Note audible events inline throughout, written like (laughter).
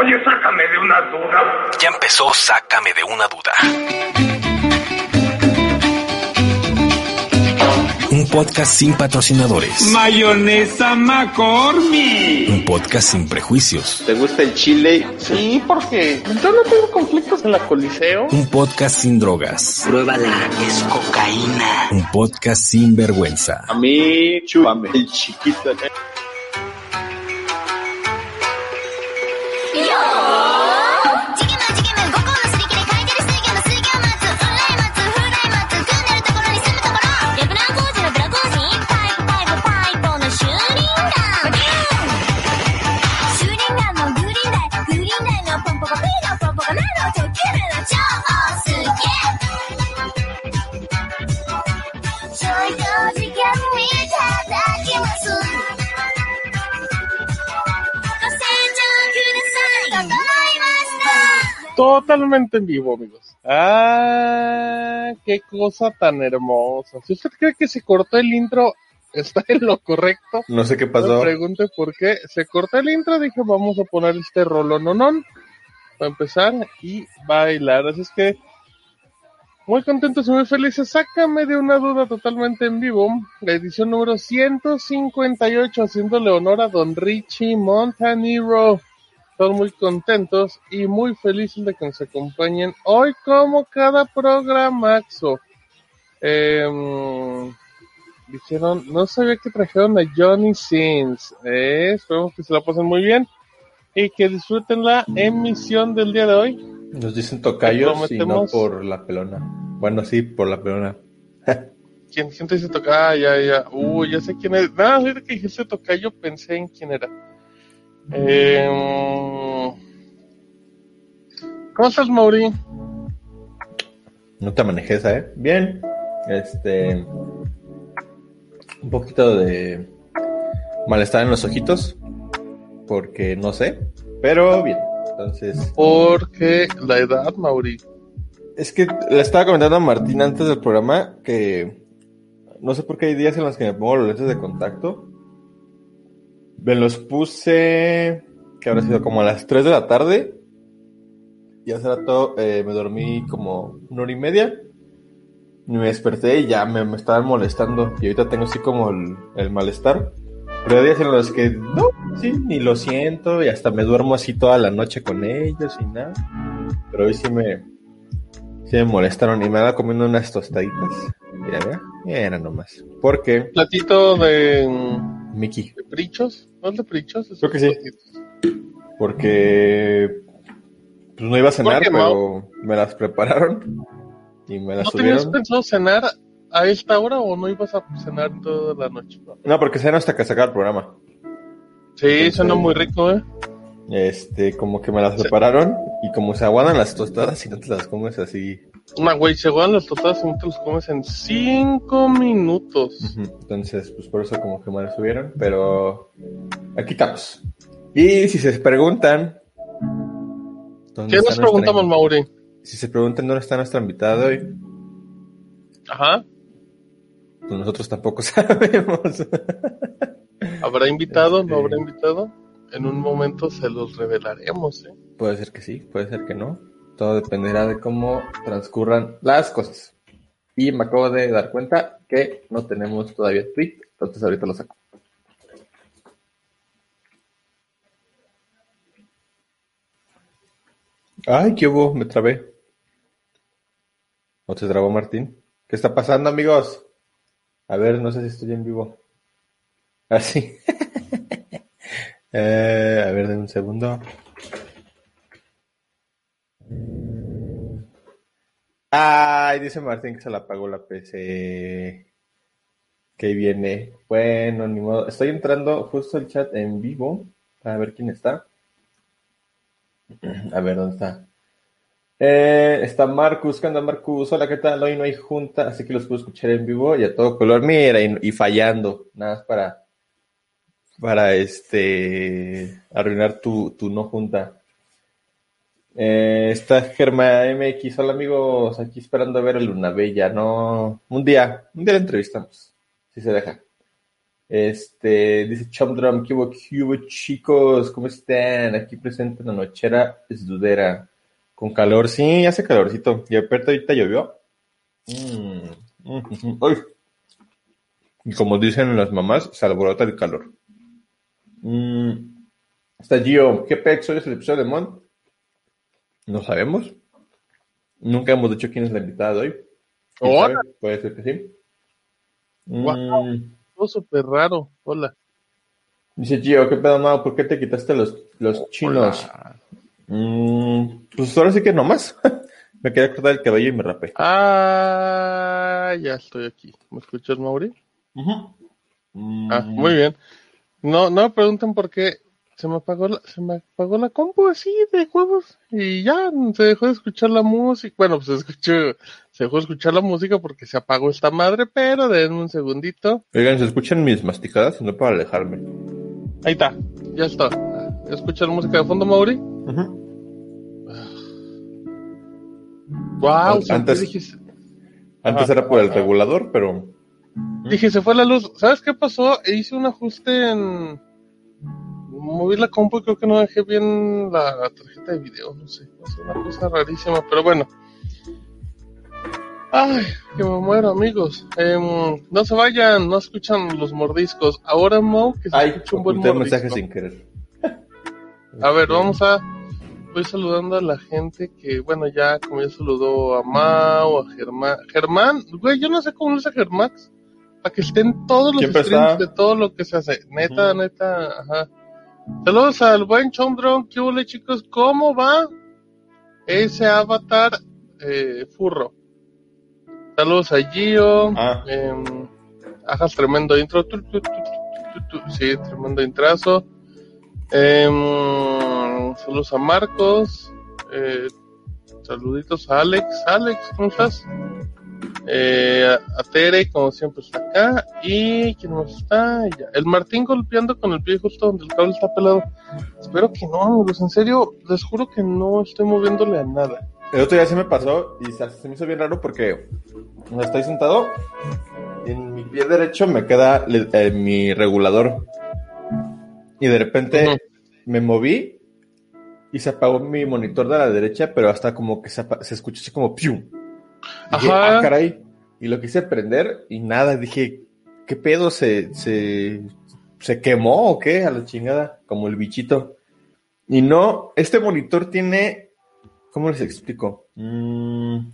Oye, sácame de una duda. Ya empezó Sácame de una duda. Un podcast sin patrocinadores. Mayonesa McCormick. Un podcast sin prejuicios. ¿Te gusta el chile? Sí, porque yo no tengo conflictos en la coliseo. Un podcast sin drogas. Pruébala, es cocaína. Un podcast sin vergüenza. A mí, chúpame el chiquito. ¿eh? Totalmente en vivo, amigos. Ah, qué cosa tan hermosa. Si usted cree que se cortó el intro, (laughs) está en lo correcto. No sé qué No pasó. me pregunte por qué. Se cortó el intro, dije, vamos a poner este rolononón para empezar y bailar. Así es que, muy contentos y muy felices. Sácame de una duda totalmente en vivo. La edición número 158, haciéndole honor a Don Richie Montanero. Estamos muy contentos y muy felices de que nos acompañen hoy como cada programaxo. Eh, dijeron, no sabía que trajeron a Johnny Sins. Eh, esperemos que se la pasen muy bien y que disfruten la emisión del día de hoy. Nos dicen tocayos y no por la pelona. Bueno, sí, por la pelona. (laughs) ¿Quién, quién te dice tocar? Ah, ya, ya. Uy, ya sé quién es. Nada, ahorita que dijiste tocayo pensé en quién era. Eh, ¿Cómo estás, Mauri? No te manejes, ¿eh? Bien. Este. Un poquito de malestar en los ojitos. Porque no sé. Pero bien. Entonces. Porque la edad, Mauri. Es que le estaba comentando a Martín antes del programa que no sé por qué hay días en los que me pongo los lentes de contacto. Me los puse, que habrá sido como a las 3 de la tarde. Y hace rato eh, me dormí como una hora y media. Y me desperté y ya me, me estaban molestando. Y ahorita tengo así como el, el malestar. Pero hay días en los que no, sí, ni lo siento. Y hasta me duermo así toda la noche con ellos y nada. Pero hoy sí me, Sí me molestaron y me andaba comiendo unas tostaditas. Mira, mira, era nomás. Porque Platito de, Mickey, de prichos. ¿No prichos? Es Creo que sí. porque pues no iba a cenar, ¿Por qué pero me las prepararon y me las ¿No tenías subieron. pensado cenar a esta hora o no ibas a cenar toda la noche? No, porque ceno hasta que saca el programa. Sí, Entonces- suena muy rico, ¿eh? Este, como que me las prepararon y como se aguadan las tostadas y no te las comes así. Una güey, se aguantan las tostadas y te los comes en cinco minutos. Ujú. Entonces, pues por eso como que me las subieron, pero aquí estamos. Y si se preguntan... ¿dónde ¿Qué nos nuestra- preguntamos, Mauri? Si se preguntan dónde está nuestra invitada hoy, Ajá. pues nosotros tampoco (laughs) sabemos. ¿Habrá invitado? ¿No Este- habrá invitado? En un momento se los revelaremos, ¿eh? puede ser que sí, puede ser que no. Todo dependerá de cómo transcurran las cosas. Y me acabo de dar cuenta que no tenemos todavía tweet, entonces ahorita lo saco. Ay, ¿qué hubo? Me trabé. ¿O se trabó Martín? ¿Qué está pasando, amigos? A ver, no sé si estoy en vivo. Así. (laughs) eh, a ver, de un segundo. Ay, dice Martín que se la apagó la PC. Que viene. Bueno, ni modo. Estoy entrando justo el chat en vivo para ver quién está. (clears throat) A ver, ¿dónde está? Eh, está Marcus, ¿qué onda Marcus? Hola, ¿qué tal? Hoy no hay junta, así que los puedo escuchar en vivo y a todo color. Mira, y, fallando, nada más para, para este, arruinar tu, tu no junta. Eh, está Germa MX, hola amigos, aquí esperando a ver a Luna Bella, no, un día, un día la entrevistamos, si se deja. Este, dice Chomdrum, ¿qué hubo, qué hubo, chicos? ¿Cómo están? Aquí presente la nochera esdudera. Con calor, sí, hace calorcito. Y aparte ahorita llovió. Mm. Y como dicen las mamás, se alborota el calor. Mm, Está Gio, ¿qué pex hoy es el episodio de Mon? No sabemos. Nunca hemos dicho quién es la invitada de hoy. ¿Quién Hola. sabe? Puede ser que sí. Guau. Mm, súper raro. Hola. Dice Gio, ¿qué pedo, Mau? ¿Por qué te quitaste los, los chinos? Mm, pues ahora sí que nomás. (laughs) me quería cortar el cabello y me rapé. Ah, ya estoy aquí. ¿Me escuchas, Mauri? Mm, Ah, muy bien. No, no me pregunten por qué se me apagó la, se me apagó la compu así de huevos y ya se dejó de escuchar la música. Bueno, pues se escuchó, se dejó de escuchar la música porque se apagó esta madre, pero denme un segundito. Oigan, ¿se escuchan mis masticadas? No para alejarme. Ahí está, ya está. ¿Escuchas la música de fondo, Mauri? Ujú. Wow, Antes- dije, Antes Ajá, era por el ajá. regulador, pero... dije, se fue la luz. ¿Sabes qué pasó? Hice un ajuste en... Moví la compu y creo que no dejé bien la tarjeta de video, no sé. Es una cosa rarísima, pero bueno. Ay, que me muero, amigos. Em, no se vayan, no escuchan los mordiscos. Ahora, Mo, que se Ay, escucha un buen mordisco. mensaje sin querer. A ver, vamos a. Voy saludando a la gente que, bueno, ya, como ya saludó a Mau, a Germán. Germán, güey, yo no sé cómo lo hace Germán. Para que estén todos los streams está. de todo lo que se hace. Neta, neta, ajá. Saludos al buen Chomdron. ¿Qué hubo, chicos? ¿Cómo va ese avatar eh, furro? Saludos a Gio. Ah. em, Ajas tremendo intro. Tu, tu, tu, tu, tu, tu. Sí, tremendo intrazo. Em, saludos a Marcos. Eh, saluditos a Alex. Alex, ¿cómo estás? A, a Tere, como siempre, está acá. Y ¿quién más está? Ya. El Martín golpeando con el pie justo donde el cable está pelado. Espero que no, amigos. En serio, les juro que no estoy moviéndole a nada. El otro día se me pasó y se se me hizo bien raro porque estoy sentado y en mi pie derecho me queda le- eh, mi regulador y de repente me moví y se apagó mi monitor de la derecha, pero hasta como que se, se escuchó así como ¡pium! Dije, Ajá. "Ah, caray. Y lo quise prender y nada, dije, ¿qué pedo? ¿Se, se, se quemó o qué? A la chingada, como el bichito. Y no, este monitor tiene, ¿cómo les explico? Mm,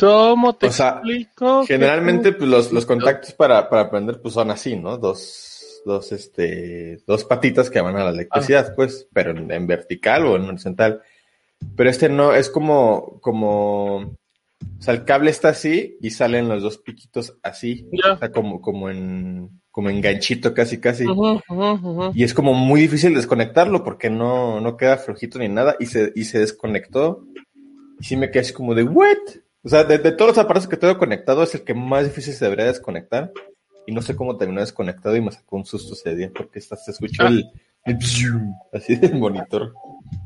¿Cómo te O sea, explico? generalmente pues, los, los contactos para, para prender pues son así, ¿no? Dos, dos, este, dos patitas que van a la electricidad, pues, pero en, en vertical o en horizontal. Pero este no, es como, como, o sea, el cable está así y salen los dos piquitos así, Ya. o sea, como, como en, como en ganchito casi, casi. Y es como muy difícil desconectarlo porque no, no queda flojito ni nada y se, y se desconectó. Y sí me quedé así como de, ¿what? O sea, de, de todos los aparatos que tengo conectado es el que más difícil se debería desconectar. Y no sé cómo terminó desconectado y me sacó un susto ese día porque hasta se escuchó Ah. el, así del monitor.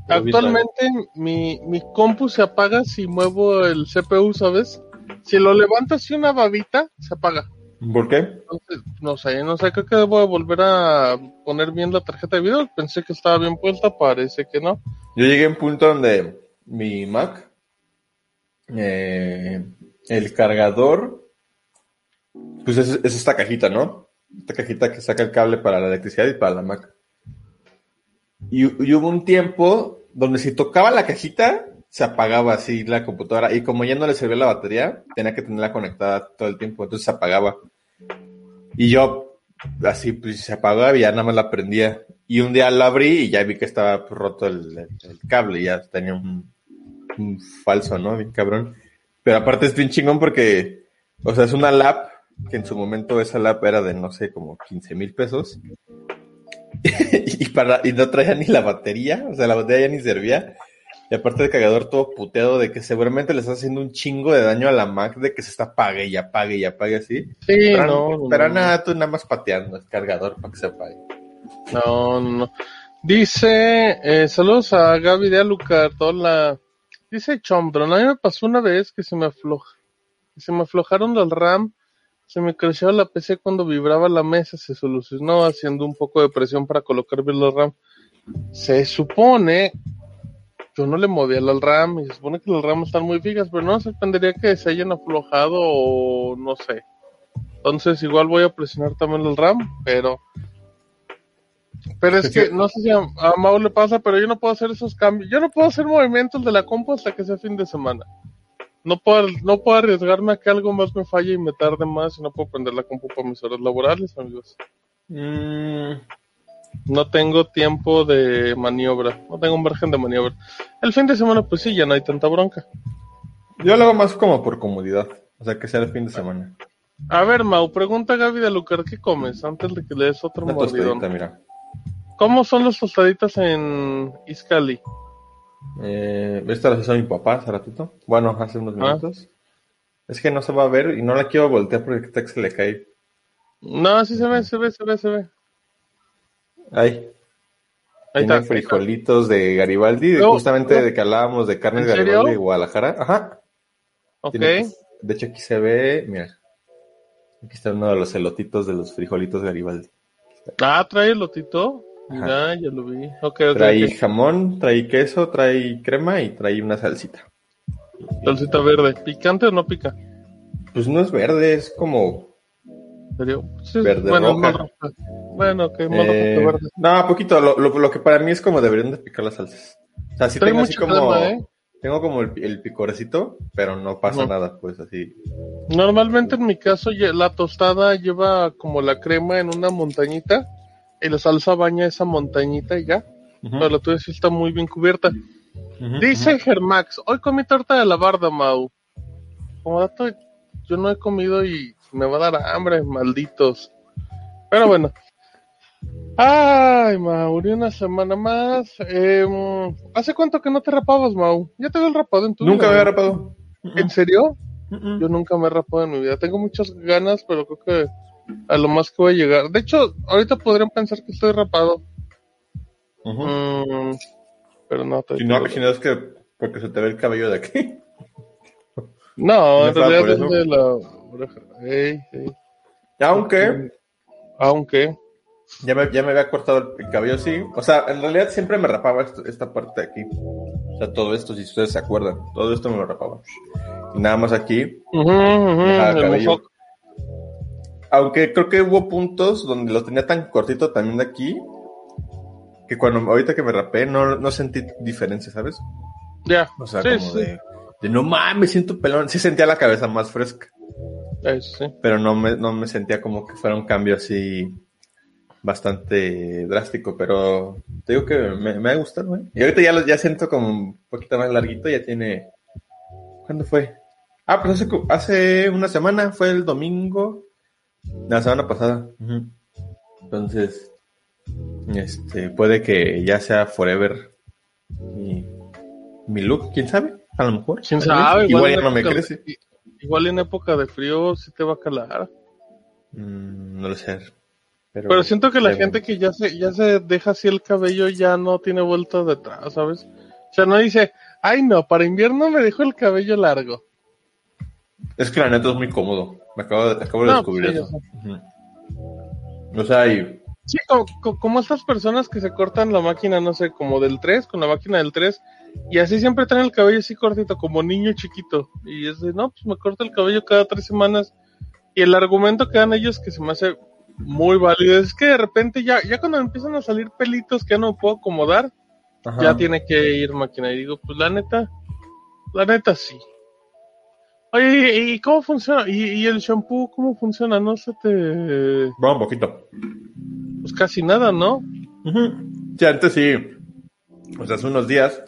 Actualmente mi, mi compu se apaga si muevo el CPU, ¿sabes? Si lo levanto así una babita, se apaga. ¿Por qué? Entonces, no sé, no sé, creo que debo de volver a poner bien la tarjeta de video. Pensé que estaba bien puesta, parece que no. Yo llegué a un punto donde mi Mac, eh, el cargador, pues es, es esta cajita, ¿no? Esta cajita que saca el cable para la electricidad y para la Mac. Y, hubo un tiempo donde si tocaba la cajita, se apagaba así la computadora. Y como ya no le servía la batería, tenía que tenerla conectada todo el tiempo, entonces se apagaba. Y yo, así, pues se apagaba y ya nada más la prendía. Y un día la abrí y ya vi que estaba pues, roto el, el- el cable, y ya tenía un, un falso, ¿no? Bien cabrón. Pero aparte es bien chingón porque, o sea, es una lap, que en su momento esa lap era de, no sé, como 15 mil pesos. (laughs) y, para, y no traía ni la batería, o sea, la batería ya ni servía. Y aparte el cargador todo puteado de que seguramente le está haciendo un chingo de daño a la Mac de que se está apague y apague y apague así. Sí, Pero, no, no, pero no. nada, tú nada más pateando el cargador para que se apague. No, no, no. Dice, eh, saludos a Gaby de Alucard, hola. Dice Chomdron, a mí me pasó una vez que se me afloja, se me aflojaron los RAM Se me creció la PC cuando vibraba la mesa, se solucionó haciendo un poco de presión para colocar bien los RAM. Se supone, yo no le movía al RAM y se supone que los RAM están muy fijas, pero no me sorprendería que se hayan aflojado o no sé. Entonces igual voy a presionar también el RAM, pero... Pero es que que- no sé si a, a Mau le pasa, pero yo no puedo hacer esos cambios. Yo no puedo hacer movimientos de la compu hasta que sea fin de semana. No puedo, no puedo arriesgarme a que algo más me falle y me tarde más y no puedo prender la compu para mis horas laborales, amigos. Mm, No tengo tiempo de maniobra, no tengo un margen de maniobra. El fin de semana, pues sí, ya no hay tanta bronca. yo lo hago más como por comodidad. O sea, que sea el fin de semana. A ver, Mau, pregunta a Gaby de Lucar, ¿qué comes? Antes de que le des otro mordidón. mira. ¿Cómo son las tostaditas en Iscali? Eh, esta la hizo mi papá hace ratito. Bueno, hace unos Ah. minutos. Es que no se va a ver y no la quiero voltear porque que se le cae. No, sí se ve, se ve, se ve, se ve. Ahí. Ahí Tiene está. frijolitos de Garibaldi, No, justamente no. de que hablábamos de carnes ¿En serio? Garibaldi de Guadalajara. Ajá. Ok. Tiene- de hecho, aquí se ve, mira. Aquí está uno de los elotitos de los frijolitos Garibaldi. Ah, trae el lotito. Mira, ya lo vi. Ok, ok. Trae jamón, trae queso, trae crema y trae una salsita. Salsita verde. ¿Picante o no pica? Pues no es verde, es como ¿En serio? Sí, Verde bueno, roja. Bueno, más roja Eh, que verde. no, poquito. Lo, lo- lo que para mí es como deberían de picar las salsas. O sea, Trae tengo así como. crema, ¿eh? Tengo como el, el picorecito, pero no pasa nada, pues así. Normalmente en mi caso la tostada lleva como la crema en una montañita y la salsa baña esa montañita y ya. Pero la tuya sí está muy bien cubierta. Dice Germax, hoy comí torta de la barda, Mau. Como dato, yo no he comido y me va a dar hambre, malditos. Pero bueno. (laughs) Ay, Mauri, una semana más. Em, ¿Hace cuánto que no te rapabas, Mau? Ya te veo el rapado en tu Nunca vida, me había ¿no? rapado. ¿En serio? Yo nunca me he rapado en mi vida. Tengo muchas ganas, pero creo que a lo más que voy a llegar. De hecho, ahorita podrían pensar que estoy rapado. Mm, pero no, Si no, si no es que porque se te ve el cabello de aquí. No, (laughs) ¿No en realidad es de la oreja. Ey, ey. Aunque Aunque, ya me, ya me había cortado el cabello así. O sea, en realidad siempre me rapaba esto- esta parte de aquí. O sea, todo esto, si ustedes se acuerdan, todo esto me lo rapaba. Y nada más aquí. el cabello. Aunque creo que hubo puntos donde lo tenía tan cortito también de aquí. Que cuando ahorita que me rapé no, no sentí diferencia, ¿sabes? Ya, O sea, sí, como sí, de, de no mames, siento pelón. Sí sentía la cabeza más fresca. eso sí. pero no me, no me sentía como que fuera un cambio así bastante drástico, pero te digo que me, me ha gustado, ¿eh? Y ahorita ya, lo- ya siento como un poquito más larguito, ya tiene... ¿Cuándo fue? Ah, pues hace, hace una semana, fue el domingo, la semana pasada. Entonces, este, puede que ya sea forever mi, mi look, ¿quién sabe? A lo mejor. ¿Quién sabe? Igual ya no me crece. Igual en época de frío sí te va a calar. Mm, no lo sé. Pero, Pero siento que la gente que ya se, ya se deja así el cabello ya no tiene vuelta detrás, ¿sabes? O sea, no dice, ay no, para invierno me dejo el cabello largo. Es que la neta es muy cómodo. Me acabo de, acabo de No, descubrir ya eso. O sea, y, Sí, como, co- como estas personas que se cortan la máquina, no sé, como del 3, con la máquina del 3, y así siempre traen el cabello así cortito, como niño chiquito. Y es de, no, pues me corto el cabello cada tres semanas. Y el argumento que dan ellos que se me hace muy válido es que de repente ya, ya cuando empiezan a salir pelitos que ya no puedo acomodar, ajá. ya tiene que ir máquina. Y digo, pues la neta, la neta sí. Oye, ¿y cómo funciona? ¿Y, y el shampoo cómo funciona? No se te... Va un poquito. Pues casi nada, ¿no? Sí, antes sí. O sea, hace unos días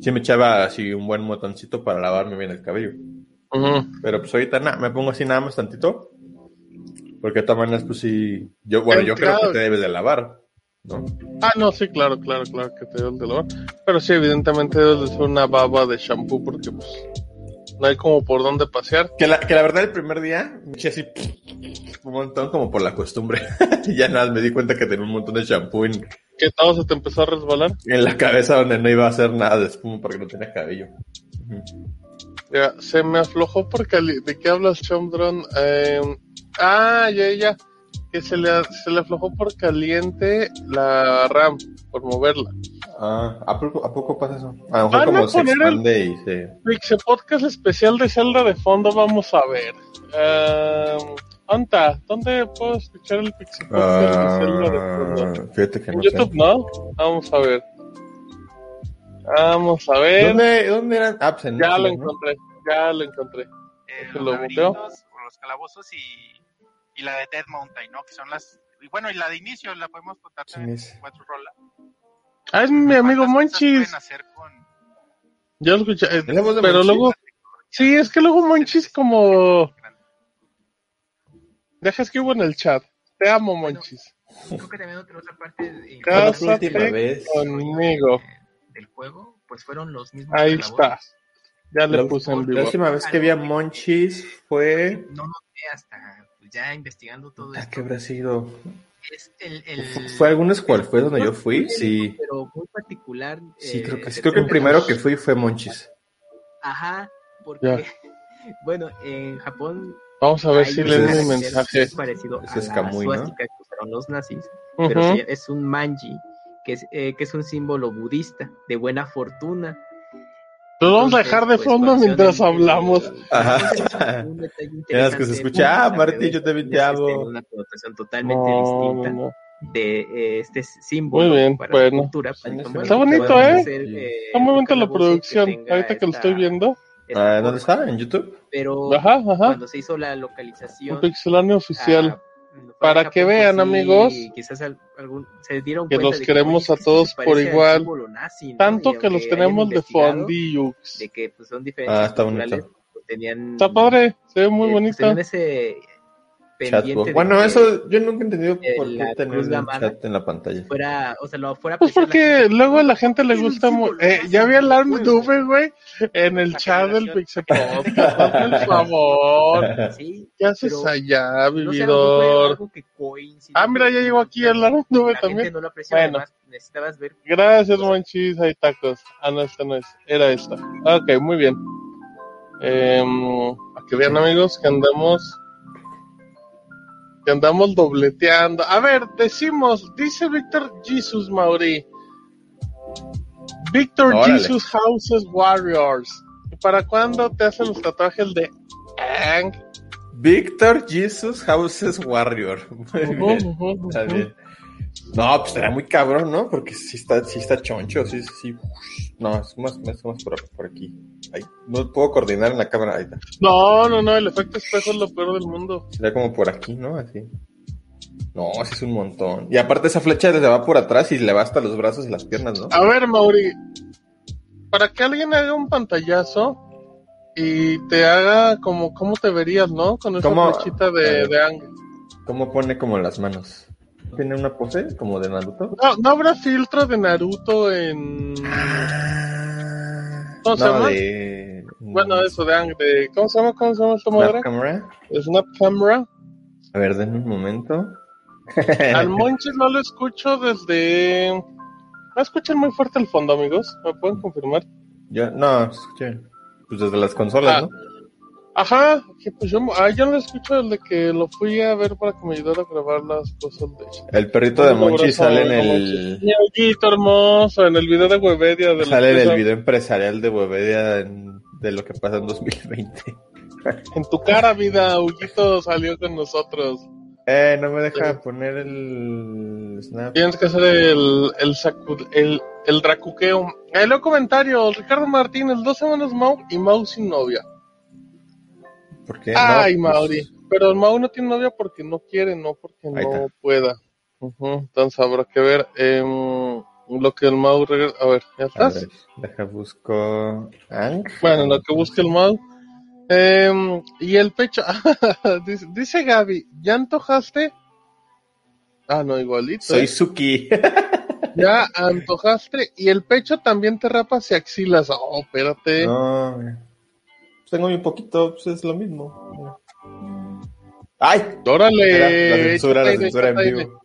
sí me echaba así un buen motoncito para lavarme bien el cabello. Pero pues ahorita nada, me pongo así nada más tantito. Porque de todas maneras, pues sí. Yo, bueno, yo creo que te debes de lavar. ¿no? Ah, no, sí, claro, claro, claro que te debes de lavar. Pero sí, evidentemente debes de ser una baba de shampoo porque pues no hay como por dónde pasear. Que la, que la verdad el primer día me eché así un montón como por la costumbre. (laughs) y ya nada, me di cuenta que tenía un montón de shampoo en, Que todo se te empezó a resbalar. en la cabeza donde no iba a hacer nada de espuma porque no tenía cabello. Ya, se me aflojó por cali ¿De qué hablas, Chomdron? Eh, ah, ya, ya. Que se le, se le aflojó por caliente la RAM, por moverla. Ah, ¿a poco, ¿a poco pasa eso? A lo mejor Van a como se poner el- expande y se... Pixel Podcast especial de Zelda de fondo, vamos a ver. Eh, ¿Onta? ¿Dónde puedo escuchar el Pixel Podcast de Zelda de fondo? Ah, fíjate que ¿En no YouTube sé. no? Vamos a ver. Vamos a ver. ¿Dónde, ¿Dónde eran? Ah, pues en Ya lo Netflix, ¿no? encontré, ya lo encontré. Eh, ¿Que los lo los calabozos y, y la de Dead Mountain, ¿no? Que son las... Y bueno, y la de inicio la podemos contar ¿Quién también en cuatro rolas. Ah, es mi amigo ¿Cuántas cosas Monchis. hacer con... Ya lo escuché. eh, ¿Es la pero Monchis? luego, sí, es que luego Monchis como... Dejas que hubo en el chat. Te amo, Monchis. Creo que también otra, otra parte de- ¿Cuándo fue la Cásate última vez? conmigo. del juego, pues fueron los mismos. Ahí está. Ya le La- puse en La vivo. última vez que vi a Monchis fue... No noté hasta pues, ya investigando todo ¿A esto. qué habrá sido? Es el, el- ¿Fue algún Squall? ¿Fue donde yo fui? Sí. Pero muy particular. Sí, eh, creo que sí. de Creo que el primero que fui fue Monchis. Ajá, porque, Ya. (laughs) bueno, en Japón. Vamos a ver si un leen mi carácter mensaje. Es parecido Ese a es la ¿no? que usaron los nazis, pero Ujú. sí, es un manji, que es, eh, que es un símbolo budista de buena fortuna. Lo vamos a dejar de pues, fondo mientras hablamos. (laughs) Ajá. Es que se escucha, ah, Martín, yo también te es que amo. una connotación totalmente No, distinta no, no. de eh, este símbolo Muy bien, para bueno. la cultura. pues, Está bonito, ¿eh? a hacer, Sí. eh, Está muy bonita la que producción. tenga Ahorita que lo esta- estoy viendo. esta Ah, ¿Dónde está? ¿En YouTube? Pero Ajá, ajá. cuando se hizo la localización Un pixeláneo oficial. ah, Para que pues, vean, sí, amigos, quizás al- algún, se dieron que cuenta los de queremos oye, a todos por igual. símbolo nazi, ¿no? Tanto Y que los tenemos de que pues, son diferentes Ah, está bonito. pues, tenían Está padre, se ve muy eh, pues, bonito. tenían ese pendiente Bueno, eso yo nunca he entendido eh, por la qué tener Gamada chat en la pantalla. fuera, o sea, lo fuera Pues porque luego a la gente le gusta mucho. Eh, ya vi en a el Alarm juego. Dube, güey, en el La chat del. Pixel el (laughs) favor. Sí, ¿Qué haces allá, vividor? algo que coincidió Ah, mira, ya llegó aquí Alarm Dube La también. Bueno. necesitabas ver Gracias, Monchis. Hay tacos. Ah, no, esta no es. Era esta. Ok, muy bien. Em, a que vean, amigos, que andamos. Que andamos dobleteando. A ver, decimos. Dice Víctor Jesus Mauri. Víctor. Jesus Houses Warriors. ¿Y para cuándo te hacen los tatuajes de Ang? Victor Jesus Houses Warrior. (laughs) Muy bien. Está bien. No, pues será muy cabrón, ¿no? Porque sí está, sí está choncho, sí, sí. No, es más, más, más por, por aquí. Ay, no puedo coordinar en la cámara. Ahí está. No, no, no. El efecto espejo es lo peor del mundo. Sería como por aquí, ¿no? Así. No, sí es un montón. Y aparte esa flecha le va por atrás y le va hasta los brazos y las piernas, ¿no? A ver, Mauri, para que alguien haga un pantallazo y te haga como, ¿cómo te verías, no? Con esa flechita de, de Ang. ¿Cómo pone como las manos? ¿Tiene una pose como de Naruto? No, no habrá filtro de Naruto en... ¿Cómo se no, llama? de... Bueno, eso de Ang, de... ¿Cómo se llama? ¿Cómo se llama esta Snap madre? camera. Snap Camera. A ver, denme un momento. (laughs) Al Monchis no lo escucho desde... No escuchan muy fuerte el fondo, amigos. ¿Me pueden confirmar? Yo, no, escuché. Pues desde las consolas, Ah. ¿no? Ajá, que pues yo, ah, yo no lo escucho desde que lo fui a ver para que me ayudara a grabar las cosas de... El perrito de Monchi sale en el... Mi amiguito hermoso, en el video de Webedia. De Sale en el video empresarial de Webedia en- de lo que pasa en 2020. En tu cara, vida, Huguito salió con nosotros. Eh, no me deja poner el snap. Tienes que hacer el, el, sacu- el, el dracuqueo. Ahí leo comentarios. Ricardo Martínez, dos semanas Mau y Mau sin novia. ¿Por qué? Ay, No, pues, Mauri. Pero el Mau no tiene novia porque no quiere, no porque no pueda. Ujú, Entonces habrá que ver em, lo que el Mau regresa. A ver, ¿ya A estás? ver, deja busco. Ang. Bueno, lo que busque el Mau. Em, y el pecho. (laughs) dice, dice Gaby, ¿ya antojaste? Ah, no, igualito. Soy ¿eh? Suki. (laughs) Ya antojaste. Y el pecho también te rapas y axilas. Oh, espérate. no, pues tengo un poquito, pues es lo mismo. ¡Ay! Órale. La censura, la censura en vivo.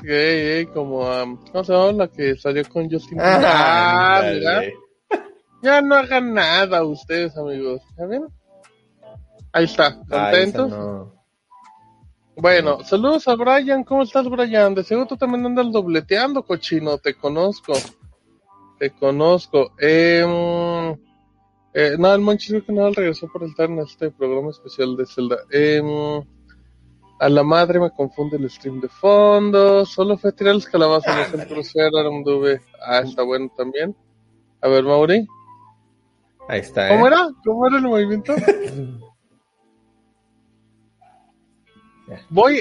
que, ey, ey, como, am, ¿cómo se llama la que salió con Justin? Ah, Ah, mira. ándale. Ya no hagan nada ustedes, amigos. ¿Ya ven? Ahí está, Ah, contentos. no. Bueno, saludos a Brian. ¿Cómo estás, Brian? De seguro tú también andas dobleteando, cochino. Te conozco. Te conozco. Eh, eh, no, el que no regresó por estar en este programa especial de Zelda. Eh, mm, a la madre me confunde el stream de fondo. Solo fue tirar las calabazas. No el crucero, era un dube. Ah, está bueno también. A ver, Mauri. Ahí está, ¿Cómo ¿eh? era? ¿Cómo era el movimiento? (laughs) Voy.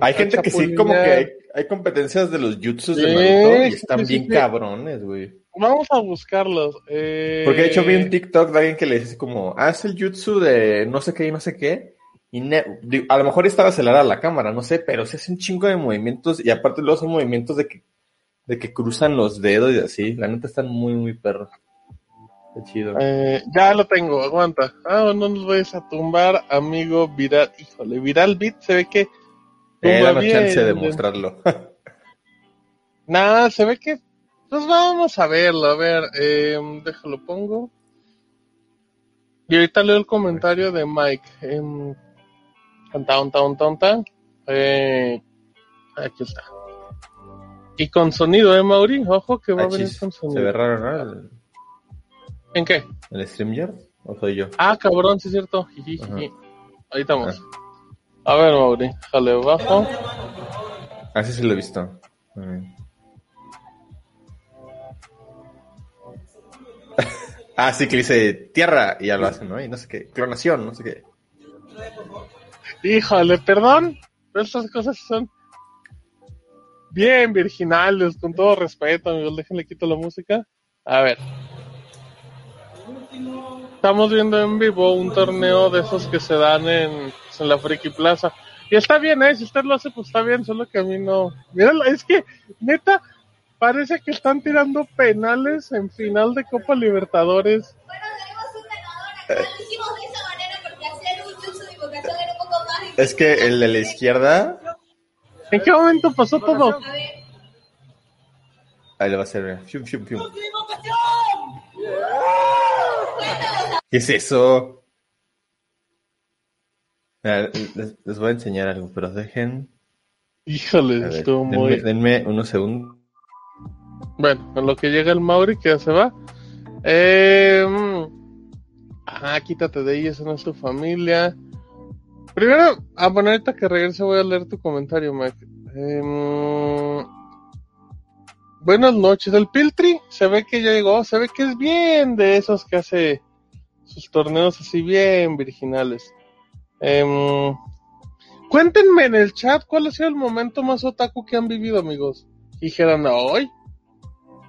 Hay gente que sí, como que hay, hay competencias de los jutsus de Naruto y están sí, bien sí. cabrones, güey. Vamos a buscarlos. Eh... Porque de hecho vi un TikTok de alguien que le dice como, haz el jutsu de no sé qué y no sé qué. Y digo, a lo mejor estaba acelerada la cámara, no sé, pero se hace un chingo de movimientos y aparte luego son movimientos de que, de que cruzan los dedos y así. La neta están muy, muy perros. Qué chido. Eh, ya lo tengo, aguanta. Ah, no nos vayas a tumbar, amigo Viral. Híjole, Viral Beat se ve que. Tumba dame bien. chance de mostrarlo. (laughs) Nah, se ve que. Pues vamos a verlo, a ver. Eh, déjalo, pongo. Y ahorita leo el comentario de Mike. Eh, tan, tan, tan, tan. Eh, aquí está. Y con sonido, ¿eh, Mauri? Ojo que va a Ah, venir con Se sonido. ve raro, ¿no? El, ¿En qué? el StreamYard. ¿O soy yo? Ah, cabrón, sí es cierto. Ajá. Ahí estamos. A ver, Mauri, jale abajo. Así sí lo he visto. Ah, sí, que dice tierra y ya lo hacen, ¿no? Y no sé qué. Clonación, no sé qué. Híjole, perdón. pero Estas cosas son bien virginales, con todo respeto, amigos. Déjenle quito la música. A ver. Estamos viendo en vivo un torneo de esos que se dan en, en la Friki Plaza. Y está bien, ¿eh? Si usted lo hace, pues está bien, solo que a mí no. Mira, es que, neta, parece que están tirando penales en final de Copa Libertadores. Bueno, tenemos un ganador acá. Lo hicimos de esa manera porque hacer un jutsu de invocación era un poco más. Es que el de la izquierda. ¿En qué momento pasó todo? A ver. Ahí le va a hacer. fium, fium, fium. ¿Qué es eso? Les, les voy a enseñar algo, pero dejen. Híjole, ver, estuvo denme, muy. denme unos segundos. Bueno, en lo que llega el Mauri, que ya se va. Eh, mm, ah, quítate de ahí, esa no es tu familia. Primero, ah, bueno, ahorita que regrese voy a leer tu comentario, Mike. Eh, mm, buenas noches. El Piltri se ve que ya llegó, se ve que es bien de esos que hace sus torneos así bien virginales. Eh, cuéntenme en el chat cuál ha sido el momento más otaku que han vivido, amigos. Dijeron, hoy.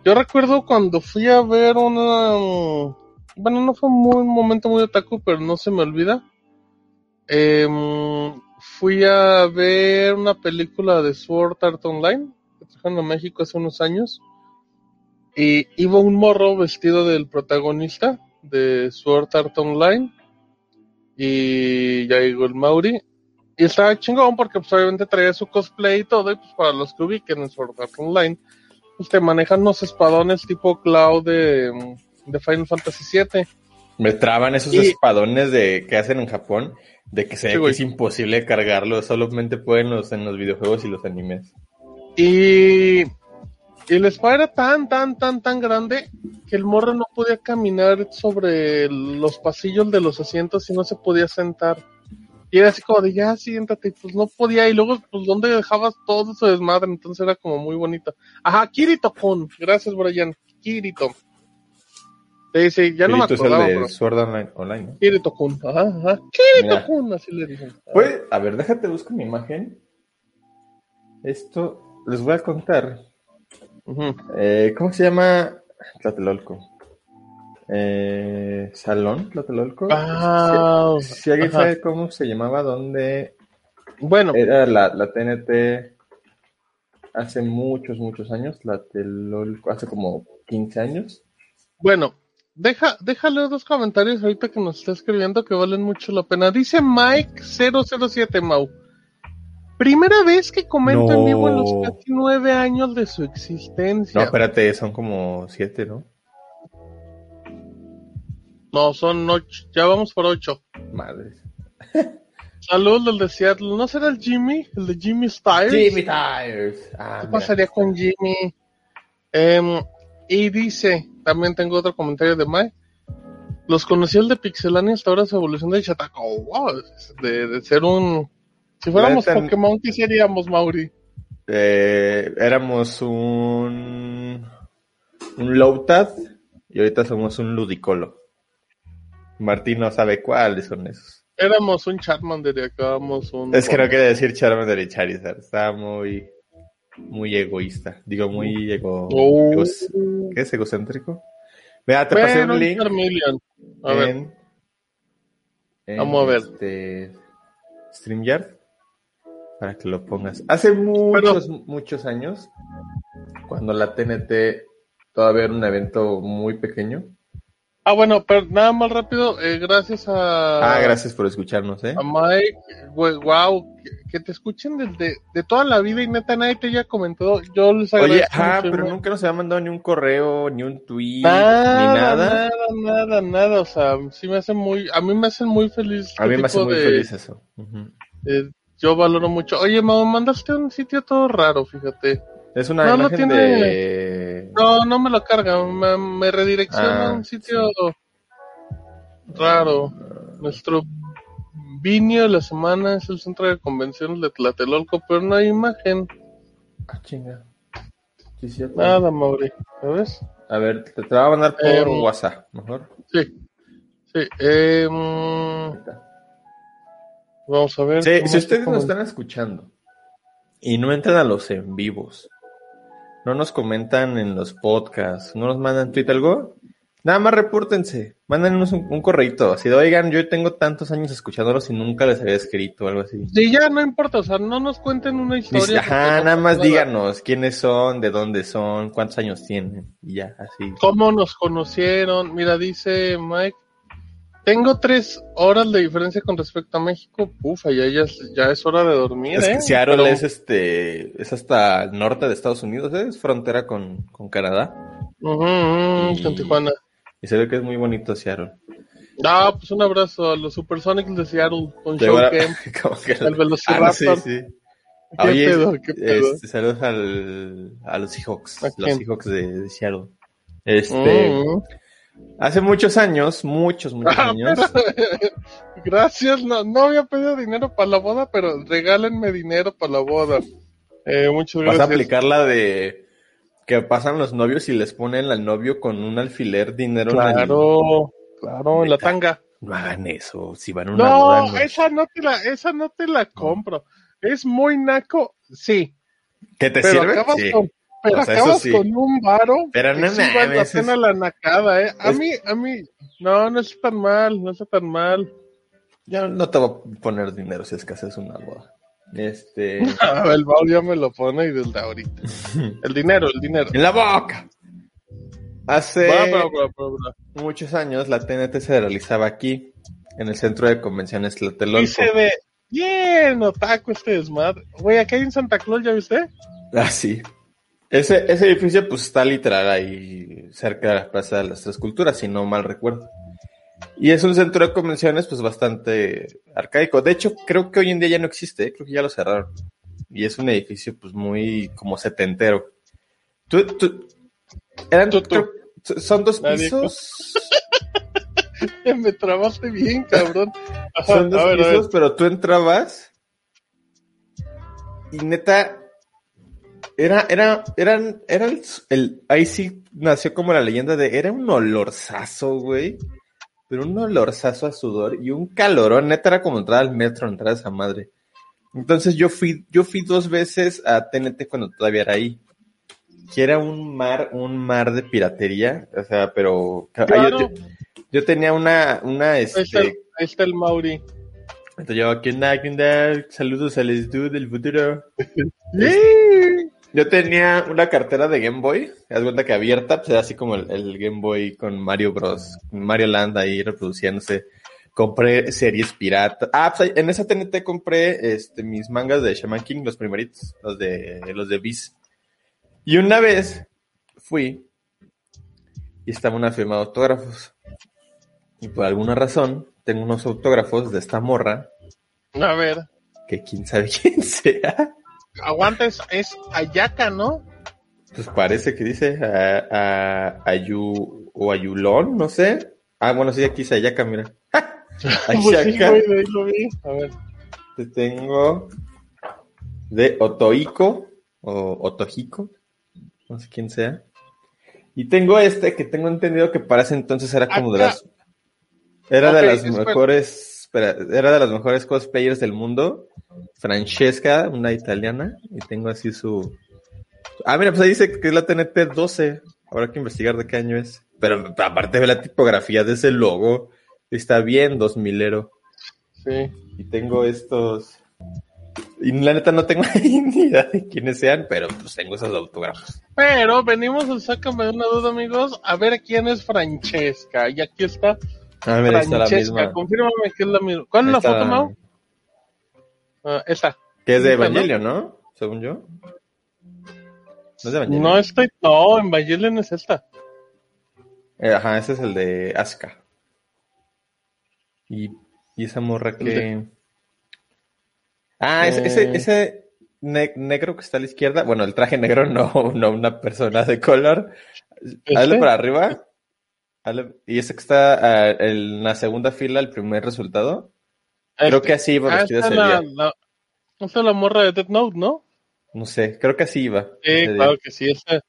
Yo recuerdo cuando fui a ver una... mm, Bueno, no fue un momento muy otaku, pero no se me olvida. Em, fui a ver una película de Sword Art Online, que trajeron a México hace unos años. Y iba un morro vestido del protagonista de Sword Art Online. Y ya llegó el Mauri. Y estaba chingón porque pues, obviamente traía su cosplay y todo. Y pues para los que ubiquen en Sword Art Online, te manejan unos espadones tipo Cloud de, de Final Fantasy VII. Me traban esos Y- espadones de que hacen en Japón, de que se ve Sí, que es imposible cargarlo, solamente pueden los en los videojuegos y los animes. Y, y la espada era tan, tan, tan, tan grande que el morro no podía caminar sobre los pasillos de los asientos y no se podía sentar. Y era así como de, ya, siéntate, y pues no podía. Y luego, pues, ¿dónde dejabas todo su desmadre? Entonces era como muy bonito. Ajá, Kirito-kun. Gracias, Brian. Kirito. Te dice, ya no me Kirito es el acordaba, de pero... Sword Online, Online, ¿no? Kirito-kun. Ajá, ajá. Kirito-kun, así le dicen. Pues, a ver, déjate buscar una imagen. Esto les voy a contar. Eh, ¿Cómo se llama? Tlatelolco. Eh, ¿Salón Tlatelolco? Ah, si, si alguien ajá. sabe cómo se llamaba, dónde Bueno, era la, la TNT hace muchos, muchos años, Tlatelolco, hace como 15 años. Bueno, deja, déjale dos comentarios ahorita que nos está escribiendo que valen mucho la pena. Dice Mike007 Mau. Primera vez que comento en vivo en los No. casi nueve años de su No, existencia. espérate, son como 7, ¿no? No, son ocho. Ya vamos por ocho. Madre. (laughs) Salud del de Seattle. ¿No será el Jimmy? El de Jimmy Styles. Jimmy Tires. Ah, ¿Qué mira. pasaría con Jimmy? Em, y dice, también tengo otro comentario de Mike. Los conocí el de Pixelania hasta ahora su evolución de Chataco. Wow, de, de ser un... Si fuéramos Pokémon, ¿qué seríamos, Mauri? Eh, éramos un. Un Lowtad y ahorita somos un Ludicolo. Martín no sabe cuáles son esos. Éramos un Charmander y acabamos un... Es que no quiere decir Charmander y Charizard. Está muy. Muy egoísta. Digo, muy ego. Oh. ¿Qué es egocéntrico? Vea, te pasé Bueno, un un link. A ver, en, en, Vamos a ver. Este, StreamYard para que lo pongas. Hace muchos, muchos años, cuando la TNT todavía era un evento muy pequeño. Ah, bueno, pero nada más rápido, eh, gracias a... Ah, gracias por escucharnos, ¿eh? A Mike, wow, que, que te escuchen desde de toda la vida y neta nadie te haya comentado. Yo les agradezco. Oye, ah, mucho, pero nunca nos había mandado ni un correo, ni un tweet, Nada, ni nada. nada, nada, nada, o sea, sí me hace muy, a mí me hacen muy feliz. A este mí me hace muy feliz eso. Eh, yo valoro mucho. Oye, me mandaste a un sitio todo raro, fíjate. Es una No, no imagen tiene- de... No, no me lo carga, me, me redirecciona Ah, a un sitio raro. Nuestro vinio de la semana es el centro de convenciones de Tlatelolco, pero no hay imagen. Ah, chinga. Sí. Nada, Mauri, ¿sabes? A ver, te, te voy a mandar por Em, WhatsApp, mejor. Sí. Sí. eh, mm, vamos a ver. Sí, si ustedes nos están escuchando y no entran a los en vivos, no nos comentan en los podcasts, no nos mandan tweet algo, nada más repórtense, mándenos un, un correito, así de, oigan, yo tengo tantos años escuchándolos y nunca les había escrito algo así. Sí, ya no importa, o sea, no nos cuenten una Dice, historia. ajá, porque no nada más nada. díganos quiénes son, de dónde son, cuántos años tienen, y ya, así. ¿Cómo nos conocieron? Mira, dice Mike. Tengo tres horas de diferencia con respecto a México. Ufa, ya, ya, es- ya es hora de dormir, Es ¿eh? Seattle Pero- es este, es hasta el norte de Estados Unidos, ¿eh? es frontera con, con Canadá. Y- con Tijuana. Y se ve que es muy bonito Seattle. Ah, pues un abrazo a los Supersonics de Seattle con Showcam. (laughs) como que- El Velociraptor. Ah, sí, sí. ¿Qué Oye, pedo? ¿Qué pedo? este, saludos al, a los Seahawks, ¿A los? Seahawks de, de Seattle. Este, Mm. Hace muchos años, muchos, muchos Ah, años. (laughs) Gracias, no, no había pedido dinero para la boda, pero regálenme dinero para la boda. Eh, muchas Vas a gracias. aplicar la de que pasan los novios y les ponen al novio con un alfiler dinero en el- Claro, claro, en la tanga. No hagan eso, si van a una No, boda. no. esa no te la, esa no te la compro. Es muy naco, sí. ¿Qué te pero sirve? acabas Sí. con, pero O sea, eso acabas sí. con un varo. Pero no sí vale la pena es- la nacada, eh. A es- mí, a mí, no, no está tan mal, no está tan mal. Yo no te voy a poner dinero si es que haces una boda. Este. (laughs) el Bao ya me lo pone y desde ahorita. (laughs) El dinero, el dinero. ¡En la boca! Hace va, va, va. muchos años la TNT se realizaba aquí, en el centro de convenciones Tlatelolco. Y se ve bien otaku este desmadre. Güey, aquí hay un Santa Claus, ¿ya viste? Ah, sí. Ese, ese edificio pues está literal ahí cerca de la Plaza de las Tres Culturas, si no mal recuerdo. Y es un centro de convenciones pues bastante arcaico. De hecho, creo que hoy en día ya no existe, ¿eh? creo que ya lo cerraron. Y es un edificio pues muy como setentero. Tú, tú, eran, Tú, creo- son dos Nadie- pisos. (laughs) me trabaste bien, cabrón. Ajá, Son dos ver. pisos, pero tú entrabas y neta era, era, eran, era el, el- ahí sí nació como la leyenda de, era un olorzazo, güey, pero un olorzazo a sudor y un calorón, neta era como entrar al metro, entrar a esa madre. Entonces yo fui, yo fui dos veces a TNT cuando todavía era ahí. Que era un mar, un mar de piratería, o sea, pero Claro. yo, yo tenía una, una, Ahí está, este, el, ahí está el Mauri. entonces yo, ¿qué onda? ¿Qué onda? Saludos al del futuro. (laughs) Yo tenía una cartera de Game Boy, haz cuenta que abierta, pues era así como el, el Game Boy con Mario Bros, Mario Land ahí reproduciéndose. Compré series piratas. Ah, pues en esa TNT compré este, mis mangas de Shaman King, los primeritos, los de los de Beast. Y una vez fui y estaba una firma de autógrafos. Y por alguna razón, tengo unos autógrafos de esta morra, A ver, que quién sabe (laughs) quién sea. Aguanta, es, es Ayaka, ¿no? Pues parece que dice a, a, Ayu, o Ayulón, no sé. Ah, bueno, sí, aquí dice Ayaka, mira. (laughs) (laughs) Pues sí, güey, lo vi. A ver. Te tengo de Otohiko o Otohiko, no sé quién sea. Y tengo este que tengo entendido que para ese entonces era como de las era de las espera. mejores era de las mejores cosplayers del mundo. Francesca, una italiana, y tengo así su Ah, mira, pues ahí dice que es la TNT 12. Habrá que investigar de qué año es. Pero aparte de la tipografía de ese logo, está bien 2000ero. Sí. Y tengo estos. Y la neta no tengo (laughs) ni idea de quiénes sean, pero pues tengo esos autógrafos. Pero venimos al Sácame una duda, amigos, a ver quién es Francesca. Y aquí está Ah, mira, está la misma. Confírmame que es la misma. ¿Cuál es la foto, Mau? Ah, esta. Que es de. Evangelion, ¿no? Según yo. ¿No es de Evangelion? No, esta, no, Evangelion es esta. Eh, ajá, ese es el de Asuka. Y, y esa morra que. Ah, ese, ese, Eh. ese ne- negro que está a la izquierda. Bueno, el traje negro, (laughs) no, no una persona de color. Hazle ¿Este? para arriba. Y ese que está ah, en la segunda fila, el primer resultado. Creo Este. que así iba Ah, vestida ese es la, día. la, morra de Death Note, ¿no? No sé, creo que así iba. Sí, día. claro que sí, esta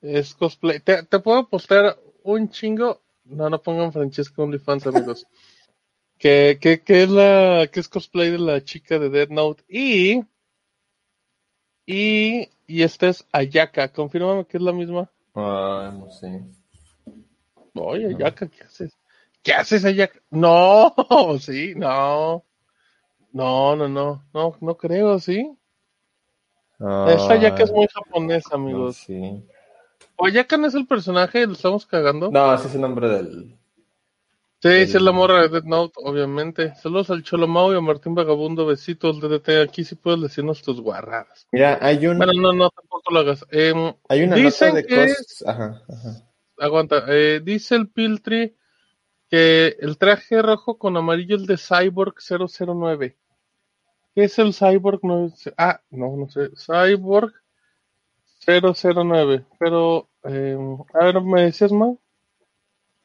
es cosplay. ¿Te, te puedo postear un chingo? No, no pongan Francesca OnlyFans, amigos. (laughs) que, que, que es la, que es cosplay de la chica de Death Note. Y, y, y esta es Ayaka. Confírmame que es la misma. Ah, no sé. Oye, Ayaka, ¿qué haces? ¿Qué haces, Ayaka? No, (laughs) sí, no. No, no, no, no, no creo, ¿sí? Esta Ayaka es muy japonesa, amigos. Ah, Sí. ¿O no es el personaje? ¿Lo estamos cagando? No, ese es el nombre del. Sí, el- sí es la morra de Death Note, obviamente. Saludos al Cholomao y a Martín Vagabundo. Besitos, DDT. Aquí sí puedes decirnos tus guarradas. Mira, hay un. Bueno, no, no, tampoco lo hagas. Em, Hay una dicen nota de que- cosas. Ajá, ajá. Aguanta. eh, dice el Piltri que el traje rojo con amarillo es de Cyborg 009. ¿Qué es el Cyborg? No, ah, no, no sé. Cyborg 009. Pero, em, a ver, ¿me decías más?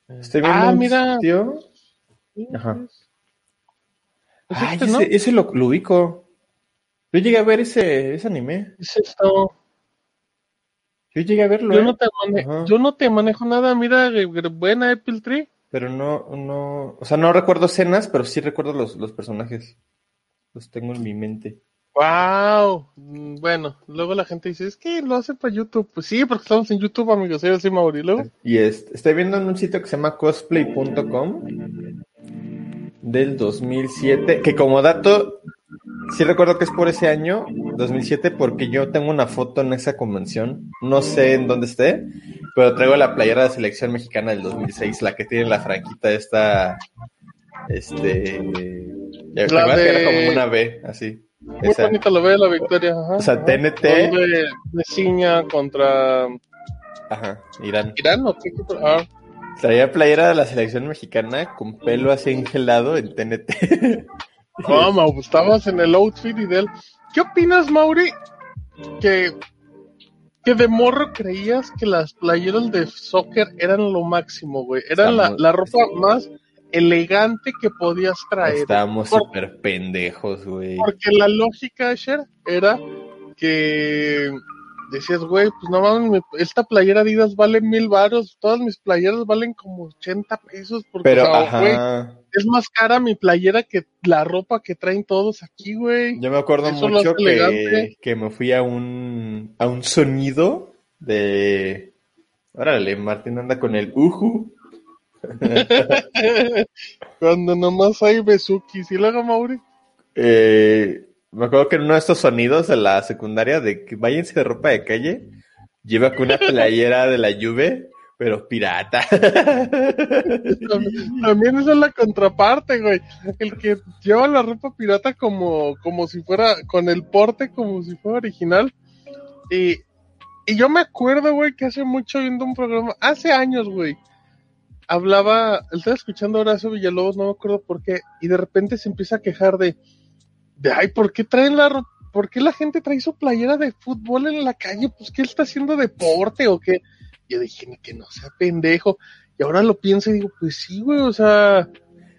Estoy viendo Ah, mira. Sí, Ajá. es- Ay, este, ese, ¿no? ese lo, lo ubico. Yo llegué a ver ese, ese anime. Es esto. Yo llegué a verlo, Yo ¿eh? no, te yo no te manejo nada, mira, eh, buena Apple Tree. Pero no, no. O sea, no recuerdo escenas, pero sí recuerdo los, los personajes. Los tengo en mi mente. Wow. Bueno, luego la gente dice, es que lo hace para YouTube. Pues sí, porque estamos en YouTube, amigos. Yo soy Mauri. Luego, Y es- estoy viendo en un sitio que se llama cosplay.com del 2007, que como dato, sí recuerdo que es por ese año, 2007, porque yo tengo una foto en esa convención, no sé en dónde esté, pero traigo la playera de selección mexicana del 2006, la que tiene la franquita esta, este, ya, ¿te La acuerdas que de- era como una B, así. muy Esa. bonita lo ve la victoria. Ajá, O sea, ajá. TNT. De, de Ciña contra Ajá, Irán. Irán, ¿o qué? Ah, Traía playera de la selección mexicana con pelo así engelado en TNT. (laughs) no, Mau, pues, estabas en el outfit y de él. ¿Qué opinas, Mauri? Que, que de morro creías que las playeras de soccer eran lo máximo, güey. Eran la, la ropa más elegante que podías traer. Estábamos súper pendejos, güey. Porque la lógica, Asher, era que decías, güey, pues no mames, esta playera Adidas vale mil varos, todas mis playeras valen como 80 pesos, porque, Pero, o sea, güey, es más cara mi playera que la ropa que traen todos aquí, güey. Yo me acuerdo Eso mucho que, que me fui a un, a un sonido de... Órale, Martín anda con el uju. (laughs) Cuando nomás hay bezukis, y luego, Mauri, Eh, me acuerdo que en uno de estos sonidos de la secundaria de que váyanse de ropa de calle, lleva con una playera de la Juve, pero pirata. (laughs) también, también esa es la contraparte, güey. El que lleva la ropa pirata como, como si fuera, con el porte como si fuera original. Y, y yo me acuerdo, güey, que hace mucho viendo un programa, hace años, güey, hablaba, estaba escuchando a Horacio Villalobos, no me acuerdo por qué, y de repente se empieza a quejar de, de ay, ¿por qué traen la ¿Por qué la gente trae su playera de fútbol en la calle? Pues que él está haciendo deporte o qué. Yo dije, ni que no sea pendejo. Y ahora lo pienso y digo, pues sí, güey, o sea.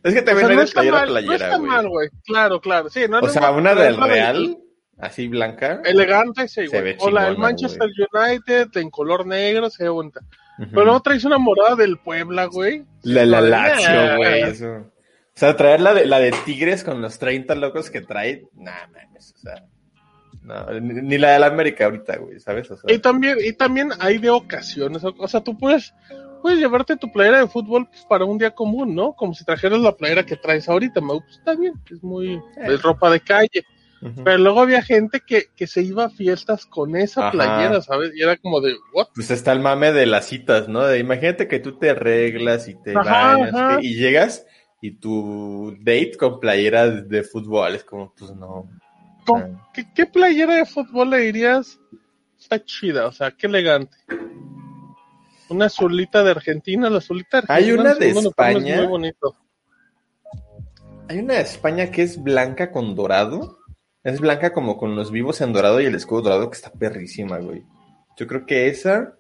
Es que o también sea, hay no está playera mal, no playera, está güey. mal, güey. Claro, claro, sí. No O sea, una del Real, así blanca. Elegante, sí, güey. O la del Manchester United en color negro, se. Ujú. Pero no traes una morada del Puebla, güey. La, la No, Lazio, güey. eso. O sea, traer la de, la de Tigres con los 30 locos que trae, nah, mames, o sea. No, ni, ni la de la América ahorita, güey, ¿sabes? O sea, Y también, y también hay de ocasiones, o sea, tú puedes, puedes llevarte tu playera de fútbol pues, para un día común, ¿no? Como si trajeras la playera que traes ahorita, Mau, pues está bien, es muy, es ropa de calle. Pero luego había gente que, que se iba a fiestas con esa Ajá. playera, ¿sabes? Y era como de, ¿what? Pues está el mame de las citas, ¿no? De, imagínate que tú te arreglas y te Ajá, bañas y llegas y tu date con playera de, fútbol es como, pues no. ¿Con. ¿Qué, qué playera de fútbol le dirías? Está chida, o sea, qué elegante. Una azulita de Argentina, la azulita de Hay Argentina. una el de es España. Muy bonito. Hay una de España que es blanca con dorado. Es blanca como con los vivos en dorado y el escudo dorado que está perrísima, güey. Yo creo que esa.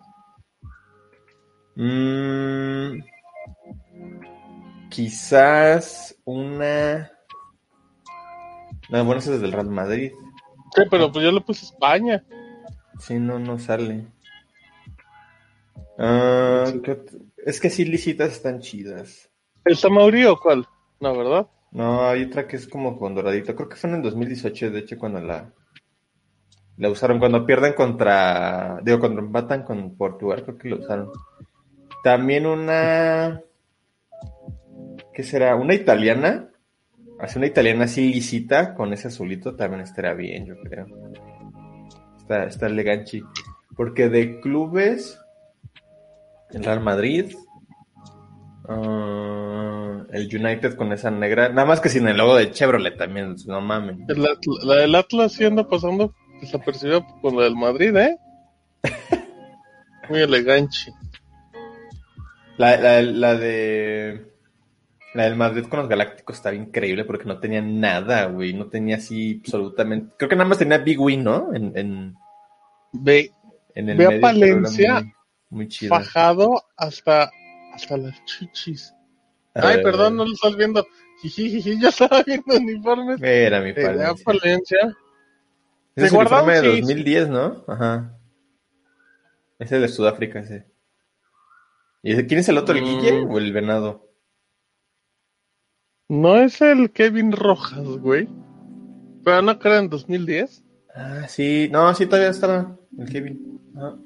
Mm, quizás una. No, bueno, esa es del Real Madrid. Sí, pero pues yo le puse España. Sí, no, no sale. Ah, ¿qué es que sí, lisitas están chidas. ¿El Tamaurí o cuál? No, ¿verdad? No, hay otra que es como con doradito. Creo que fue en el 2018, de hecho, cuando la, la usaron. Cuando pierden contra. Digo, cuando empatan con Portugal, creo que lo usaron. También una. ¿Qué será? Una italiana. Hace una italiana así lisita con ese azulito también estaría bien, yo creo. Está, está elegante. Porque de clubes. El Real Madrid. ah, el United con esa negra. Nada más que sin el logo de Chevrolet también, no mames. La del Atlas sí anda pasando desapercibida con la del Madrid, ¿eh? (laughs) Muy elegante. La, la, la de. La del Madrid con los Galácticos estaba increíble porque no tenía nada, güey. No tenía así absolutamente. Creo que nada más tenía Big Win, ¿no? En, en, Ve, en el Ve a medio, Palencia Muy, muy chido. fajado hasta, hasta las chichis. Ay, perdón, no lo estás viendo. Jijijiji, ya estaba viendo uniformes. Era mi Eh, Ve a Palencia. Ese es el uniforme de guardado, sí, 2010, ¿no? Ajá. Ese de Sudáfrica, ese. ¿Y ese- quién es el otro, el Mm. Guille o el Venado? No es el Kevin Rojas, güey. Pero no creo en 2010. Ah, sí, no, sí, todavía estaba el Kevin. Ajá.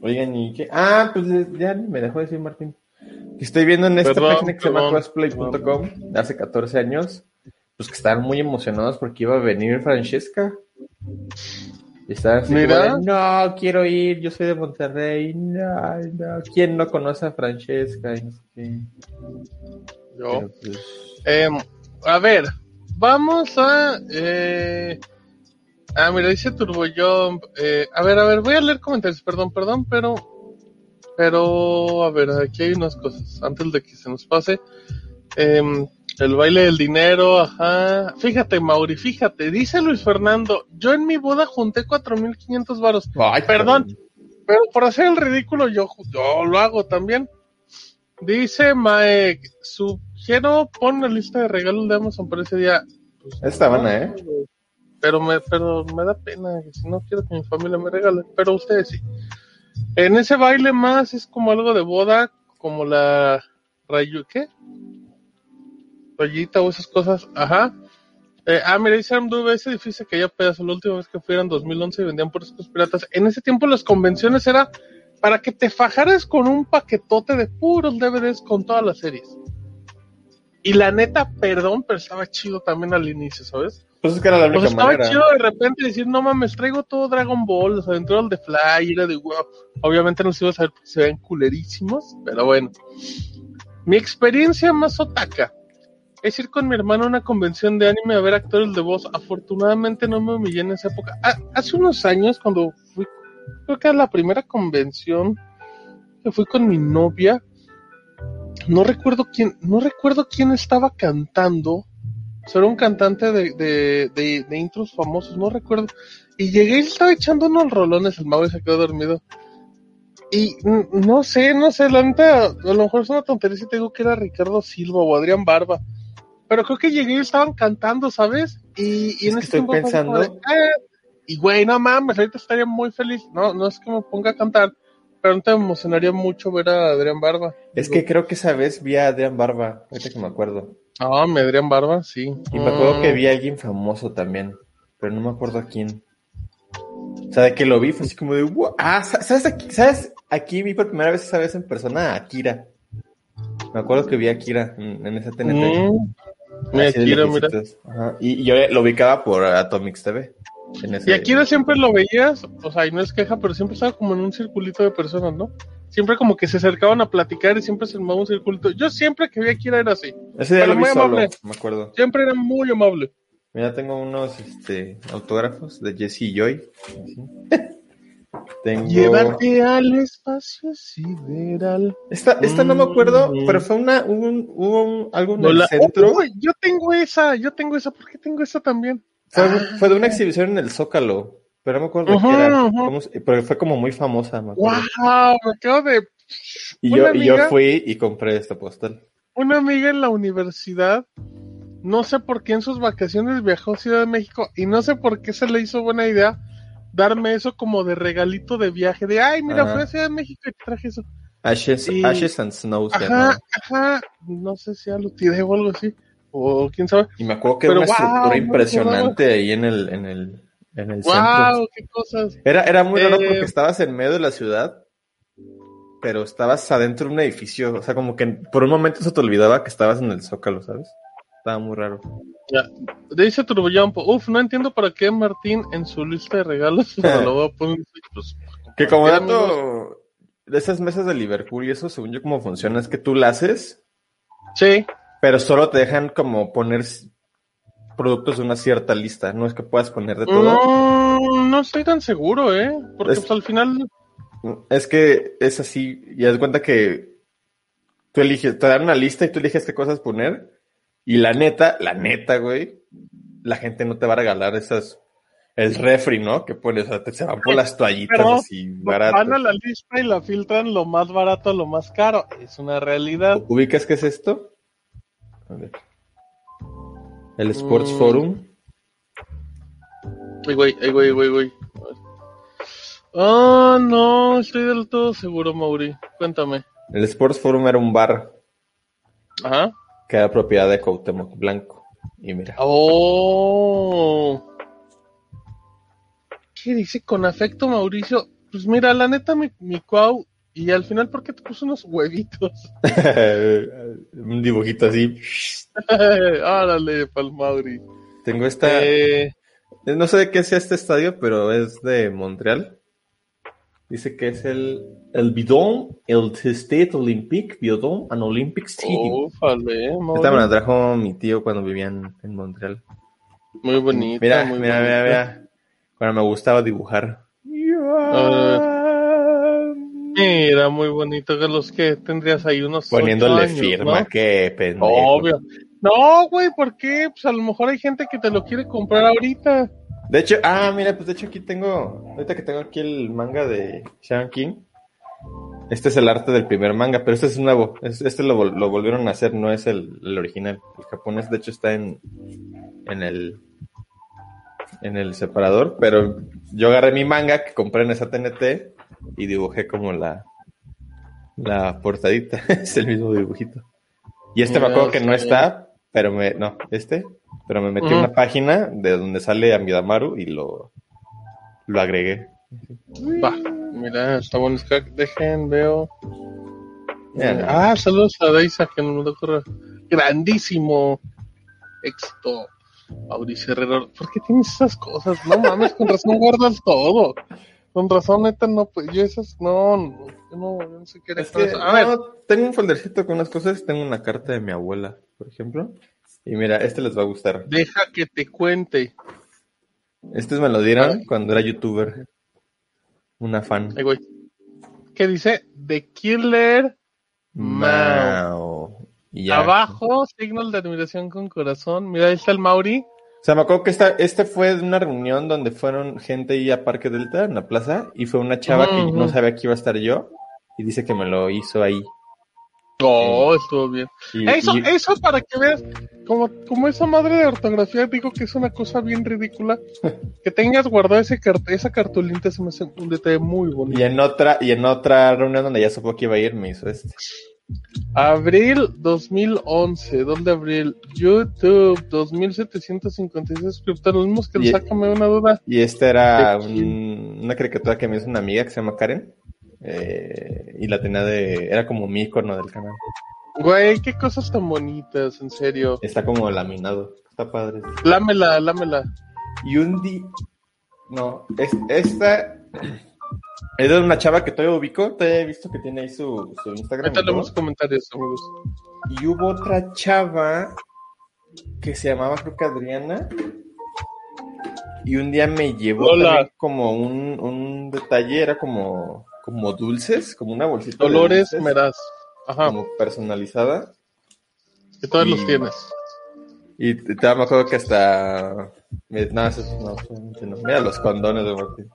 Oigan, ¿y qué? Ah, pues eh, ya me dejó decir Martín. Que Estoy viendo en esta Perdón, página que se llama perdón. cosplay.com de hace 14 años, pues que estaban muy emocionados porque iba a venir Francesca. Y estaban así Mira. como de, no, quiero ir, yo soy de Monterrey, no, no, ¿quién no conoce a Francesca? Y no sé qué. Yo. Pero, pues, Em, a ver, vamos a. Eh... Ah, mira, dice TurboJump. Eh, a ver, a ver, voy a leer comentarios, perdón, perdón, pero. Pero, a ver, aquí hay unas cosas. Antes de que se nos pase. Em, el baile del dinero, ajá. Fíjate, Mauri, fíjate. Dice Luis Fernando: Yo en mi boda junté 4.500 varos. Ay, Perdón. Pero por hacer el ridículo, yo, yo lo hago también. Dice Mae, sugiero pon la lista de regalos de Amazon para ese día. Pues, Está buena, ¿eh? Pero me, pero me da pena, que si no quiero que mi familia me regale, pero ustedes sí. En ese baile más es como algo de boda, como la ¿qué? Rayita o esas cosas, ajá. Eh, ah, mira, dice Amdu, ese edificio que ya pedazo, la última vez que fui era en 2011 y vendían por estos piratas. En ese tiempo las convenciones era para que te fajaras con un paquetote de puros DVDs con todas las series. Y la neta, perdón, pero estaba chido también al inicio, ¿sabes? Pues es que era la Pues única estaba manera. chido de repente decir, no mames, traigo todo Dragon Ball, los aventuras de Fly, era de wow. Obviamente no los ibas a ver porque se ven culerísimos, pero bueno. Mi experiencia más otaka es ir con mi hermano a una convención de anime a ver actores de voz. Afortunadamente no me humillé en esa época. Ah, hace unos años, cuando fui, creo que a la primera convención que fui con mi novia. No recuerdo quién, no recuerdo quién estaba cantando. O sea, era un cantante de, de, de, de intros famosos, no recuerdo. Y llegué y estaba echando unos rolones, el Mauro se quedó dormido. Y no sé, no sé, la neta, a lo mejor es una tontería si te que era Ricardo Silva o Adrián Barba. Pero creo que llegué y estaban cantando, ¿sabes? Y, y Es en ese estoy tiempo pensando- de, "Ah". y güey, no mames, ahorita estaría muy feliz. No, no es que me ponga a cantar, pero no te emocionaría mucho ver a Adrián Barba. Es que creo que esa vez vi a Adrián Barba, ahorita que me acuerdo. Ah, me Adrián Barba, sí. Y me acuerdo Mm. que vi a alguien famoso también, pero no me acuerdo a quién. O sea, de que lo vi fue así como de, "Wow". ah, sa- ¿sabes aquí, ¿sabes? Aquí vi por primera vez esa vez en persona a Akira. Me acuerdo que vi a Akira en, en esa TNT. Mm. Mira, Akira, mira. Ajá. Y, y yo lo ubicaba por Atomics TV. en ese- Y Akira siempre lo veías, o sea, y no es queja, pero siempre estaba como en un circulito de personas, ¿no? Siempre como que se acercaban a platicar y siempre se armaba un circulito. Yo siempre que vi a Akira era así. Ese día pero lo vi muy solo, amable. me acuerdo. Siempre era muy amable. Mira, tengo unos este, autógrafos de Jesse y Joy. (laughs) tengo... Llevarte al espacio sideral. Esta, esta no me acuerdo, Mm. pero fue una, un, un- algo en No el la- centro. Oh, yo tengo esa, yo tengo esa. ¿Por qué tengo esa también? Fue, Ah. fue de una exhibición en el Zócalo, pero no me acuerdo de Ujú, qué era. pero fue como muy famosa, me acuerdo. ¡Wow! Me acabo de. Y, yo, y yo fui y compré esta postal. Una amiga en la universidad, no sé por qué en sus vacaciones viajó a Ciudad de México y no sé por qué se le hizo buena idea darme eso como de regalito de viaje. De, ay, mira, Ajá. fui a Ciudad de México y traje eso. Ashes, Y- Ashes and Snow Ajá, llamaba. ajá. No sé si ya lo tiré o algo así. O quién sabe. Y me acuerdo que Pero, era una wow, estructura no impresionante ahí en el, en el, en el centro. ¡Wow! ¡Qué cosas! Era, era muy raro Eh, porque estabas en medio de la ciudad, pero estabas adentro de un edificio. O sea, como que por un momento se te olvidaba que estabas en el Zócalo, ¿sabes? Estaba muy raro. Ya. Dice Turbojampo, uf, no entiendo para qué Martín en su lista de regalos pero lo voy a poner. Pues, Que como dato, de esas mesas de Liverpool y eso, según yo, cómo funciona, es que tú la haces, Sí, pero solo te dejan como poner productos de una cierta lista. No es que puedas poner de todo. Mm, no estoy tan seguro, ¿eh? Porque Es- pues, al final Es que es así, y de cuenta que tú eliges, te dan una lista y tú eliges qué cosas poner. Y la neta, la neta, güey, la gente no te va a regalar esas, el refri, ¿no? Que pones, o sea, te se van por las toallitas Pero así baratas. van a la lista y la filtran lo más barato a lo más caro. Es una realidad. ¿Ubicas qué es esto? A ver. El Sports Mm. Forum. Ay, güey, ay, güey, güey, güey. Ah, no, estoy del todo seguro, Mauri. Cuéntame. El Sports Forum era un bar Ajá. Que era propiedad de Cuauhtémoc Blanco. Y mira, Oh. ¿Qué dice con afecto, Mauricio? Pues mira, la neta, mi, mi cuau. Y al final, ¿por qué te puso unos huevitos? (laughs) un dibujito así. (laughs) Árale, pal Mauri. Tengo esta. Eh, No sé de qué sea este estadio, pero es de Montreal. Dice que es el, el Bidon, el Stade Olympique, Bidon and Olympic Stadium. Esta me la trajo mi tío cuando vivían en Montreal. Muy bonita, Mira, muy mira, bonita. mira, mira. Cuando me gustaba dibujar. Mira, muy bonito. Que los que tendrías ahí unos. Poniéndole años, firma, ¿no? qué pendejo. Obvio. No, güey, ¿por qué? Pues a lo mejor hay gente que te lo quiere comprar ahorita. De hecho, ah, mira, pues de hecho aquí tengo, ahorita que tengo aquí el manga de Shaman King. Este es el arte del primer manga, pero este es nuevo. Es- Este lo, vol- lo volvieron a hacer, no es el, el original. El japonés, de hecho, está en, en el en el separador, pero yo agarré mi manga que compré en esa TNT y dibujé como la la portadita. (laughs) es el mismo dibujito. Y este me acuerdo que no está, pero me, no, este, pero me metí en una página de donde sale Amidamaru y lo, lo agregué. Va, mira, está bueno. Dejen, veo. Ah, saludos a Deisa, que nos correo. Grandísimo éxito. Mauricio Herrero, ¿por qué tienes esas cosas? No mames, con razón guardas todo. Con razón, neta, no, pues yo esas, no, no, yo no, yo no sé qué era Es todo que, eso. A ver, tengo un foldercito con unas cosas, tengo una carta de mi abuela, por ejemplo. Y mira, este les va a gustar. deja que te cuente. Estos me lo dieron cuando era youtuber. Una fan. Ay, güey. que dice The Killer Mao. Abajo, signos de admiración con corazón. Mira, ahí está el Mauri. O sea, me acuerdo que esta, este fue de una reunión donde fueron gente ahí a Parque Delta, en la plaza, y fue una chava que no sabía que iba a estar yo, y dice que me lo hizo ahí. Oh, estuvo bien. Y- Eso, y- eso para que veas, como, como esa madre de ortografía, digo que es una cosa bien ridícula. (laughs) que tengas guardado ese cart- esa cartulina se me hace un detalle muy bonito. y en otra, y en otra reunión donde ya supo que iba a ir, me hizo este. Abril 2011, ¿dónde abril? YouTube, 2756 suscriptores, los mismos que Y- Sácame una duda. Y esta era ¿De un- una caricatura que me hizo una amiga que se llama Karen. Eh, y la tenía de. Era como mi icono del canal. Güey, qué cosas tan bonitas, en serio. Está como laminado. Está padre. Lámela, lámela. Y un día. No, es, esta. Es de una chava que todavía ubico. Todavía he visto que tiene ahí su, su Instagram. Ahorita leemos comentarios, amigos. Y hubo otra chava que se llamaba, creo que Adriana. Y un día me llevó como un, un detalle, era como, como dulces, como una bolsita de Dolores dulces, Meraz. Ajá, como personalizada. que todos y- los tienes. Y te me acuerdo que hasta... me- No, no, no. Mira los condones de Martín.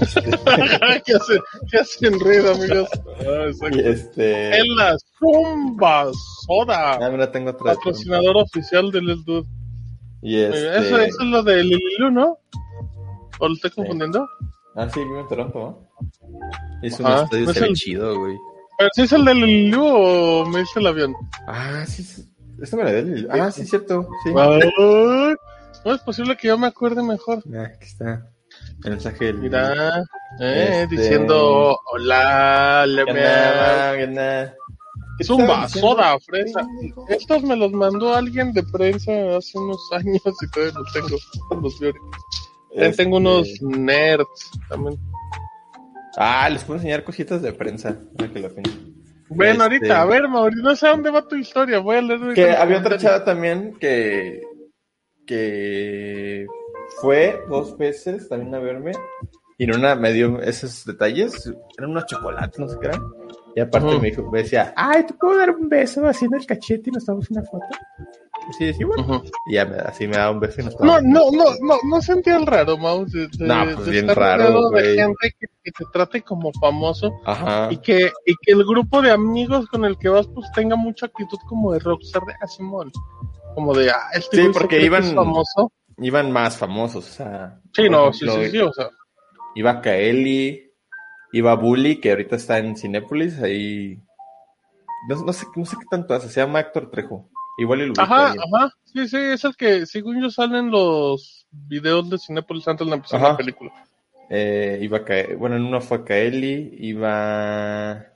(laughs) ¿Qué hacen? ¿Qué hacen ruido, amigos? Ah. Y este... En la Zumba Soda, Ah, mira, tengo otra. patrocinador oficial del El Dude. Y este... Eso, eso es lo de Lililu, ¿no? ¿O lo estoy confundiendo? Ah, sí, vive en Toronto, ¿no? Es un Ajá, estadio ¿no es se ve el- chido, güey. ¿Pero si es el de Lililu o me dice el avión? Ah, sí, sí. Esta me la dio. Ah, sí, cierto. Sí. No es posible que yo me acuerde mejor. Ah, aquí está. El mensaje del. Mira, eh, Este- diciendo hola, le ¿Qué onda? ¿Qué onda? ¿Qué Zumba, estabas diciendo? soda, fresa. Estos me los mandó alguien de prensa hace unos años y todavía los tengo. Los Este- tengo unos nerds también. Ah, les puedo enseñar cositas de prensa. que lo pienso. Bueno, Este- ahorita, a ver, Mauricio, no sé a dónde va tu historia. Voy a leer. ahorita Que había otra chava también que. que fue dos veces también a verme. Y en una me dio esos detalles. Eran unos chocolates, no sé qué eran. Y aparte me dijo, me decía, ay, ¿te puedo dar un beso en el cachete y nos damos una foto? Y así decía, bueno. Ujú. Y ya me, así me daba un beso y nos No, no, no, no, no sentía el raro, Maus. De, No, pues de bien estar raro, de gente que, que te trate como famoso Ajá. y que, y que el grupo de amigos con el que vas, pues tenga mucha actitud como de rockstar de ah, Simón. Como de, ah, este Sí, porque iban- es famoso. Iban más famosos, o sea. Sí, no, ejemplo, sí, sí, sí, o sea. Iba Kaeli, iba Bully, que ahorita está en Cinépolis, ahí. No, no sé, no sé qué tanto hace, se llama Héctor Trejo. Igual ubico Ajá, ajá. Sí, sí, es el que, según yo, salen los videos de Cinepolis antes de empezar Ajá. la película. Eh, iba Kaeli, bueno, en uno fue Kaeli, iba.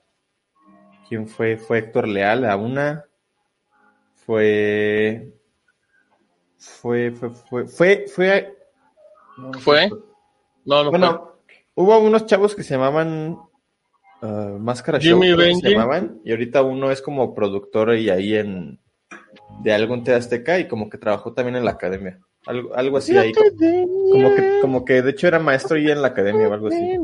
¿Quién fue? Fue Héctor Leal a una. Fue. Fue, fue, fue, fue, fue. no, ¿Fue? No, no fue. Bueno, hubo unos chavos que se llamaban ah, Máscara Jimmy Show, se llamaban, y ahorita uno es como productor y ahí en de algo en TV Azteca y como que trabajó también en la academia. Algo, algo así La ahí. Como, academia, como que, como que de hecho era maestro y en la academia o algo así.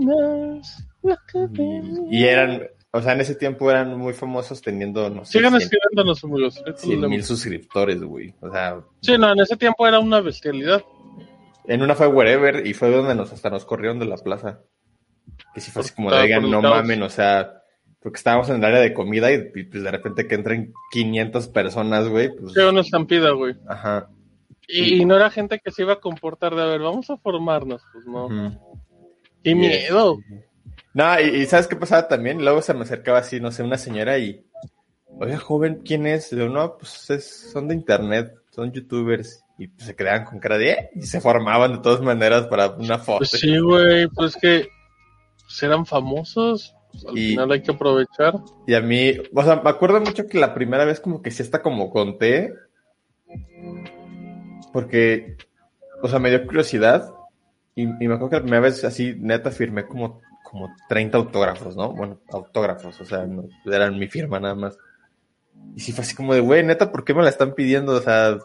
academia. Y eran, o sea, en ese tiempo eran muy famosos teniendo, no sé, Sigan 100 escribiéndonos, amigos. ahorita lo mil leemos. suscriptores, güey. O sea, Sí, no, en ese tiempo era una bestialidad. en una fue Wherever y fue donde nos hasta nos corrieron de la plaza. Que si fue así como el no mamen, o sea, porque estábamos en el área de comida y, y, pues de repente que entren 500 personas, güey, pues, Sí, una estampida, güey. ajá. Y, y no era gente que se iba a comportar de, a ver, vamos a formarnos, pues no. Y Y miedo. No, y, y ¿sabes qué pasaba también? Luego se me acercaba así, no sé, una señora y, oye, joven, ¿quién es? Y yo, no, pues es- son de internet, son youtubers. Y pues, se quedaban con cara de, "¿Eh?", y se formaban de todas maneras para una foto. Pues sí, güey, pues que pues eran famosos. Al Y- final hay que aprovechar. Y a mí, o sea, me acuerdo mucho que la primera vez como que sí hasta como conté, porque, o sea, me dio curiosidad y, y me acuerdo que la primera vez así, neta, firmé como, como 30 autógrafos, ¿no? Bueno, autógrafos, o sea, no, eran mi firma nada más. Y sí fue así como de, güey, neta, ¿por qué me la están pidiendo? O sea,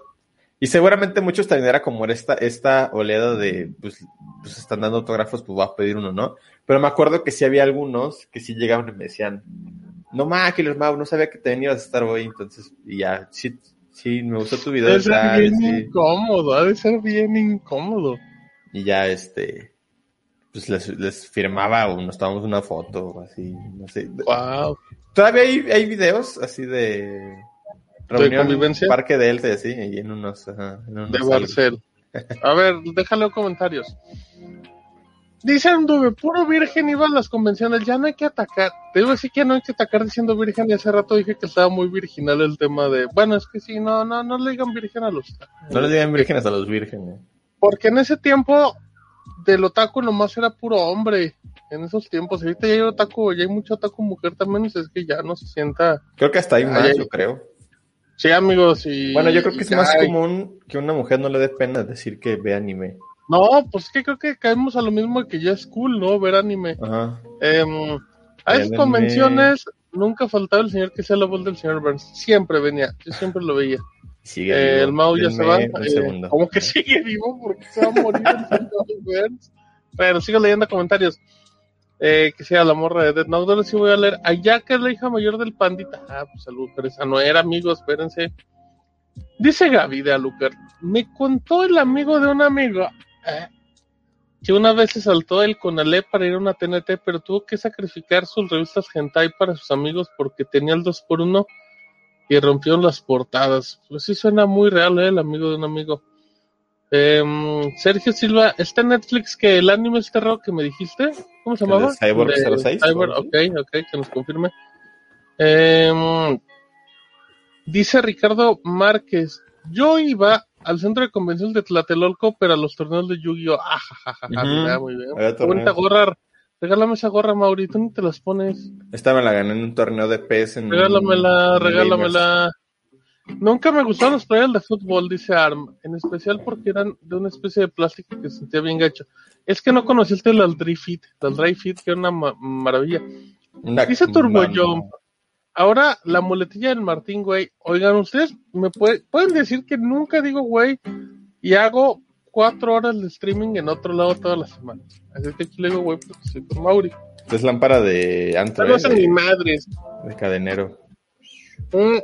Y seguramente muchos también era como esta, esta oleada de, pues, pues están dando autógrafos, pues voy a pedir uno, ¿no? Pero me acuerdo que sí había algunos que sí llegaban y me decían, no más, Killer Mau, no sabía que te venías a estar hoy, entonces, y ya, sí, sí, me gustó tu video. Debe ser tal, bien sí. incómodo, ha de ser bien incómodo. Y ya, este, pues les, les firmaba o nos tomamos una foto así, no sé. Wow. Todavía hay, hay videos así de reunión convivencia? Parque Delta y así, y en unos, ajá, en unos De Barcel. (laughs) A ver, déjalo comentarios. Dice Anduve, puro virgen iba a las convenciones, ya no hay que atacar. Te digo así que no hay que atacar diciendo virgen y hace rato dije que estaba muy virginal el tema de... Bueno, es que sí, no, no, no le digan virgen a los... No les digan vírgenes a los vírgenes. Porque en ese tiempo del otaku nomás era puro hombre. En esos tiempos, ahorita ya hay otaku, ya hay mucho otaku mujer también, es que ya no se sienta... Creo que hasta hay más, yo creo. Sí, amigos, y... Bueno, yo creo que es más común que una mujer no le dé pena decir que ve anime. No, pues es que creo que caemos a lo mismo que ya es cool, ¿no? Ver anime. Ajá. Em, a esas convenciones nunca faltaba el señor que sea la voz del señor Burns. Siempre venía, yo siempre lo veía. Sigue Eh, vivo. el Mau ya se va. Eh, como que sigue vivo porque se va a morir el señor Burns. Pero sigo leyendo comentarios. Eh, que sea la morra de Dead Note. Sí voy a leer. Allá que es la hija mayor del pandita. Ah, pues salud, pero esa no era, amigos, espérense. Dice Gaby de Alucard. Me contó el amigo de un amigo eh, que una vez se saltó el Conalé para ir a una TNT, pero tuvo que sacrificar sus revistas hentai para sus amigos porque tenía el 2x1 y rompieron las portadas. Pues sí suena muy real, ¿eh? El amigo de un amigo. Em, Sergio Silva, ¿está en Netflix que el anime este raro que me dijiste? ¿Cómo se ¿El de llamaba? Cyborg De 06, Cyborg, ok, ok, que nos confirme. Em, dice Ricardo Márquez, yo iba al centro de convención de Tlatelolco, pero a los torneos de Yu-Gi-Oh! Ah, ja, ja, ja, mira, muy bien. Bonita gorra. Regálame esa gorra, Mauri, ¿tú ni te las pones? Esta me la gané en un torneo de PES en Regálamela, regálamela. Nunca me gustaron los players de fútbol, dice Arm, en especial porque eran de una especie de plástico que se sentía bien gacho. Es que no conociste el Dry Fit, el Dry Fit, que era una ma- maravilla. Una- Dice Turbo Jump. Ahora, la muletilla del Martín, güey. Oigan, ustedes me puede- pueden decir que nunca digo, güey, y hago cuatro horas de streaming en otro lado todas las semanas. Así que aquí le digo, güey, porque soy por Mauri. Es lámpara de antro, Saludos a eh, mi de, madre. de cadenero. Mm,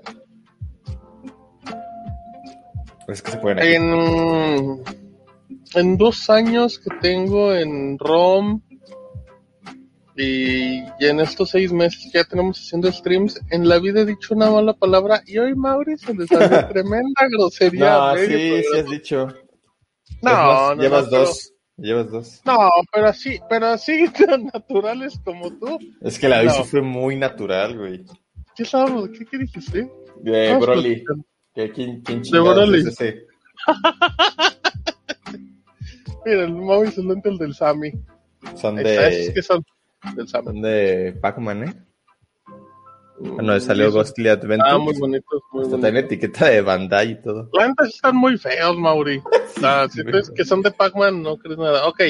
Es que se pueden aquí. En, en dos años que tengo en ROM y, y en estos seis meses que ya tenemos haciendo streams, en la vida he dicho una mala palabra y hoy Mauri se hace (laughs) tremenda grosería. No, a sí, medio sí has dicho. No, más, no, llevas no, pero- dos. Llevas dos. No, pero así, pero así (laughs) tan naturales como tú. Es que la No. bici fue muy natural, güey. ¿Qué estábamos? ¿Qué, qué dijiste? De Broly. platicando. Que ¿Quién, quién De es ese? (laughs) Mira, el Maui se lente el del Sammy. Son de, que son del Sammy. son de Pac-Man, ¿eh? Bueno, salió Ghostly Adventures. Ah, muy bonitos, muy Hasta bonitos. tiene etiqueta de Bandai y todo. La neta sí están muy feos, Mauri. (laughs) Ah, si muy tú es que son de Pac-Man, no crees nada. Ok.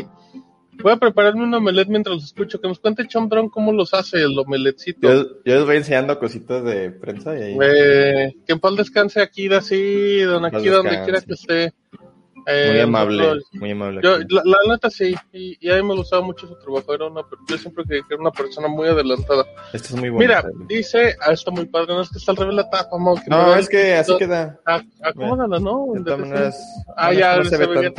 Voy a prepararme un omelette mientras los escucho. Que nos cuente Chomdron cómo los hace el omeletcito. Yo, yo les voy enseñando cositas de prensa y ahí. Eh, que en paz descanse Akira, sí, don Akira, donde quiera que esté. Eh, muy amable, nosotros- muy amable. Yo, aquí. la, la neta sí, y, y a mí me gustaba mucho su trabajo. Era una, yo siempre creí que era una persona muy adelantada. Esto es muy bonito. Mira, dice, ah, está muy padre, no es que está al revés la tapa, No, da es que así no, queda. ah, Acomódala, ¿no? De todas Desde- maneras, Ah, no, ya, no se se ve bien.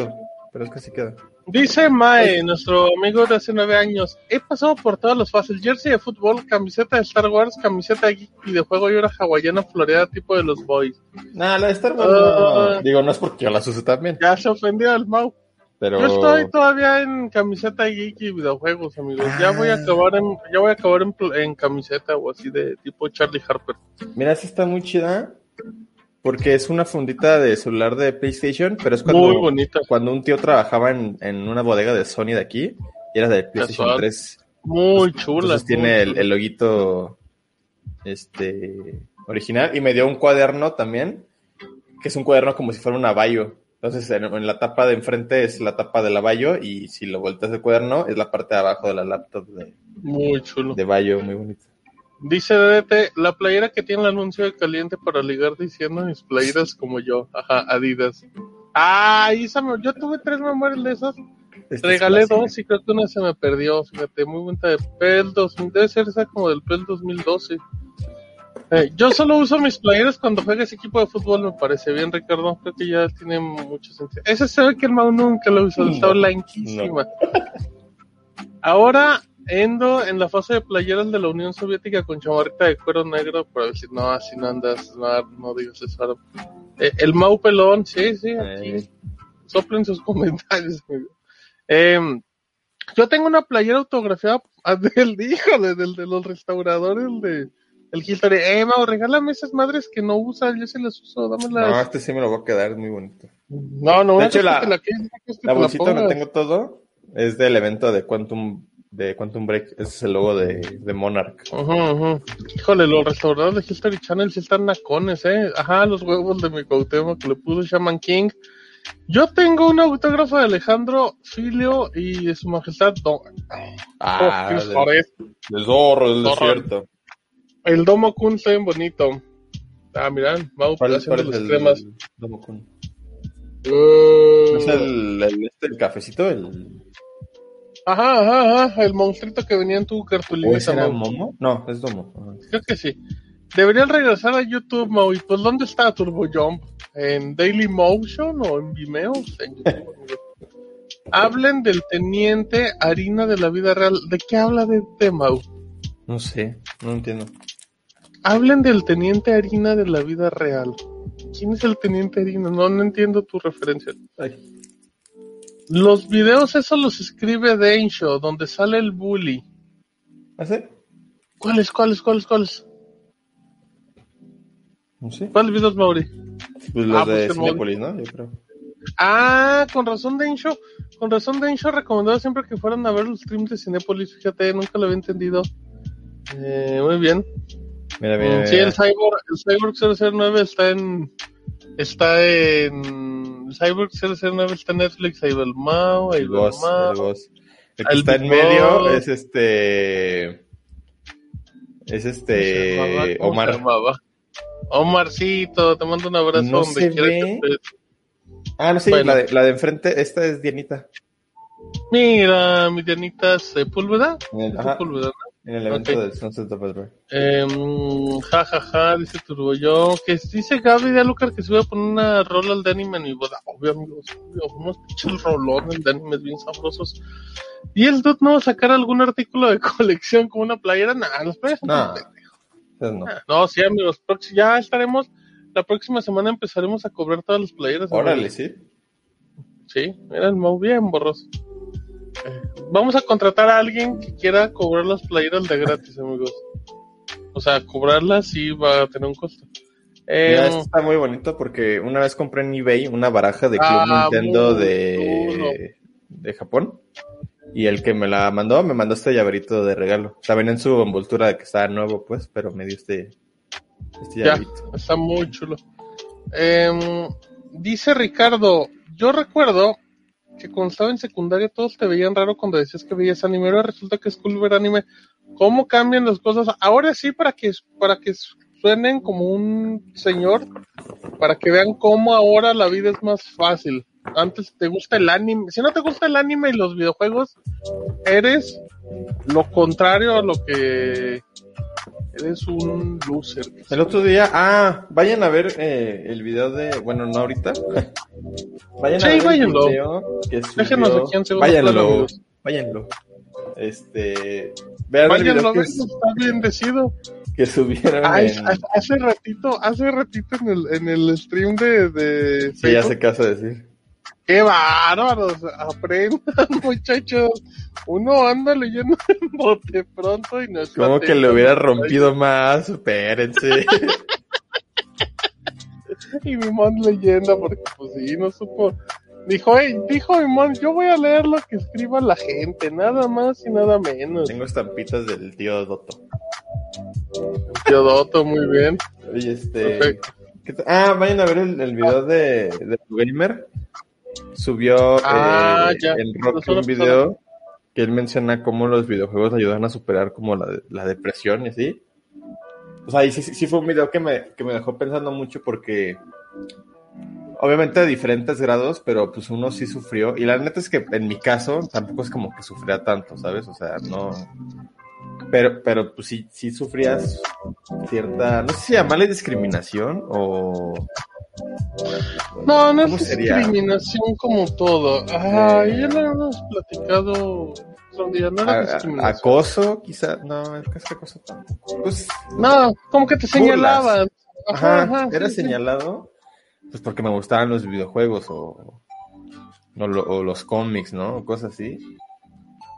Pero es que así queda. Dice Mae, nuestro amigo de hace nueve años, he pasado por todas las fases, jersey de fútbol, camiseta de Star Wars, camiseta de geek, videojuego y una hawaiana floreada tipo de los boys. Nah, la de Star Wars Ah. no. Digo, no es porque yo las uso también. Ya se ofendió el Mau. Pero. Yo estoy todavía en camiseta de geek y videojuegos, amigos. Ya voy a Ah. acabar en, ya voy a acabar en, en camiseta o así de tipo Charlie Harper. Mira, esta está muy chida. Porque es una fundita de celular de PlayStation, pero es cuando, Muy bonita. cuando un tío trabajaba en, en una bodega de Sony de aquí y era de PlayStation Casual. 3. Muy chula. Entonces tiene el, el loguito este original y me dio un cuaderno también, que es un cuaderno como si fuera un avallo. Entonces en, en la tapa de enfrente es la tapa del avallo y si lo volteas el cuaderno es la parte de abajo de la laptop de, Muy chulo. de Bayo, muy bonito. Dice DDT, la playera que tiene el anuncio de caliente para ligar diciendo mis playeras como yo. Ajá, Adidas. Ah, esa yo tuve tres memorias de esas. Esta es Regalé dos y creo que una se me perdió. Fíjate, muy buena de PEL 2000. Debe ser esa como del PEL 2012. Eh, yo solo uso mis playeras cuando juega ese equipo de fútbol, me parece bien, Ricardo. Creo que ya tiene mucho sentido. Ese se ve que el Mau nunca lo usó, está No, blanquísima. Ahora endo en la fase de playeras de la Unión Soviética con chamarrita de cuero negro para decir, no, así no andas, no, no digas eso. Aaron". Eh, el Mau Pelón, sí, sí, aquí. Eh. Soplen sus (laughs) comentarios. amigo. Em, yo tengo una playera autografiada (laughs) del híjole, del de los restauradores de el Hilton. Eh, Mau, regálame esas madres que no usas, yo sí las uso, No, dámelas. este sí me lo voy a quedar, es muy bonito. No, no, De hecho, la- que la La bolsita donde pongas. tengo todo es del evento de Quantum, de Quantum Break. Ese es el logo de, de Monarch. Híjole, los restauradores de History Channel sí están nacones, eh. Ajá, los huevos de mi Cuauhtémoc que le puso Shaman King. Yo tengo un autógrafo de Alejandro Filio y de su majestad Don... Ah, Oh, del, zorro del Zorro. desierto. El Domo Kun está bien bonito. Ah, miran, vamos ¿Cuál, haciendo cuál es las el cremas. Domo Kun? Mm. ¿Es el, el, este, el cafecito? El... Ajá, ajá, ajá, el monstruito que venía en tu ¿O cartulina. ese era. Momo? No, es Domo. Ajá. Creo que sí. Deberían regresar a YouTube, Mau. ¿Y pues dónde está Turbo Jump? ¿En Daily Motion o en Vimeo? En YouTube. Hablen del teniente harina de la vida real. ¿De qué habla de este, Mau? No sé, no entiendo. Hablen del teniente harina de la vida real. ¿Quién es el teniente harina? No, no entiendo tu referencia. Ay. Los videos esos los escribe Densho, donde sale el bully. ¿Hace? ¿Cuáles, cuáles, cuáles, cuáles? No sé. ¿Cuáles videos, Mauri? Pues los Ah, pues de que Cinépolis, ¿no? Yo creo. Ah, con razón Densho, con razón Densho recomendaba siempre que fueran a ver los streams de Cinepolis, fíjate, nunca lo había entendido. Eh, muy bien. Mira, mira, Mm, Sí, el Cyborg, el Cyborg 009 está en está en Cyborg 009 está en Netflix, ahí va el Mao, ahí va el boss, Mao. el boss. El que El está en medio es este. Es ¿Cómo se este. Omar. Omarcito, te mando un abrazo No donde quiera que estés. Ah, no sé, Bueno. la, de, la de enfrente, esta es Dianita. Mira, mi Dianita Sepúlveda. Ajá, Sepúlveda, en el evento Ok. del Sunset Overdrive. Eh, ja, ja, ja, dice Turboyo. Que dice Gaby de Alucar que se iba a poner una rola de anime en mi boda. Obvio, amigos, obvio. Unos pinches rolones de animes bien sabrosos. ¿Y el dude no va a sacar algún artículo de (laughs) colección como una playera? Nah, los playeras No, no. Sí, amigos. Ya estaremos. La próxima semana empezaremos a cobrar todas las playeras. Órale, sí. Sí, mira el Mau bien borroso. Vamos a contratar a alguien que quiera cobrar las playeras de gratis, amigos. O sea, cobrarlas sí va a tener un costo. Eh, Mira, esto está muy bonito porque una vez compré en eBay una baraja de Club Ah, Nintendo de, de Japón. Y el que me la mandó, me mandó este llaverito de regalo. También en su envoltura de que estaba nuevo, pues, pero me dio este, este ya, llaverito. está muy chulo. Em, dice Ricardo, yo recuerdo que cuando estaba en secundaria todos te veían raro cuando decías que veías anime, ahora resulta que es cool ver anime. ¿Cómo cambian las cosas? Ahora sí, para que, para que suenen como un señor, para que vean cómo ahora la vida es más fácil. Antes te gusta el anime, si no te gusta el anime y los videojuegos, eres lo contrario a lo que eres un loser. El otro día, ah, vayan a ver eh, el video de, bueno, no ahorita. vayan Sí, a ver váyanlo. el video que subió. Déjenos aquí en segundo váyanlo, váyanlo. Este, vean el Vayan, video que, está bien decido. que subieron en... hace- ratito, hace ratito en el, en el stream de, de Sí, ya Facebook. sé qué vas a decir. ¡Qué bárbaros! Aprendan, (laughs) muchachos. Uno anda leyendo (laughs) en bote pronto y no está Como que le hubiera rompido más, espérense. (laughs) Y mi mon leyenda, porque pues sí, no supo. Dijo, hey, dijo mi mon, yo voy a leer lo que escriba la gente, nada más y nada menos. Tengo estampitas del tío Doto. Teodoto, muy bien. Oye, este... Perfecto. Ah, vayan a ver el, el video de, de gamer. Subió Ah, eh, en Rock Solo- un video que él menciona cómo los videojuegos ayudan a superar como la, la depresión y así. O sea, y sí, sí- fue un video que me, que me dejó pensando mucho porque obviamente de diferentes grados, pero pues uno sí sufrió. Y la neta es que en mi caso tampoco es como que sufría tanto, ¿sabes? O sea, no. Pero, pero pues sí, sí sufrías cierta, no sé si llamarle discriminación o... No, no ¿Cómo es sería? discriminación como todo. Ah, Eh. ya lo hemos platicado día, no era a- acoso, quizá, no, es que es acoso tampoco. Pues, No, como que te Burlas. señalaban. ajá, Ajá, ajá, era sí, sí. señalado, pues porque me gustaban los videojuegos o, o, lo- o los cómics, ¿no? O cosas así.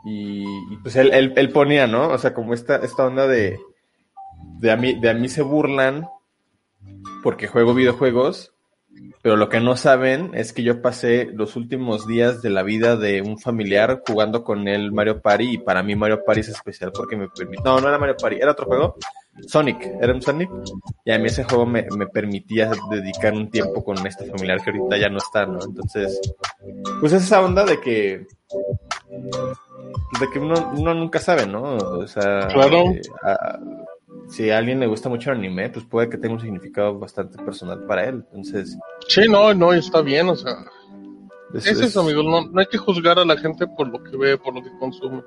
Y, y, pues él, él, él ponía, ¿no? O sea, como esta, esta onda de, de a mí, de a mí se burlan porque juego videojuegos, pero lo que no saben es que yo pasé los últimos días de la vida de un familiar jugando con él Mario Party y para mí Mario Party es especial porque me permite... No, no era Mario Party, era otro juego. Sonic, era un Sonic. Y a mí ese juego me, me permitía dedicar un tiempo con este familiar que ahorita ya no está, ¿no? Entonces, pues es esa onda de que... De que uno, uno nunca sabe, ¿no? O sea, Claro. eh, a- si a alguien le gusta mucho el anime, pues puede que tenga un significado bastante personal para él. Entonces, Sí, no, no, está bien, o sea. es, Es eso, amigo, no, no hay que juzgar a la gente por lo que ve, por lo que consume.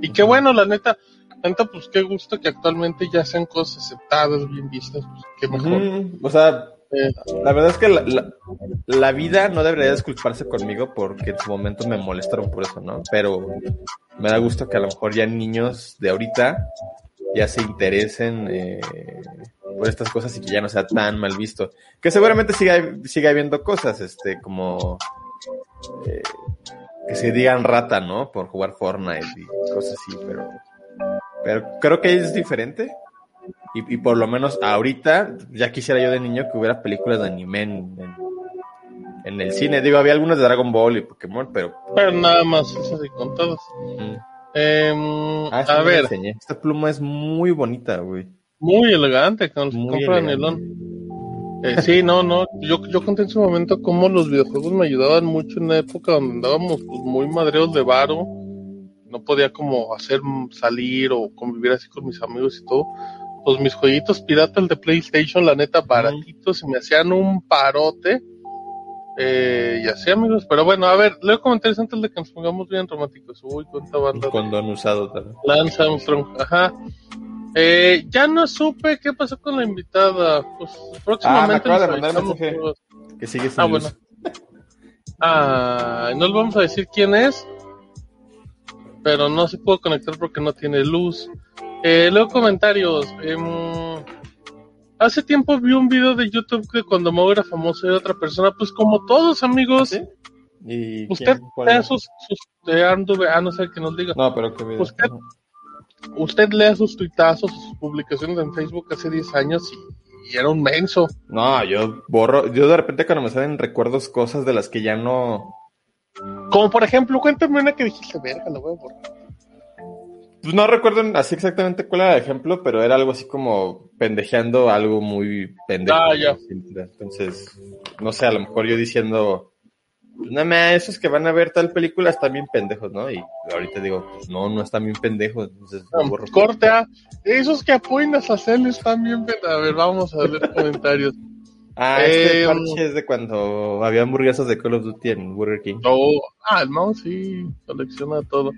Y qué bueno, la neta, la neta, pues qué gusto que actualmente ya sean cosas aceptadas, bien vistas, pues qué mejor. O sea, Eh, la verdad es que la, la- la vida no debería disculparse conmigo porque en su momento me molestaron por eso, ¿no? Pero me da gusto que a lo mejor ya niños de ahorita ya se interesen eh, por estas cosas y que ya no sea tan mal visto. Que seguramente siga, siga habiendo cosas, este, como eh, que se digan rata, ¿no? Por jugar Fortnite y cosas así, pero, pero creo que es diferente. Y, y por lo menos ahorita, ya quisiera yo de niño que hubiera películas de anime en, en- en el cine. Digo, había algunas de Dragon Ball y Pokémon, pero... pero nada más, es así con todos. mm. Ah, esta a ver. Esta pluma es muy bonita, güey. muy elegante, con se Muy compra elegante. nylon. Eh, sí, no, no, yo, yo conté en su momento cómo los videojuegos me ayudaban mucho en una época donde andábamos pues, muy madreos de varo, no podía como hacer mm, salir o convivir así con mis amigos y todo. Pues mis jueguitos piratas de PlayStation, la neta, baratitos, y me hacían un parote. Eh, y así, amigos, pero bueno, a ver, leo comentarios antes de que nos pongamos bien románticos. Uy, cuánta banda. condón usado también. Lance Armstrong, ajá. Eh, ya no supe qué pasó con la invitada. Pues Ah, me próximamente de nos mandar avisamos mensaje. Que sigue sin Ah, luz. bueno. Ah, no les vamos a decir quién es, pero no se pudo conectar porque no tiene luz. Eh, leo comentarios. Em, hace tiempo vi un video de YouTube que cuando Mau era famoso era otra persona, pues como todos amigos. ¿Sí? ¿Y Usted lea sus, sus de ah, no sé que nos diga. No, pero qué video. Usted- Usted lea sus tuitazos, sus publicaciones en Facebook hace 10 años y, y era un menso. No, yo borro. Yo de repente cuando me salen recuerdos cosas de las que ya no. Como por ejemplo, cuéntame una que dijiste, verga, la voy a borrar. Pues no recuerdo así exactamente cuál era el ejemplo, pero era algo así como pendejeando algo muy pendejo. Ah, ya. Entonces, no sé, a lo mejor yo diciendo, pues nada más, esos que van a ver tal película están bien pendejos, ¿no? Y ahorita digo, pues no, no están bien pendejos, entonces lo borro. Corte A. Esos que apoyan a Sacel están bien. pen- A ver, vamos a leer (laughs) comentarios. Ah, este Eh, parche es de cuando había hamburguesas de Call of Duty en Burger King. Oh, ah, no, sí, colecciona todo.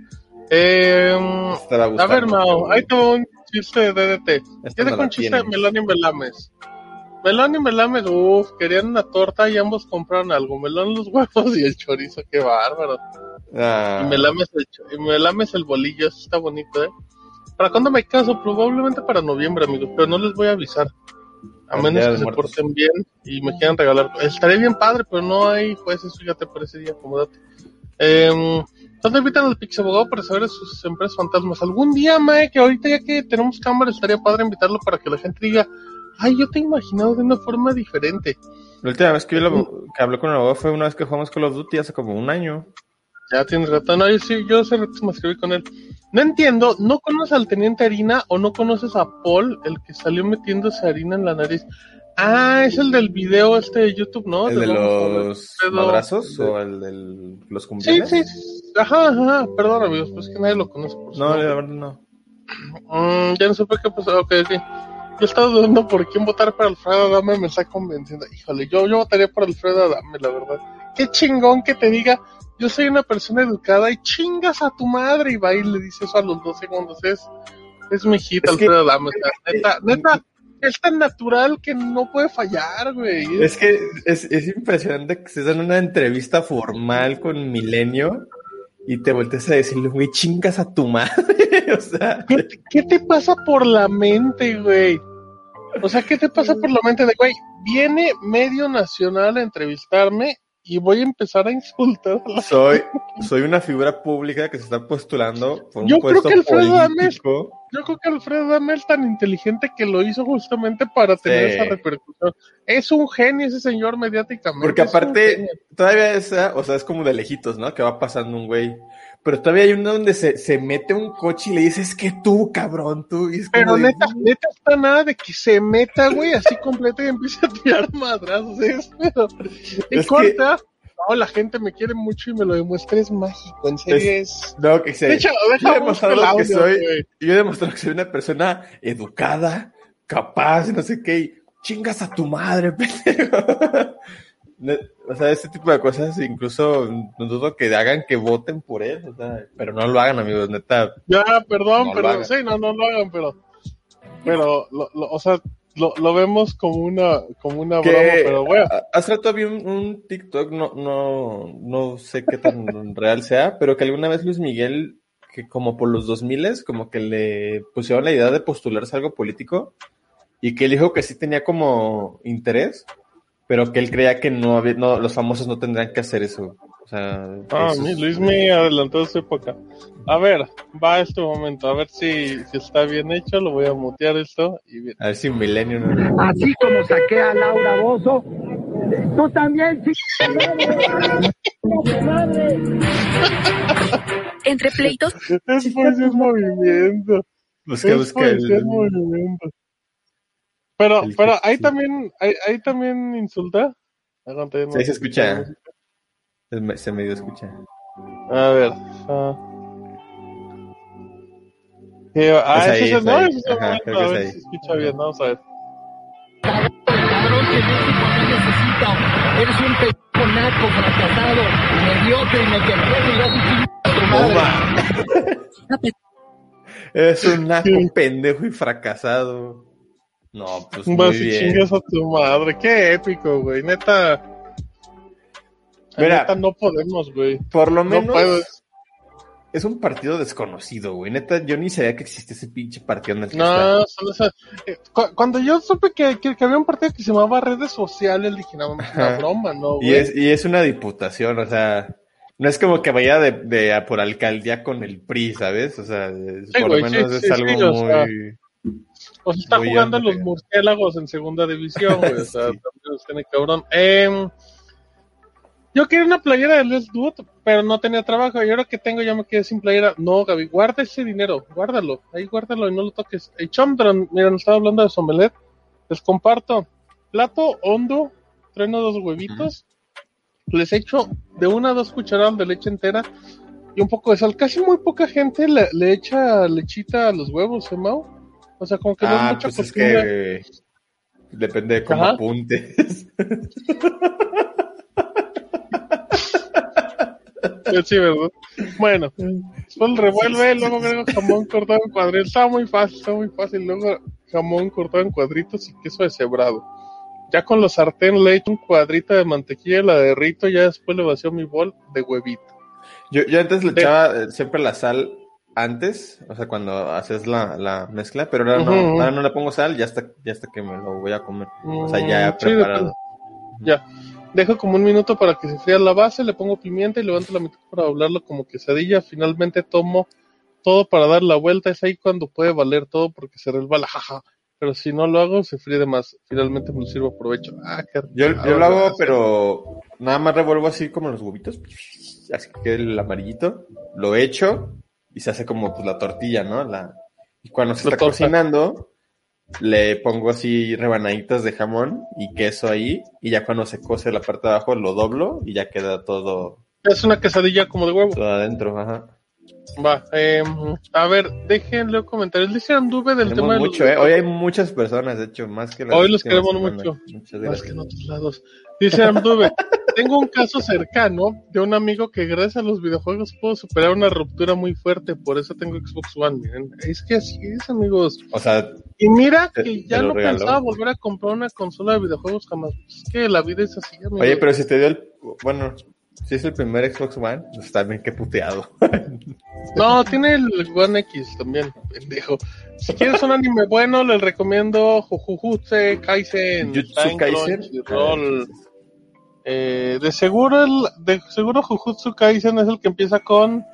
Eh, a ver, Mao, ahí te va un chiste de DDT. Con la un chiste de. Melón y Melames. Melón y Melames, uff, querían una torta y ambos compraron algo. Melón los huevos y el chorizo, qué bárbaro. Ah, Y Melames el, y Melames el bolillo, eso está bonito, ¿eh? ¿Para cuándo me caso? Probablemente para noviembre, amigos, pero no les voy a avisar. A menos que se Muertos. porten bien y me quieran regalar. Estaré bien padre, pero no hay jueces, fíjate, por ese día, acomódate. Eh, ¿Dónde invitan al Pixabogado para saber de sus empresas fantasmas? Algún día, Mae, que ahorita ya que tenemos cámara, estaría padre invitarlo para que la gente diga, ay, yo te he imaginado de una forma diferente. La última vez que yo lo- que hablé con el abogado fue una vez que jugamos Call of Duty hace como un año. Ya tienes rato. No, yo sí, yo hace rato me escribí con él. No entiendo, ¿no conoces al teniente harina o no conoces a Paul, el que salió metiéndose harina en la nariz? Ah, es el del video este de YouTube, ¿no? ¿El de los pedo. madrazos o el de los cumpleaños? sí, sí. Ajá, ajá. Perdón, amigos, pues que nadie lo conoce por No, la verdad no. Mm, ya no supe qué pasó. Ok, ok. Yo estaba dudando por quién votar para Alfredo Adame, me está convenciendo. Híjole, yo, yo votaría por Alfredo Adame, la verdad. Qué chingón que te diga, yo soy una persona educada y chingas a tu madre y va y le dice eso a los dos segundos. Es, es mi hijita, Alfredo Adame. o sea, neta, neta, es tan natural que no puede fallar, güey. Es que es, es impresionante que estés en una entrevista formal con Milenio y te voltees a decirle, güey, chingas a tu madre. (laughs) o sea, ¿Qué, te- qué te pasa por la mente, güey? O sea, ¿qué te pasa por la mente de, güey, viene medio nacional a entrevistarme y voy a empezar a insultar a la soy, soy una figura pública que se está postulando por un Yo creo puesto que Alfredo político. Yo creo que Alfredo Adame es tan inteligente que lo hizo justamente para tener Sí. esa repercusión. Es un genio ese señor mediáticamente. Porque aparte, todavía esa, o sea, es como de lejitos, ¿no? Que va pasando un güey. Pero todavía hay uno donde se, se mete un coche y le dice, es que tú, cabrón, tú. Y es Pero de, neta, neta está nada de que se meta, güey, así completo y empiece a tirar madrazos. Es, pero, y Es corta. No, la gente me quiere mucho y me lo demuestra, es mágico, en serio es... No, que se, De hecho, yo he demostrado el que audio, soy, yo he demostrado que soy una persona educada, capaz, no sé qué, y chingas a tu madre, (laughs) pendejo. O sea, ese tipo de cosas, incluso no dudo que hagan que voten por él, o sea, pero no lo hagan, amigos, neta. Ya, perdón, No pero sí, no, no lo hagan, pero, pero, lo, lo- o sea, lo, lo vemos como una, como una Que- broma, pero bueno. Hace rato vi un, un TikTok, no, no, no sé qué tan (laughs) real sea, pero que alguna vez Luis Miguel, que como por los 2000 como que le pusieron la idea de postularse a algo político y que él dijo que sí tenía como interés, pero que él creía que no, había, no los famosos no tendrían que hacer eso. O sea, Ah, eso mi, es- Luis me adelantó su época. A ver, va este momento, a ver si, si está bien hecho, lo voy a mutear esto y bien. a ver si un milenio no- Así como saqué a Laura Bozo, tú también, (laughs) Entre pleitos, Es es movimiento. Busca, es busca poesía el- es movimiento. Pero, el pero ahí sí. también, ahí, ahí también insulta. Aguanta, ya no- Sí, se escucha. se medio escucha. A ver. ah. Eh, ah, Es ahí, ese es el es no, ahí. ese Ajá, momento, es si escucha bien, vamos a ver. cabrón que México no necesita. Eres un pendejo naco, fracasado, mediocre, y me quedé y vas a chingar a tu madre. (laughs) Es un naco pendejo y fracasado. No, pues (laughs) muy Vas y bien. chingas a tu madre. Qué épico, güey. Neta. Mira. neta, no podemos, güey. Por lo No menos puedes. es un partido desconocido, güey. Neta, yo ni sabía que existía ese pinche partido en el que está. No, son esas- eh, cu- cuando yo supe que, que, que había un partido que se llamaba redes sociales, dije, no, una broma, ¿no? Y güey? es, y es una diputación, o sea, no es como que vaya de, de a por alcaldía con el PRI, ¿sabes? O sea, es- por lo menos sí, es algo sí, o muy... sea, O sea, está jugando en los murciélagos en segunda división, güey. O (laughs) sea, Sí. también los tiene cabrón. Em, yo quería una playera de Les Dude, pero no tenía trabajo. Y ahora que tengo ya me quedé sin playera. No, Gaby, guarda ese dinero. Guárdalo. Ahí guárdalo y no lo toques. Hey, Chomdron, mira, nos estaba hablando de Somelet. Les comparto. Plato hondo. Treno dos huevitos. Les echo de una a dos cucharadas de leche entera y un poco de sal. Casi muy poca gente le, le echa lechita a los huevos, ¿eh, Mau? O sea, como que no es Ah, mucha pues es costumbre. que depende de cómo Ajá. apuntes. Sí, ¿verdad? Bueno, después lo revuelve, luego agrego jamón cortado en cuadritos. Está muy fácil, está muy fácil. Luego jamón cortado en cuadritos y queso deshebrado. Ya con los sartén le echo un cuadrito de mantequilla, la derrito, ya después le vacío mi bol de huevito. Yo, yo antes le echaba eh, siempre la sal antes, o sea, cuando haces la, la mezcla, pero ahora no, ahora no le pongo sal, ya hasta, ya hasta que me lo voy a comer. O sea, ya Mm, sí, preparado. Ya. Dejo como un minuto para que se fría la base, le pongo pimienta y levanto la mitad para doblarlo como quesadilla. Finalmente tomo todo para dar la vuelta. Es ahí cuando puede valer todo porque se resbala, jaja. Pero si no lo hago, se fríe de más. Finalmente me lo sirvo a provecho. Ah, qué Yo, yo lo hago, pero nada más revuelvo así como los huevitos, así que el amarillito, lo echo y se hace como pues la tortilla, ¿no? La, y cuando se La está torta. cocinando, le pongo así rebanaditas de jamón y queso ahí, y ya cuando se cose la parte de abajo lo doblo y ya queda todo, Es una quesadilla como de huevo. todo adentro, ajá. Va, eh, a ver, déjenle comentarios. Dice Anduve del Tenemos tema de los mucho, ¿eh? Hoy hay muchas personas, de hecho, más que las Hoy los queremos mucho. Muchas Más gracias. que en otros lados. Dice Anduve, tengo un caso cercano de un amigo que gracias a los videojuegos pudo superar una ruptura muy fuerte, por eso tengo Xbox One. Miren, es que así es, amigos. O sea, Y mira que te ya no regaló. pensaba volver a comprar una consola de videojuegos jamás. Es que la vida es así, amigos. oye, pero si te dio el. Bueno, si es el primer Xbox One, pues también qué puteado. (laughs) No, tiene el One X también, pendejo. Si quieres un anime bueno, les recomiendo Jujutsu Kaisen, Jujutsu está en Kaisen. Eh, de seguro el, de seguro Jujutsu Kaisen es el que empieza con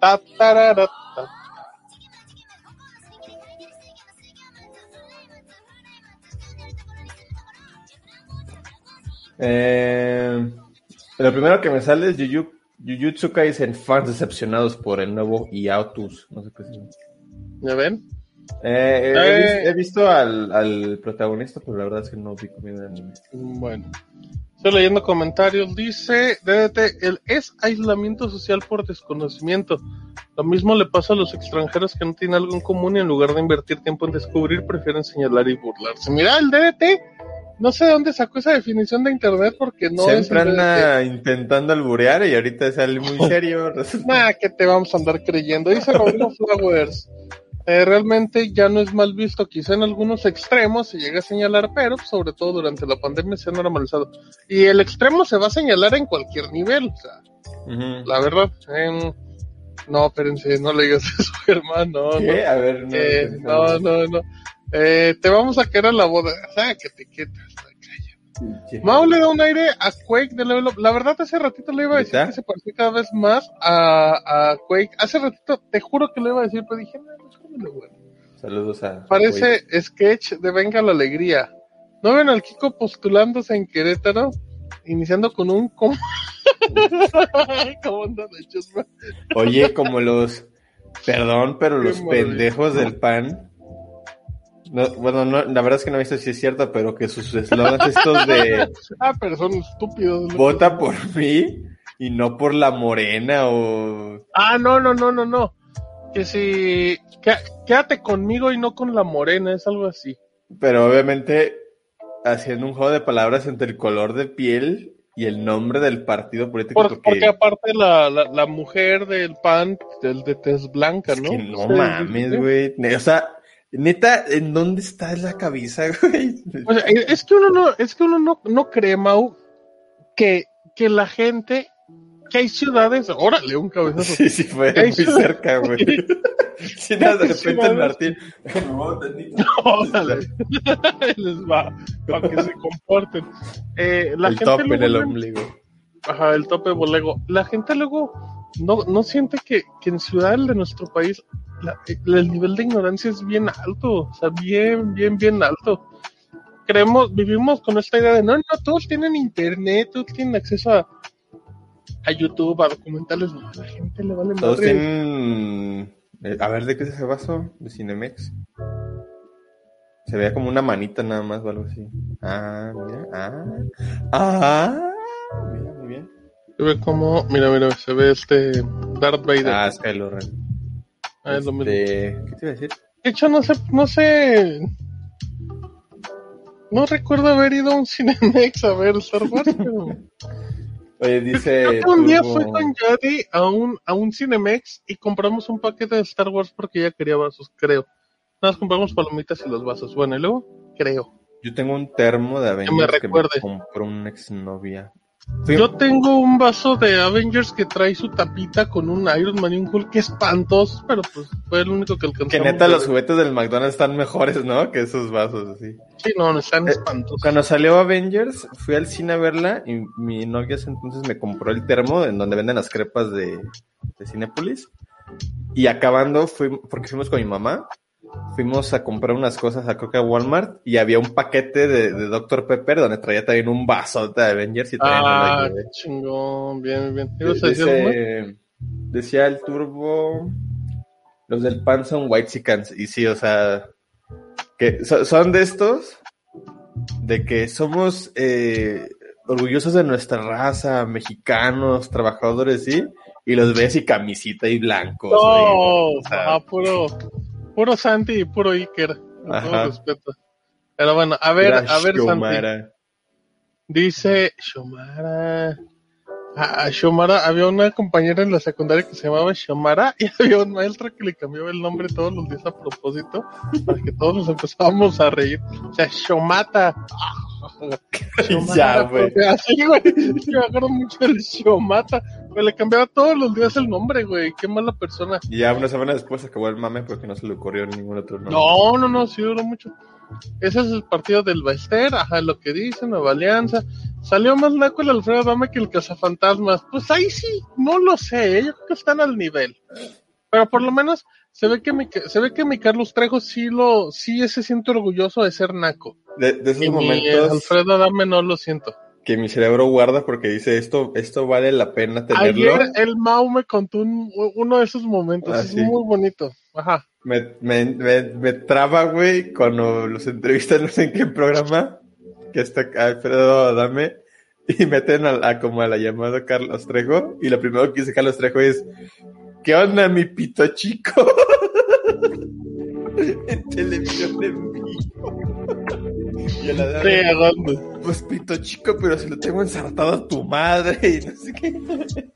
ta, tarara, ta. Eh, lo primero que me sale es Juju- Jujutsu Kaisen fans decepcionados por el nuevo Iautus. No sé qué es. ¿Ya ven? Eh, Eh. he visto al, al protagonista, pero la verdad es que no vi comida de anime. Bueno. Estoy leyendo comentarios. Dice, DDT, el es aislamiento social por desconocimiento. Lo mismo le pasa a los extranjeros que no tienen algo en común y en lugar de invertir tiempo en descubrir, prefieren señalar y burlarse. Mira, el DDT, no sé de dónde sacó esa definición de internet porque no es Siempre el anda intentando alburear y ahorita sale muy (laughs) serio. Nah, que te vamos a andar creyendo. Dice Rodrigo (laughs) Flowers. eh, realmente ya no es mal visto, quizá en algunos extremos se llega a señalar, pero sobre todo durante la pandemia se ha normalizado. Y el extremo se va a señalar en cualquier nivel, o sea, la verdad. em, no, espérense, no le digas eso, Germán, no, no. ¿Qué? A ver, no. Eh, no, no, no. Eh, te vamos a quedar a la boda. Ah, que te quietas. ¿Qué? Mau le da un aire a Quake de Level Up. La verdad, hace ratito le iba a decir que se parecía cada vez más a, a Quake. Hace ratito, te juro que le iba a decir, pero dije, no, no es como lo bueno. Saludos a. Parece sketch de Venga la Alegría. ¿No ven al Kiko postulándose en Querétaro? Iniciando con un... ¿Cómo, (laughs) ¿Cómo andan hechos, man? Oye, como los. Perdón, pero Qué los maravilla. pendejos del (laughs) pan. No, bueno, no, la verdad es que no he visto si es cierto, pero que sus eslogans estos de (laughs) Ah, pero son estúpidos. ¿no? vota por mí y no por la morena o. Ah, no, no, no, no, no. Que si... que- Quédate conmigo y no con la morena, es algo así. Pero obviamente haciendo un juego de palabras entre el color de piel y el nombre del partido político. Por- porque aparte la, la, la mujer del pan, del de tez blanca, ¿no? que no mames, güey. O sea, neta, ¿en dónde está la cabeza, (laughs) güey? O sea, es que uno no, es que uno no, no cree, Mau, que, que la gente, que hay ciudades, órale, un cabezazo. Sí, sí, fue muy ciudades- cerca, güey. (laughs) Sí, nada, de repente el ciudades- Martín. Me muevo tantito. Órale. (laughs) Les va, para que se comporten. Eh, la el gente top en el no- ombligo. Ajá, el tope bolego. La gente luego no, no siente que, que en ciudades de nuestro país la- el nivel de ignorancia es bien alto, o sea, bien, bien, bien alto. Creemos, vivimos con esta idea de no, no, todos tienen internet, todos tienen acceso a, a YouTube, a documentales, no, a la gente le vale Todos madre. tienen. eh, A ver, ¿de qué es ese vaso? De Cinemex. Se veía como una manita nada más o algo así. Ah, mira. Ah. Ah. Mira, muy bien. Se ve como, mira, mira, se ve este Darth Vader. Ah, es Kylo Ren. Ah, es lo mismo. Este, ¿Qué te iba a decir? De hecho, no sé, no sé. No recuerdo haber ido a un Cinemex a ver Star Wars, (laughs) pero. Oye, dice. Creo que un día fui con Yadi a un, a un Cinemex y compramos un paquete de Star Wars porque ella quería vasos, creo. Nada más compramos palomitas y los vasos. Bueno, y luego, creo. Yo tengo un termo de Avengers que me, compró una exnovia. Yo tengo un vaso de Avengers que trae su tapita con un Iron Man y un Hulk espantosos, pero pues fue el único que alcanzamos. Que neta los juguetes del McDonald's están mejores, ¿no? Que esos vasos así. Sí, no, están Eh, espantosos. Cuando salió Avengers, fui al cine a verla y mi novia entonces me compró el termo en donde venden las crepas de, de Cinépolis. Y acabando, fui, porque fuimos con mi mamá, fuimos a comprar unas cosas a creo que a Walmart y había un paquete de, de Dr. Pepper donde traía también un vaso de Avengers y lo Ah, chingón, bien, bien. Dice- decía el turbo, los del pan son white chickens. Y sí, o sea, que so- son de estos, de que somos eh, orgullosos de nuestra raza, mexicanos, trabajadores, sí. y los ves y camisita y blancos. No, o sea, puro, puro Santi y puro Iker. Con todo respeto. Pero bueno, a ver, era a ver, Santi. Dice Shomara. Ah, Shomara, había una compañera en la secundaria que se llamaba Shomara (laughs) y había un maestro que le cambiaba el nombre todos los días a propósito para que todos nos empezábamos a reír. O sea, Shomata. (laughs) Ya, güey. Así, güey. (laughs) Es que me acuerdo mucho del Shomata. Güey, le cambiaba todos los días el nombre, güey. Qué mala persona. Y ya una semana después acabó el mame porque no se le ocurrió ningún otro nombre. No, no, no, sí duró mucho. Ese es el partido del Baester, ajá, lo que dice, Nueva Alianza. Salió más naco el Alfredo Dame que el Cazafantasmas. Pues ahí sí, no lo sé, ¿eh? yo creo que están al nivel. Pero por lo menos se ve que mi, se ve que mi Carlos Trejo sí lo, sí se siente orgulloso de ser naco. De, de esos Y mi momentos Alfredo Dame no lo siento. que mi cerebro guarda porque dice esto, esto vale la pena tenerlo. Ayer el Mau me contó un- uno de esos momentos, Ah, es sí. muy bonito. Ajá. Me, me, me, me traba, güey, cuando los entrevistan, (laughs) no sé en qué programa, que está Alfredo Adame, y meten a, a como a la llamada Carlos Trejo, y lo primero que dice Carlos Trejo es, ¿qué onda, mi pito chico? (laughs) en televisión en vivo. y el Adame, Sí, aguanta. pues pito chico, pero se lo tengo ensartado a tu madre, y no sé qué.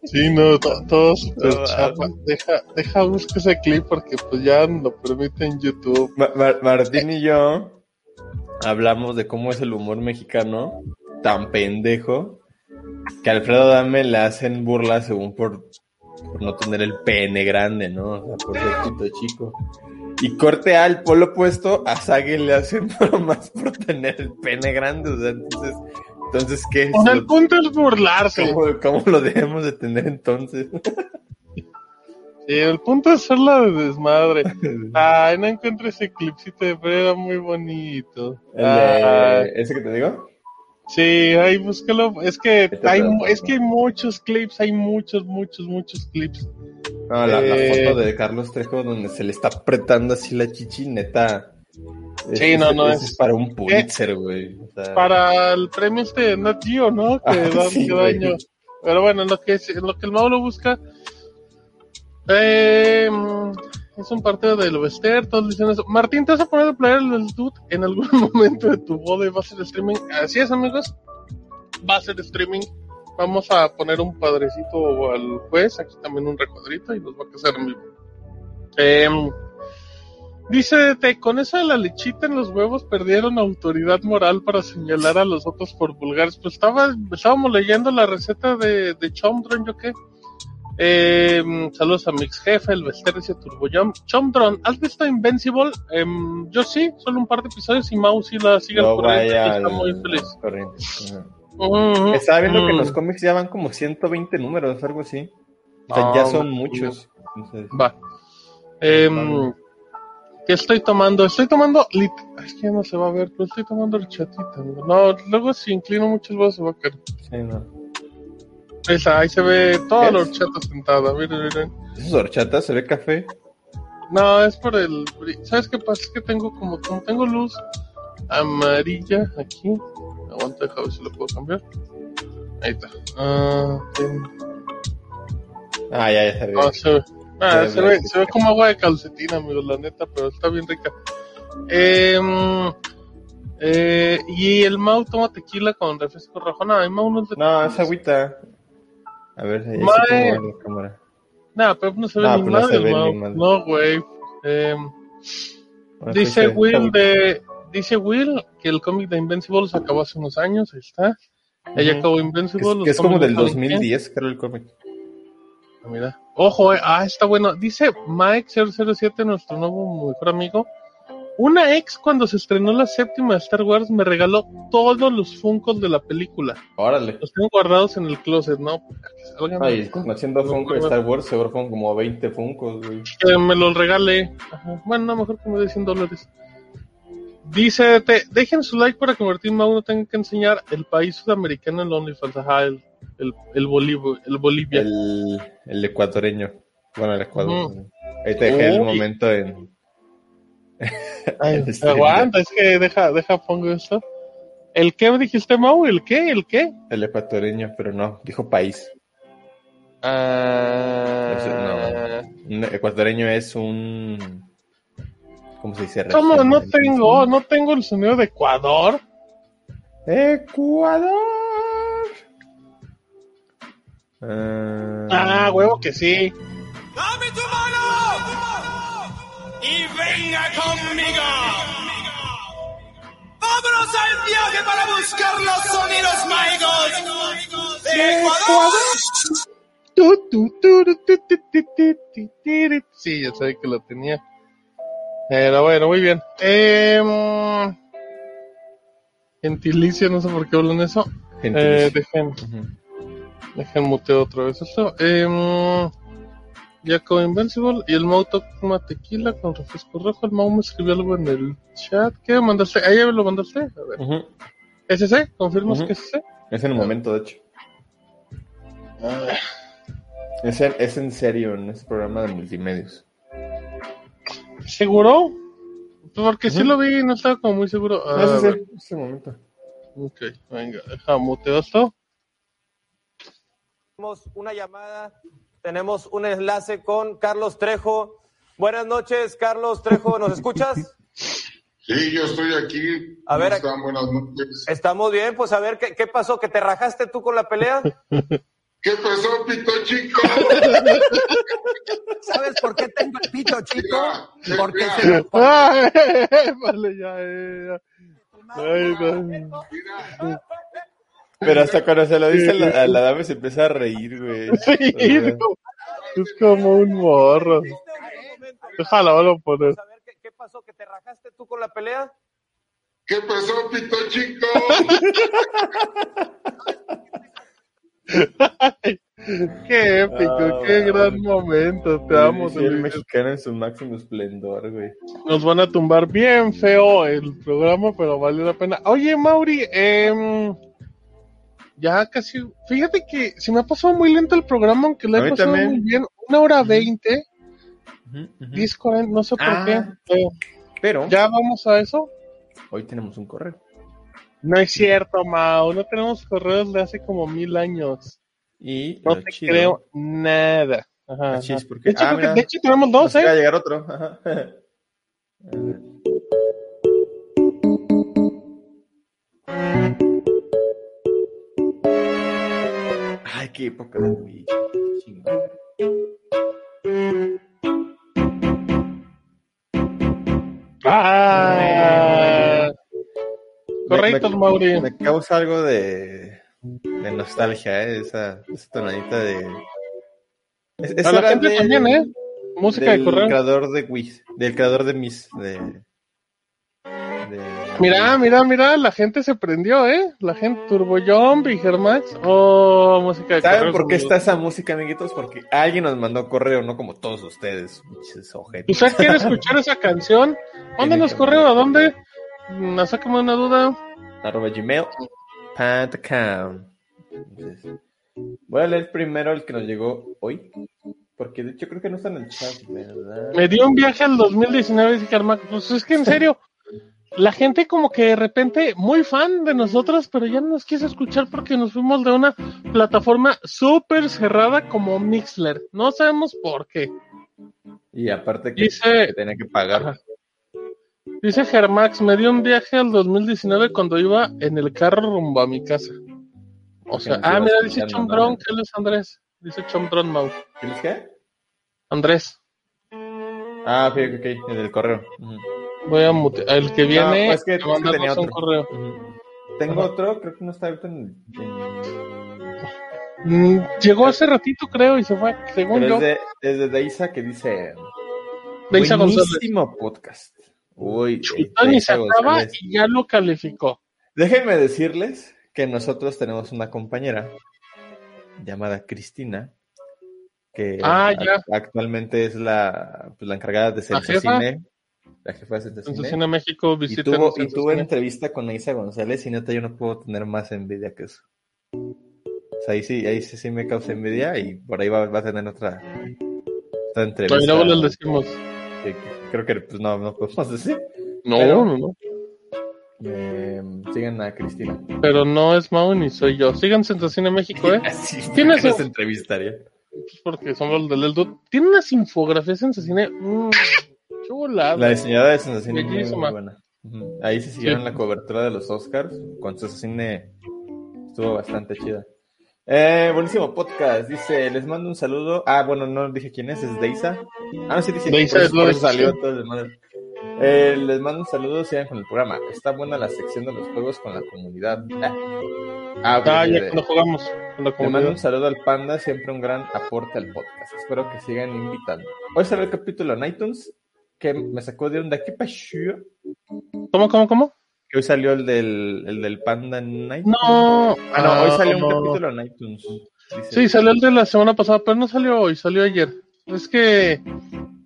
Sí, no, to- todo súper No, chapa. Deja, deja buscar ese clip porque pues ya lo permite en YouTube. Ma- Mar- Martín y yo hablamos de cómo es el humor mexicano tan pendejo que a Alfredo Dame le hacen burla según por, por no tener el pene grande, ¿no? O sea, por ser pito chico. Y corte al polo opuesto, a Sage le hacen (laughs) bromas por tener el pene grande, o sea, entonces, entonces ¿qué? O sea, el punto es burlarse. ¿Cómo, cómo lo debemos de tener entonces? (laughs) Sí, el punto es hacerla de desmadre. Ay, no encuentro ese clipcito de pero era muy bonito. El Ay, de- ¿Ese que te digo? Sí, ahí búscalo. Es que Este hay, es que hay muchos clips, hay muchos, muchos, muchos clips. No, la, la Eh, foto de Carlos Trejo donde se le está apretando así la chichi, neta. Sí, no, no, es- es para un Pulitzer, güey. O sea, Para el premio este de Nat Geo, ¿no? (laughs) Que Ah, da sí, daño. Pero bueno, en lo que, en lo que el Mau lo busca, eh, es un partido del Vester, todos dicen eso. Martín, ¿te vas a poner a playar el dude en algún (laughs) momento de tu boda y va a ser streaming? Así es, amigos. Va a ser streaming. Vamos a poner un padrecito al juez, aquí también un recuadrito y nos va a casar en vivo. Em, Dice, te, con eso de la lechita en los huevos perdieron autoridad moral para señalar a los otros por vulgares. Pues estaba, estábamos leyendo la receta de, de Chomdron, ¿yo qué? Eh, saludos a Mix Jefe, el a Turbojam. Chomdron, ¿has visto Invincible? Em, yo sí, solo un par de episodios y Mau sí la sigue no al corriente vaya está muy feliz. Estaba viendo que en ujú. los cómics ya van como 120 números, algo así. O sea, Ah, ya son muchos. Entonces, Va. Em, ¿Qué estoy tomando? Estoy tomando. lit- Es que ya no se va a ver, pero estoy tomando horchatita. amigo. No, luego si inclino mucho el vaso se va a caer. sí, no. Esa, ahí se ve toda ¿Qué la es? horchata sentada. Miren, miren. Esos horchatas, se ve café. No, es por el. ¿Sabes qué pasa? Es que tengo como, como tengo luz amarilla aquí. Aguanta, déjame ver si lo puedo cambiar. Ahí está. Ah, ten- Ah, ya, ya se ve. No, se ve, ah, se, ve, sí. se ve como agua de calcetín, amigos, la neta, pero está bien rica. Em, eh, y el Mau toma tequila con refresco rojo. No, el Mau no es de No, es agüita. A ver, ahí sí Mae. como la cámara. No, pero no se ve No, ni pues no madre ni madre. No, güey. Em, Ah, dice sí, Will de dice Will que el cómic de Invincible se acabó hace unos años, ahí está. Ella Ujú. acabó Invincible. que es como del no saben quién. 2010, creo, el cómic. Ah, Mira. Ojo, eh, ah, está bueno. Dice Mike007, nuestro nuevo mejor amigo. Una ex cuando se estrenó la séptima de Star Wars me regaló todos los Funkos de la película. Órale. Los tengo guardados en el closet, ¿no? Ay, conociendo Funko de Star Wars, seguro fueron como 20 Funkos, güey. Que me los regale. Ajá. Bueno, no, mejor que me dé 100 dólares. Dice, te, dejen su like para que Martín Mau no tenga que enseñar el país sudamericano en OnlyFans. Ajá, el, el, el, Bolivia, el Bolivia. El, el ecuatoriano. Bueno, el Ecuador. Ahí te dejé el momento en. Ay, (laughs) en stream. aguanta, es que deja, deja, pongo esto. ¿El qué me dijiste, Mau? ¿El qué? ¿El qué? El ecuatoriano, pero no, dijo país. Ah, no. Un ecuatoriano es un. ¿Cómo se dice? ¿Cómo no tengo? No tengo el sonido de Ecuador. Ecuador. Ah, Ah, huevo que sí. ¡Dame tu mano! y venga conmigo. Vámonos al viaje para buscar los sonidos mágicos de Ecuador. Sí, ya sabía que lo tenía. Pero bueno, muy bien. Eh, no sé por qué hablan eso. Eh, dejen, uh dejen muteo otra vez esto. Em, Jacob Invincible y el Mau toma tequila con refresco rojo. El Mau me escribió algo en el chat. ¿Qué mandaste? ¿Ahí lo mandaste? A ver. ¿Es ese? ¿Confirmas que es ese? Es en el momento, de hecho. Ah, Es en, es en serio en este programa de multimedios. ¿Seguro? Porque sí lo vi y no estaba como muy seguro. Ah, A sí, ver. sí, es el momento. Ok, venga, deja muteo esto. Tenemos una llamada, tenemos un enlace con Carlos Trejo. Buenas noches, Carlos Trejo, ¿nos escuchas? (laughs) Sí, yo estoy aquí. A ver, ¿Cómo están? Buenas noches. Estamos bien, pues a ver, ¿qué, qué pasó? ¿Que te rajaste tú con la pelea? (laughs) ¿Qué pasó, pito chico? (laughs) ¿Sabes por qué tengo el pito chico? Mira, Porque mira, se... Ay, vale, ya, eh, ya. Ay, no. mira. Pero hasta cuando se lo dice a la, la dama se empieza a reír, güey. (laughs) Sí, es como un morro. Déjalo, vamos a poner. A ver, ¿qué, pasó? ¿Que te rajaste tú con la pelea? ¿Qué pasó, pito chico? Qué épico, Ah, qué gran momento. Te amo, sí, el mexicano en su máximo esplendor, güey. Nos van a tumbar bien feo el programa, pero valió la pena. Oye, Mauri, em, ya casi. Fíjate que se me ha pasado muy lento el programa, aunque lo A he pasado también. muy bien. Una hora veinte. 10, 40, no sé por Ah. qué. Eh, Pero ¿Ya vamos a eso? hoy tenemos un correo. No es cierto, Mau. No tenemos correos de hace como mil años. Y No te chido- creo nada. Ajá, Ah, ajá. porque- De, hecho, ah, que- de hecho, tenemos dos, ¿eh? de llegar otro. Ajá. (laughs) A ver. Ay, qué época de Wii. Chingón. Ah, correcto, Me- Mauri. Me causa algo de, de nostalgia, ¿eh? Esa, esa tonadita de. Es, es A la gente del- también, ¿eh? Música del de correo. creador de Wii, del creador de Miss, de. De- Mira, mira, mira, la gente se prendió, ¿eh? La gente Turbo Jump y Germax. Oh, música de ¿Saben por qué está esa música, amiguitos? Porque alguien nos mandó correo, no como todos ustedes. ¿Usted quiere escuchar esa canción? Mándenos correo, ¿a dónde? Mm, Sácame una duda. Arroba gmail. Voy a leer primero el que nos llegó hoy. Porque de hecho creo que no está en el chat, ¿verdad? Me dio un viaje al 2019 y Germax. Pues es que en (laughs) serio, la gente como que de repente muy fan de nosotros, pero ya no nos quiso escuchar porque nos fuimos de una plataforma súper cerrada como Mixler. No sabemos por qué. Y aparte que, Dice- que tenía que pagar. Ajá. Dice Germax, me dio un viaje al 2019 cuando iba en el carro rumbo a mi casa. O sea, ah, mira, dice que él es Andrés. Dice Chomdron Mau. ¿Tienes qué? Andrés, Ah, ok, ok, en el correo. Ujú. Voy a mutear. El que viene, No, pues es que- te es que mandamos tenía un otro. correo. Tengo Ajá. otro, creo que no está ahorita en. en- Mm, llegó hace ratito, creo, y se fue, según Pero yo. es de, es de Deisa que dice. Deisa González. Buenísimo podcast. Uy, Tony se acaba González. y ya lo calificó. Déjenme decirles que nosotros tenemos una compañera llamada Cristina, que Ah, actualmente es la, pues, la encargada de ¿La jefa? Cine, la jefa de Cine México, y tuvo, y tuvo Cine. entrevista con Isa González y neta yo no puedo tener más envidia que eso. O sea, ahí sí, ahí sí, sí me causa envidia y por ahí va, va a tener otra, otra entrevista. Y luego les decimos. creo que pues no, no podemos decir. No, Pero- no, no. Eh, sigan a Cristina. Pero no es Mau ni soy yo. Sigan Centro Cine México, ¿eh? (laughs) Así, ¿Quién ¿por es qué el- nos entrevistaría? Pues porque son los del Eldo. Tiene unas infografías en cine. Chulada. La diseñadora de Sensación es muy, buena. Ahí se siguieron Sí. la cobertura de los Oscars con su cine. Estuvo bastante chida. Eh, buenísimo podcast. Dice, les mando un saludo. Ah, bueno, no dije quién es, es Deisa. Ah, no, sí, dice. Deisa es lo salió todo el desmadre. Eh, les mando un saludo, sigan con el programa. Está buena la sección de los juegos con la comunidad. Ah, ah, Ah, ya cuando jugamos con la le mando un saludo al Panda, siempre un gran aporte al podcast. Espero que sigan invitando. Hoy salió el capítulo en iTunes que me sacó de. ¿Qué pasó? ¿Cómo, cómo, cómo? Que hoy salió el del, el del Panda en iTunes. No. Ah, no, hoy salió un capítulo en iTunes. Dice- Sí, salió el de la semana pasada, pero no salió hoy, salió ayer. Es que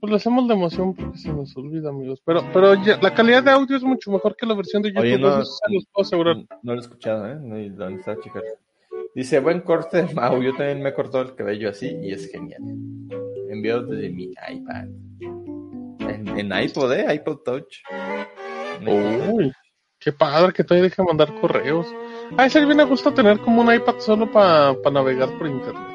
pues lo hacemos de emoción porque se nos olvida, amigos. Pero, pero ya- la calidad de audio es mucho mejor que la versión de YouTube. Oye, no, eso se los puedo asegurar. no lo he escuchado, ¿eh? No, lo checar. Dice, buen corte de Mau. Yo también me he cortado el cabello así y es genial. Enviado desde mi iPad. En, en iPod, ¿eh? iPod Touch. Uy, qué padre que todavía deja mandar correos. A ser bien a gusto tener como un iPad solo para navegar por internet.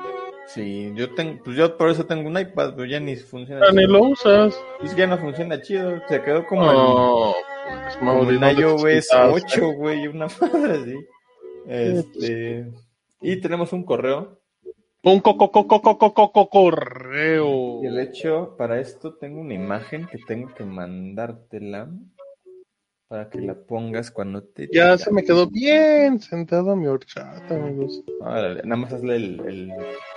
Sí, yo tengo, pues yo por eso tengo un iPad, pero ya ni funciona. Ah, ni lo usas. Pues ya no funciona chido, se quedó como No, en, pues, como en iOS quitaste. 8, güey, una (laughs) madre así. Este, y tenemos un correo. Un coco coco coco coco correo. Y de hecho, para esto tengo una imagen que tengo que mandártela para que la pongas cuando te Ya se me quedó bien sentado mi horchata, amigos. Nada más hazle el, el-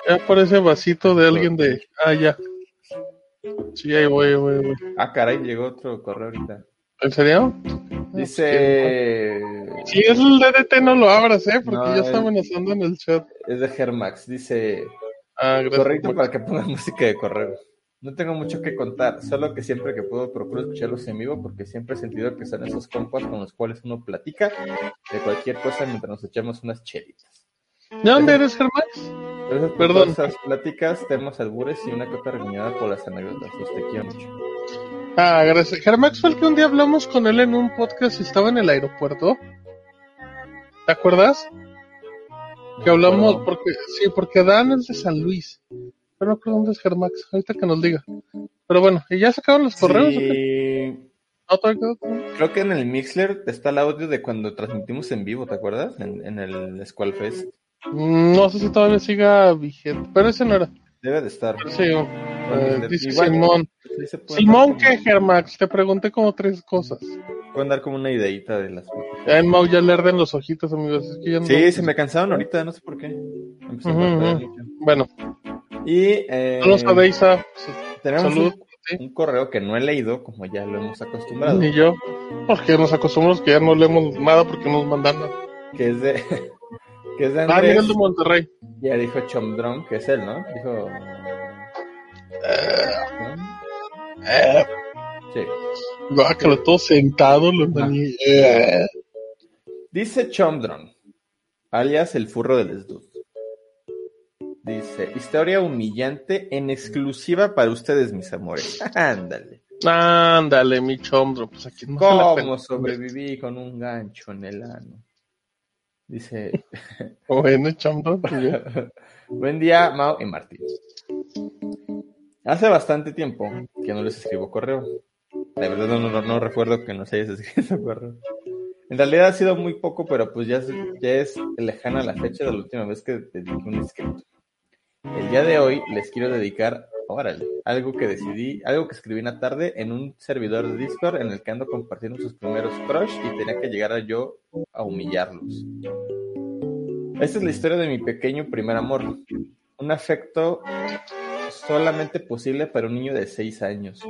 Ya parece vasito de alguien de. Ah, ya. Sí, ahí voy, ahí voy, ahí voy. Ah, caray, llegó otro correo ahorita. ¿En serio? Dice... Si es el DDT, no lo abras, ¿eh? Porque No, ya está es- amenazando en el chat. Es de Germax, dice... Ah, gracias. Correcto para que pongan (laughs) música de correo. No tengo mucho que contar, solo que siempre que puedo procuro escucharlos en vivo porque siempre he sentido que son esos compas con los cuales uno platica de cualquier cosa mientras nos echamos unas chelitas. ¿De dónde eres, por Perdón. esas pláticas, temas albures y una cota regañada por las anécdotas. Los te quiero mucho. Ah, gracias. Germax fue el que un día hablamos con él en un podcast y estaba en el aeropuerto. ¿Te acuerdas? Que hablamos, porque sí, porque Dan es de San Luis. Pero no creo dónde es Germax. Ahorita que nos diga. Pero bueno, ¿y ya sacaron los correos? Sí, creo que en el Mixler está el audio de cuando transmitimos en vivo, ¿te acuerdas? En, en el Squall Fest. Mm, No sé si todavía siga vigente, pero ese no era. Debe de estar. Sí, eh, dice Simón. puede Simón, ¿qué, Germax? Te pregunté como tres cosas. Pueden dar como una ideita de las Ya en Mau ya le arden los ojitos, amigos. Es que ya no- Sí, se me cansaron ahorita, no sé por qué. Empecé ujú. mucho. Bueno, Y eh, saludos a Deisa. tenemos Salud. un, un correo que no he leído, como ya lo hemos acostumbrado, Ni yo. Porque nos acostumbramos que ya no leemos nada porque nos mandan nada. que es de que es de Ah, Andrés. Miguel de Monterrey. Ya dijo Chomdrom, que es él, ¿no? Dijo. Eh, Sí. guácala, todo sentado, lo maní. Eh. Dice Chomdron, alias el furro del Esdud. Dice, historia humillante en exclusiva para ustedes, mis amores. (laughs) Ándale. Ándale, mi chombro. Pues aquí no ¿Cómo sobreviví con un gancho en el ano? Dice, (laughs) Bueno, chombro. pues (laughs) buen día, Mao y Martín. Hace bastante tiempo que no les escribo correo. La verdad no, no, no recuerdo que nos hayas (laughs) escrito correo. En realidad ha sido muy poco, pero pues ya es, ya es lejana la fecha de la última vez que dediqué un escrito. El día de hoy les quiero dedicar, órale, algo que decidí, algo que escribí una tarde en un servidor de Discord en el que ando compartiendo sus primeros crush y tenía que llegar a yo a humillarlos. Esta es la historia de mi pequeño primer amor. Un afecto solamente posible para un niño de 6 años.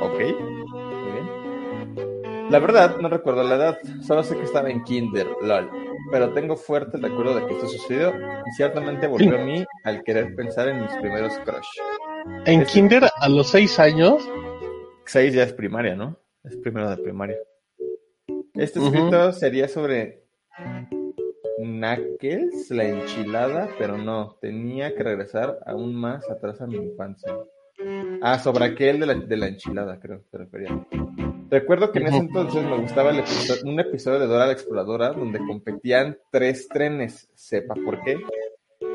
Ok, muy bien. La verdad, no recuerdo la edad, solo sé que estaba en kinder, lol. Pero tengo fuerte el recuerdo de que esto sucedió y ciertamente volvió a mí al querer pensar en mis primeros crush. En Kinder, a los seis años. 6 ya es primaria, ¿no? Es primero de primaria. Este escrito sería sobre Knuckles, la enchilada, pero no, tenía que regresar aún más atrás a mi infancia. Ah, sobre aquel de la, de la enchilada, creo que te refería. Recuerdo que en ese entonces me gustaba el episodio- un episodio de Dora la Exploradora donde competían tres trenes, sepa por qué.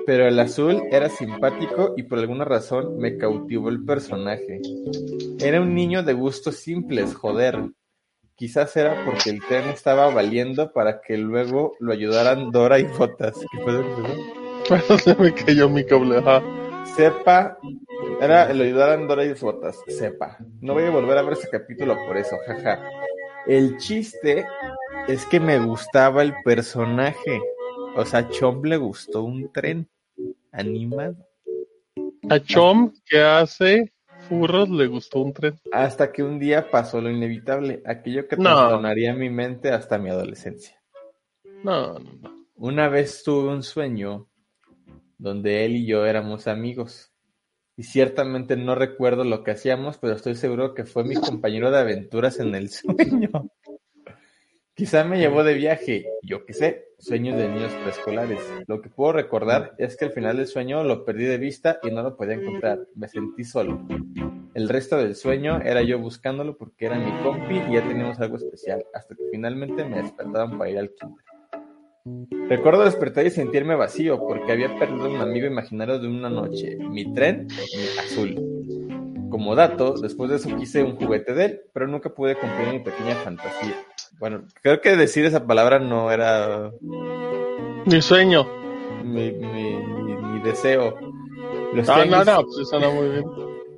Pero el azul era simpático y por alguna razón me cautivó el personaje. Era un niño de gustos simples, joder. Quizás era porque el tren estaba valiendo para que luego lo ayudaran Dora y Botas. ¿Qué? (laughs) Se me cayó mi cable. ajá. Sepa, era lo ayudaran Dora y Botas. Sepa. No voy a volver a ver ese capítulo por eso, jaja. El chiste es que me gustaba el personaje. O sea, a Chomp le gustó un tren animado. A Chom, que hace furros, le gustó un tren. Hasta que un día pasó lo inevitable, aquello que No. trastornaría mi mente hasta mi adolescencia. No, no, no. Una vez tuve un sueño donde él y yo éramos amigos. Y ciertamente no recuerdo lo que hacíamos, pero estoy seguro que fue mi compañero de aventuras en el (laughs) sueño. Quizá me llevó de viaje, yo qué sé, sueños de niños preescolares. Lo que puedo recordar es que al final del sueño lo perdí de vista y no lo podía encontrar. Me sentí solo. El resto del sueño era yo buscándolo porque era mi compi y ya teníamos algo especial, hasta que finalmente me despertaron para ir al kinder. Recuerdo despertar y sentirme vacío porque había perdido un amigo imaginario de una noche, mi tren mi azul. Como dato, después de eso quise un juguete de él, pero nunca pude cumplir mi pequeña fantasía. Bueno, creo que decir esa palabra no era Mi sueño. mi, mi- mi- mi deseo. Los Ah, no, tianguis- no, pues suena muy bien.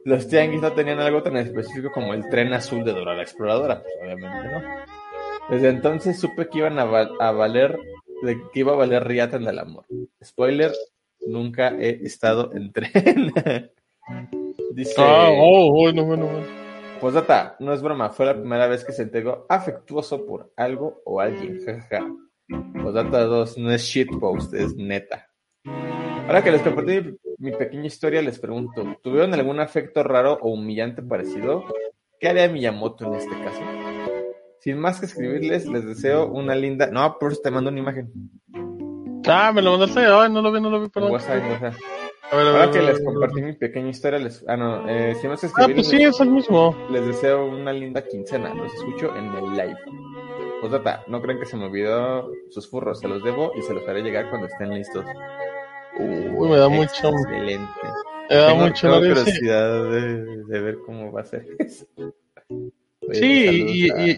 los tianguis no tenían algo tan específico como el tren azul de Dora la Exploradora, pues obviamente no. Desde entonces supe que iban a, val- a valer, que iba a valer Riata en el amor. Spoiler, nunca he estado en tren. (laughs) Dice, Ah, oh, bueno, bueno, bueno. Postdata, no es broma, fue la primera vez que se entregó afectuoso por algo o alguien, jajaja. Postdata 2, no es shitpost, es neta. Ahora que les compartí mi, mi pequeña historia, les pregunto, ¿tuvieron algún afecto raro o humillante parecido? ¿Qué haría Miyamoto en este caso? Sin más que escribirles, les deseo una linda... No, por eso te mando una imagen. Ah, me lo mandaste. Ay, no lo vi, no lo vi, perdón. WhatsApp, en WhatsApp. A ver, a ver, Ahora a que les compartí mi pequeña historia, les... Ah, no, eh, sin más que Ah, escribirles... pues sí, es el mismo. Les deseo una linda quincena. Los escucho en el live. Postdata, no creen que se me olvidó sus furros. Se los debo y se los haré llegar cuando estén listos. Uy, me da mucho. Excelente. Me da tengo, mucho curiosidad de, de ver cómo va a ser (laughs) eso. Oye, Sí, y, a- y-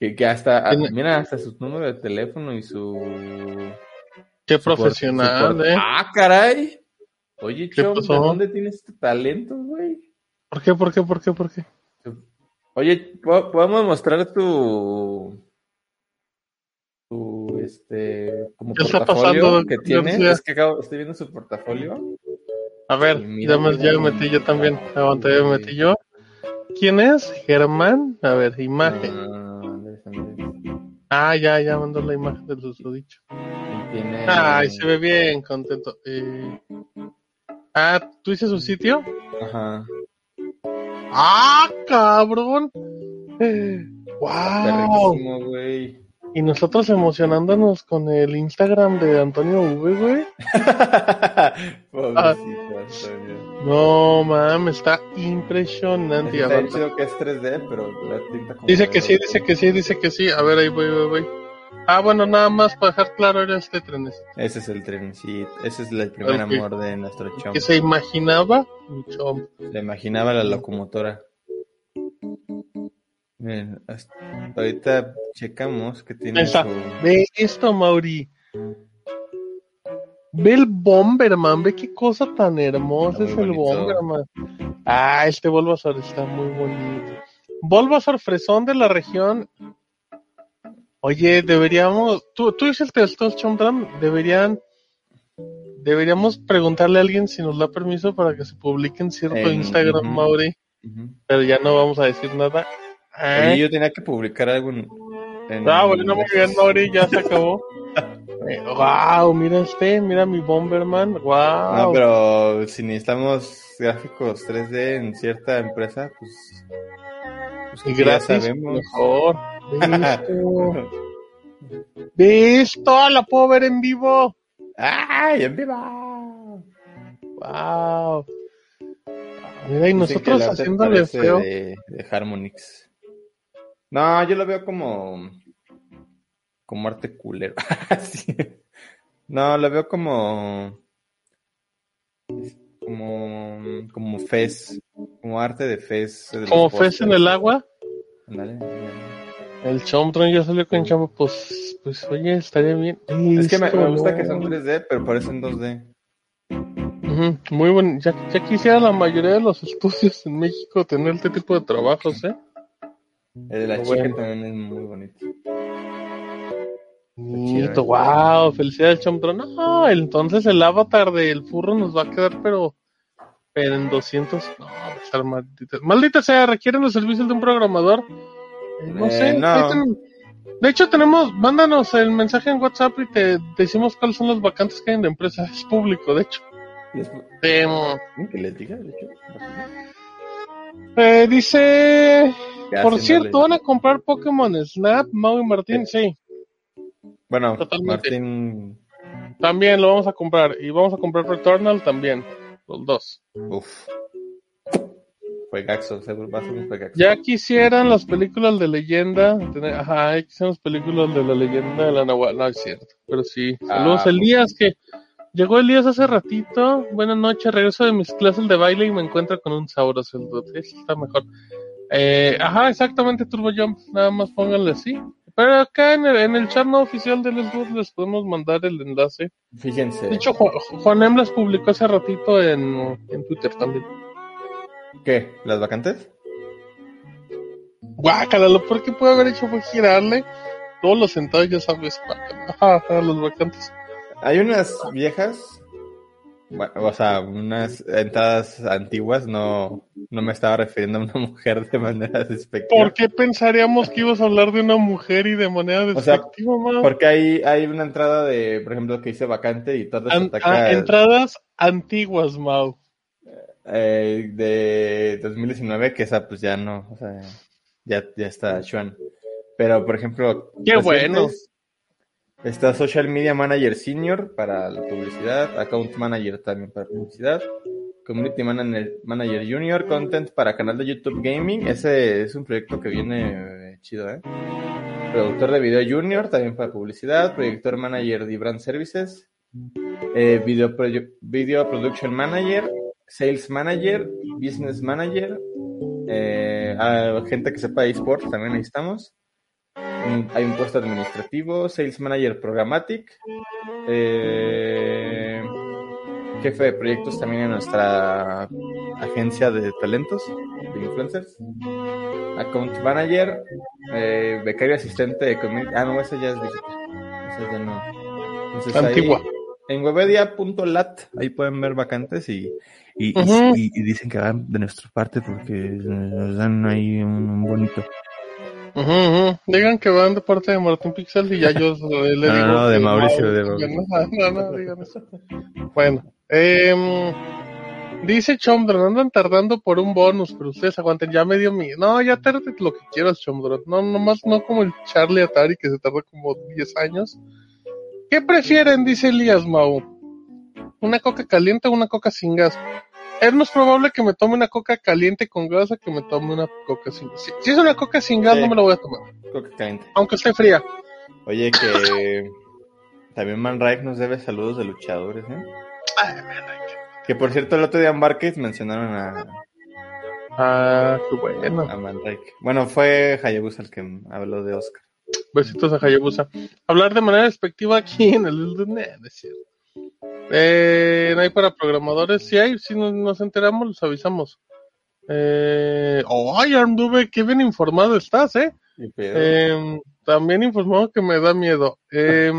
que, que hasta, ah, mira, hasta su número de teléfono y su... qué profesional, ¿eh? Ah, caray. Oye, ¿Qué Chom, ¿de dónde tienes este talento, güey? ¿Por qué, por qué, por qué, por qué? Oye, ¿po- ¿podemos mostrar tu... tu, este, como ¿Qué está portafolio pasando, que tiene? Es que acabo, estoy viendo su portafolio. A ver, mira, ya me, ya me metí yo también. Aguanta, ya me metí yo. ¿Quién es? Germán. A ver, imagen. Ah. Ah, ya, ya mandó la imagen de los lo dicho. Tiene- Ay, se ve bien, contento. Eh... Ah, ¿tú dices su sitio? Ajá. ¡Ah, cabrón! ¡Wow! Güey. Y nosotros emocionándonos con el Instagram de Antonio V, güey. (laughs) Pobrecito Antonio. No, mames, está impresionante. Está chido que es 3D, pero la tinta como Dice que sí, dice que sí, dice que sí. A ver, ahí voy, voy, voy. Ah, bueno, nada más para dejar claro, era este trenes. Ese es el tren, sí. Ese es el primer amor de nuestro chom. Que se imaginaba un chom. Se imaginaba la locomotora. Hasta ahorita checamos que tiene su... Ve esto, Mauri. Ve el Bomberman, ve qué cosa tan hermosa muy es el. Bomberman. Ah, este Bulbasaur está muy bonito. Bulbasaur fresón de la región. Oye, deberíamos. Tú, tú dices el estos Chomdram, deberían. Deberíamos preguntarle a alguien si nos da permiso para que se publique en cierto Instagram, ujú. Mauri. Pero ya no vamos a decir nada. Oye, yo tenía que publicar algo en... en- Ah, bueno, muy bien, Mauri, ya se acabó. (laughs) wow, mira este, mira mi Bomberman. Wow. No, pero si necesitamos gráficos 3D en cierta empresa, pues... pues y que ya gratis, sabemos. mejor. (laughs) Ve esto, la puedo ver en vivo. ¡Ay, en vivo! Wow. Mira, y nosotros haciéndole feo. De, de Harmonix. No, yo lo veo como. como arte culero. (laughs) Sí. No, lo veo como. Como. Como Fez. Como arte de Fez. Como Fez en el agua. Ándale, ándale. El Chomtron ya salió con chamba, pues, pues oye, estaría bien. Es que me, me gusta que son ¿no? 3D, pero parecen 2D. Ujú, Muy bueno. Ya, ya quisiera la mayoría de los estudios en México tener este tipo de trabajos, ¿eh? El de la Muy chica bueno. también es muy bonito. Bonito, wow, felicidades Chomtron. No, entonces el avatar del furro nos va a quedar, pero, pero en 200. No, va a estar maldita. Maldita sea, requieren los servicios de un programador. Eh, no Eh, sé. no. ten- De hecho, tenemos, mándanos el mensaje en WhatsApp y te decimos cuáles son los vacantes que hay en la empresa. (laughs) Es público, de hecho. Que les diga, de hecho. Eh, dice, por cierto, ¿van a comprar Pokémon Snap, Mau y Martín? Sí, Bueno, Totalmente. Martín. también lo vamos a comprar. Y vamos a comprar Returnal también, los dos. Uf. Juegaxo, seguro va a ser un juegaxo. Ya quisieran las películas de leyenda. tener- Ajá, ya quisieran las películas de la leyenda de la Nahuatl. No, es cierto. Pero sí. Saludos, Ah. Elías, que llegó Elías hace ratito. Buenas noches, regreso de mis clases de baile y me encuentro con un Sauros. El. Ese está mejor. Eh, ajá, exactamente, Turbo Jump. Nada más pónganle así. Pero acá en el, en el chat no oficial del Xbox les podemos mandar el enlace. Fíjense. De hecho, Juan, Juan las publicó hace ratito en, en Twitter también. ¿Qué? ¿Las vacantes? Guácala, lo peor que puede haber hecho fue girarle todos los sentados, ya sabes, los vacantes. Hay unas viejas, bueno, o sea, unas entradas antiguas, no, no me estaba refiriendo a una mujer de manera despectiva. ¿Por qué pensaríamos que ibas a hablar de una mujer y de manera O sea, despectiva, Mau? porque hay, hay una entrada de, por ejemplo, que dice vacante y todas An- ataca ah, entradas antiguas, Mau. Eh, de 2019, que esa pues ya no, o sea, ya, ya está Chuan. Pero, por ejemplo, Qué bueno. Está Social Media Manager Senior para la publicidad, Account Manager también para publicidad, Community Manager, Manager Junior, Content para canal de YouTube Gaming. Ese es un proyecto que viene eh, chido, ¿eh? Productor de video Junior también para publicidad, Proyector Manager de Brand Services, eh, video, video Production Manager, Sales Manager, Business Manager, eh, a gente que sepa esports también necesitamos. Hay un puesto administrativo, Sales Manager Programmatic, eh, jefe de proyectos también en nuestra agencia de talentos, de influencers, Account Manager, eh, becario asistente de community. Ah, no, ese ya es digital. Ese ya no. Antigua. En webedia.lat, ahí pueden ver vacantes y, y, dicen que van de nuestra parte porque nos dan ahí un, un bonito. Digan que van de parte de Martín Pixel y ya yo (laughs) le digo. no, de Mauricio, no, de Mauricio. No, no, no, digan eso. Bueno, em, dice Chomdron, andan tardando por un bonus, pero ustedes aguanten, ya me dio mi... No, ya tarde lo que quieras, Chomdron. No, nomás no como el Charlie Atari que se tardó como 10 años. ¿Qué prefieren? Dice Elías Mau. ¿Una coca caliente o una coca sin gas? Es más probable que me tome una coca caliente con gas a que me tome una coca sin gas. Si, si es una coca sin gas, Sí. no me la voy a tomar. Coca caliente. Aunque esté fría. Oye, que (laughs) también Man Raik nos debe saludos de luchadores, ¿eh? Que por cierto, el otro día en Barcade mencionaron a, Ah, qué bueno. a Man Raik. Bueno, fue Hayabusa el que habló de Oscar. Besitos a Hayabusa. Hablar de manera despectiva aquí (laughs) en el no es cierto. Eh, no hay para programadores. Si hay, si nos, nos enteramos, los avisamos. Eh, ay, qué bien informado estás, ¿eh? Eh, también informado que me da miedo. Eh,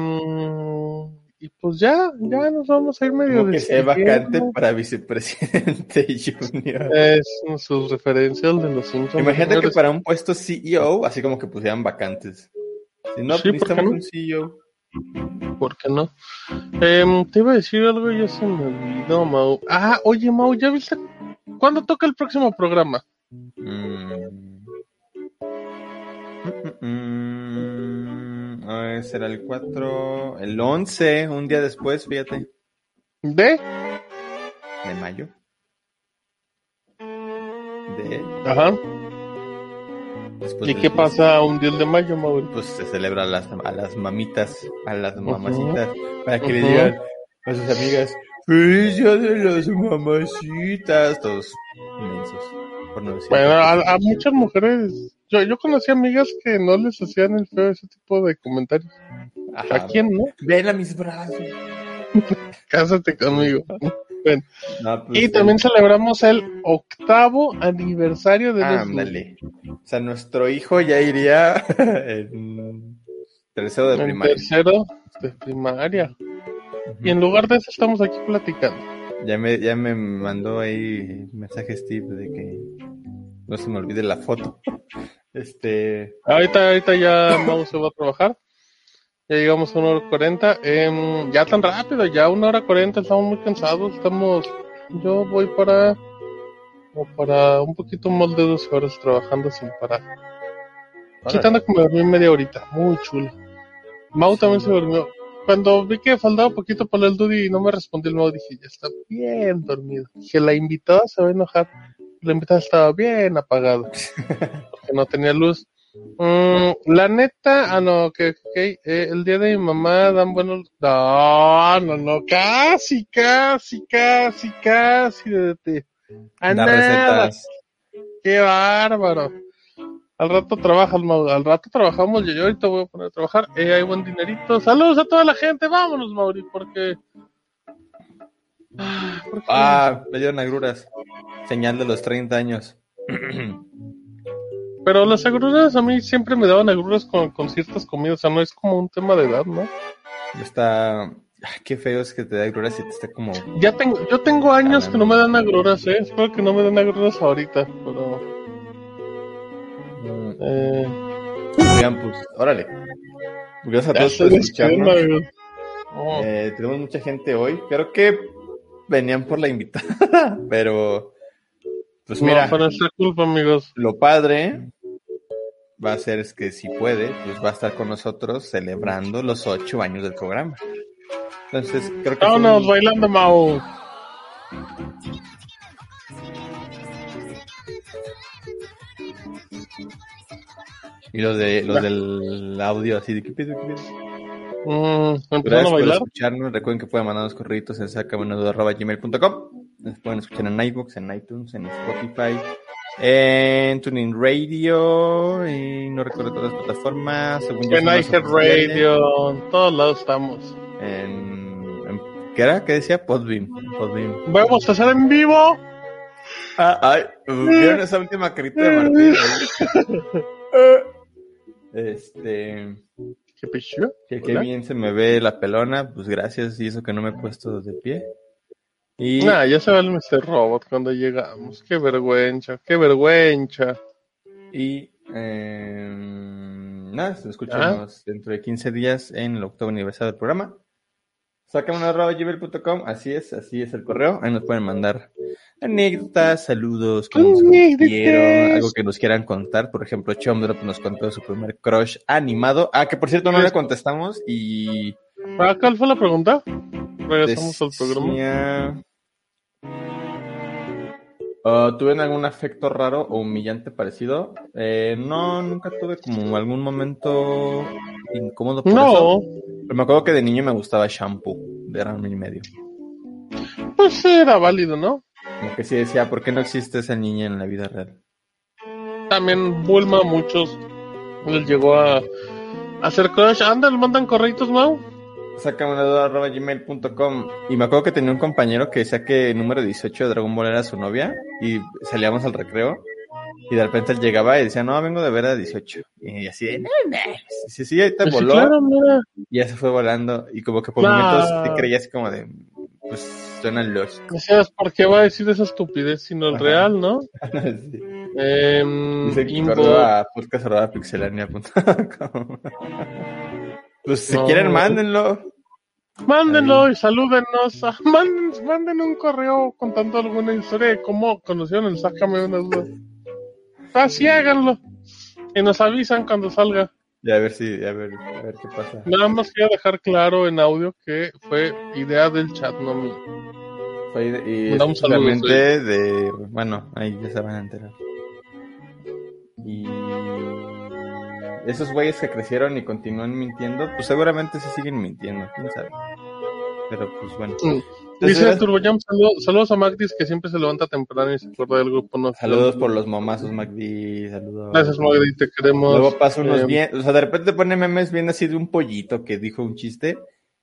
y pues ya, ya nos vamos a ir medio Como que sea despidiendo. vacante para vicepresidente (laughs) junior. Es sus referencias de los Simpsons. Imagínate que para un puesto CEO, así como que pusieran vacantes. Si no, Sí, ¿por qué necesitamos no? un CEO. ¿Por qué no? Em, te iba a decir algo y ya se me olvidó, Mau. Ah, oye, Mau, ¿ya viste? ¿Cuándo toca el próximo programa? Mm. Mm, mm, mm. A ver, será el 4, el 11, un día después, fíjate, ¿De? de mayo. De Ajá. Después ¿Y qué 10. pasa un 10 de mayo, Mauri? Pues se celebra a las, a las mamitas, a las mamacitas, para que le Ujú. digan a sus amigas, ¡Feliz día de las mamacitas! Todos inmensos, por no decir. Bueno, a, a muchas mujeres, yo, yo conocí amigas que no les hacían el feo ese tipo de comentarios. Ajá. ¿A quién, no? Ven a mis brazos. (laughs) Cásate conmigo. Bueno, No, pues, y también celebramos el octavo aniversario de los Ándale. O sea, nuestro hijo ya iría (laughs) en tercero de en primaria. tercero de primaria. Y en lugar de eso estamos aquí platicando. Ya me, ya me mandó ahí mensaje Steve de que no se me olvide la foto. Este, Ahorita, ahorita ya Mau se va a trabajar. Ya llegamos a una hora cuarenta. Em, ya tan rápido, ya una hora cuarenta. Estamos muy cansados. Estamos. Yo voy para. como para un poquito más de 12 horas trabajando sin parar. Quitando que me dormí media horita. Muy chulo. Mau también se durmió. Cuando vi que faltaba poquito para el Dudy y no me respondió el Mau, dije, ya está bien dormido. Dije, la invitada se va a enojar. La invitada estaba bien apagada. (laughs) porque no tenía luz. Mm, la neta, ah, no, que que, eh, el día de mi mamá dan buenos. No, no, no, casi, casi, casi, casi. De, de- a Da nada. recetas. Qué bárbaro. Al rato trabaja el Mau- al rato trabajamos, yo, yo ahorita voy a poner a trabajar, eh, hay buen dinerito. Saludos a toda la gente, vámonos, Mauri, porque. Ah, porque- Ah, me dieron agruras. Señal de los 30 años. (clears throat) Pero las agruras a mí siempre me daban agruras con, con ciertas comidas, o sea, no es como un tema de edad, ¿no? Está. Ay, qué feo es que te da agruras y te está como. Ya tengo, yo tengo años que no me dan agruras, eh. Espero que no me den agruras ahorita, pero. Eh, Oigan, pues, órale. Gracias a Ya todos por escucharnos. Oh. Eh, tenemos mucha gente hoy. Creo que venían por la invitada, (laughs) pero. Pues no, mira, por nuestra culpa, amigos. lo padre va a ser es que si puede, pues va a estar con nosotros celebrando los ocho años del programa. Entonces, creo que. Vámonos un- bailando, Mau. Y los de los del audio así de qué pedo, qué pedo. Mm, Gracias ¿Empezaron a por bailar? escucharnos. Recuerden que pueden mandarnos correitos en sacabuenaduda.gmail.com. Nos pueden escuchar en iVoox, en iTunes, en Spotify, en Tuning Radio, y no recuerdo todas las plataformas. Según yo, En son las iHeartRadio, en todos lados estamos. En, en- ¿Qué era? ¿Qué decía? Podbeam. Podbeam. Vamos a hacer en vivo. Ah, ay, ¿vieron esa última carita de Martín? Este. ¿Qué? Que Hola. bien se me ve la pelona, pues gracias, y eso que no me he puesto de pie. Y Nah, ya se va el Mr. Robot cuando llegamos. Qué vergüenza, qué vergüenza. Y eh, nada, se escuchamos dentro de 15 días en el octavo aniversario del programa. Gmail.com, así es, así es el correo. Ahí nos pueden mandar anécdotas, saludos, que nos algo que nos quieran contar. Por ejemplo, Chomdrop nos contó su primer crush animado. Ah, que por cierto no le contestamos y Ah, ¿Cuál fue la pregunta? Regresamos al programa. "Ah, ¿Tuve algún afecto raro o humillante parecido? Eh, no, nunca tuve como algún momento incómodo por No. eso. Pero me acuerdo que de niño me gustaba shampoo de Rami y medio. Pues era válido, ¿no? Como que sí decía, ¿por qué no existe esa niña en la vida real? También Bulma muchos les llegó a hacer crush. Anda, le mandan correitos, Mau. Sácame una duda arroba gmail.com y me acuerdo que tenía un compañero que decía que el número 18 de Dragon Ball era su novia y salíamos al recreo y de repente él llegaba y decía, no, vengo de ver a 18 y así de, no, no. Sí, sí, ahorita Pues sí, voló claro, y ya se fue volando y como que por Nah. momentos te creías como de, pues suena lógico. Decías, ¿por qué va a decir esa estupidez sino el Ajá. real, no? (laughs) Sí. Em, Dice que a (laughs) Pues si No. quieren, mándenlo. Mándenlo y salúdenos. Ah, Manden, manden un correo contando alguna historia de cómo conocieron el Sácame una duda. Así háganlo. Y nos avisan cuando salga. Y a ver si, a ver, a ver qué pasa. Nada más quiero dejar claro en audio que fue idea del chat, no mío. Fue y de, bueno, ahí ya se van a enterar. Y esos güeyes que crecieron y continúan mintiendo, pues seguramente sí siguen mintiendo, quién sabe. Pero pues bueno. Entonces, Dice Turboyam, saludos, saludos a Magdis que siempre se levanta temprano y se acuerda del grupo. No Saludos por los momazos, Magdi. Saludos. Gracias, Magdi, te queremos. Luego pasa unos Eh, bien, o sea, de repente pone memes bien así de un pollito que dijo un chiste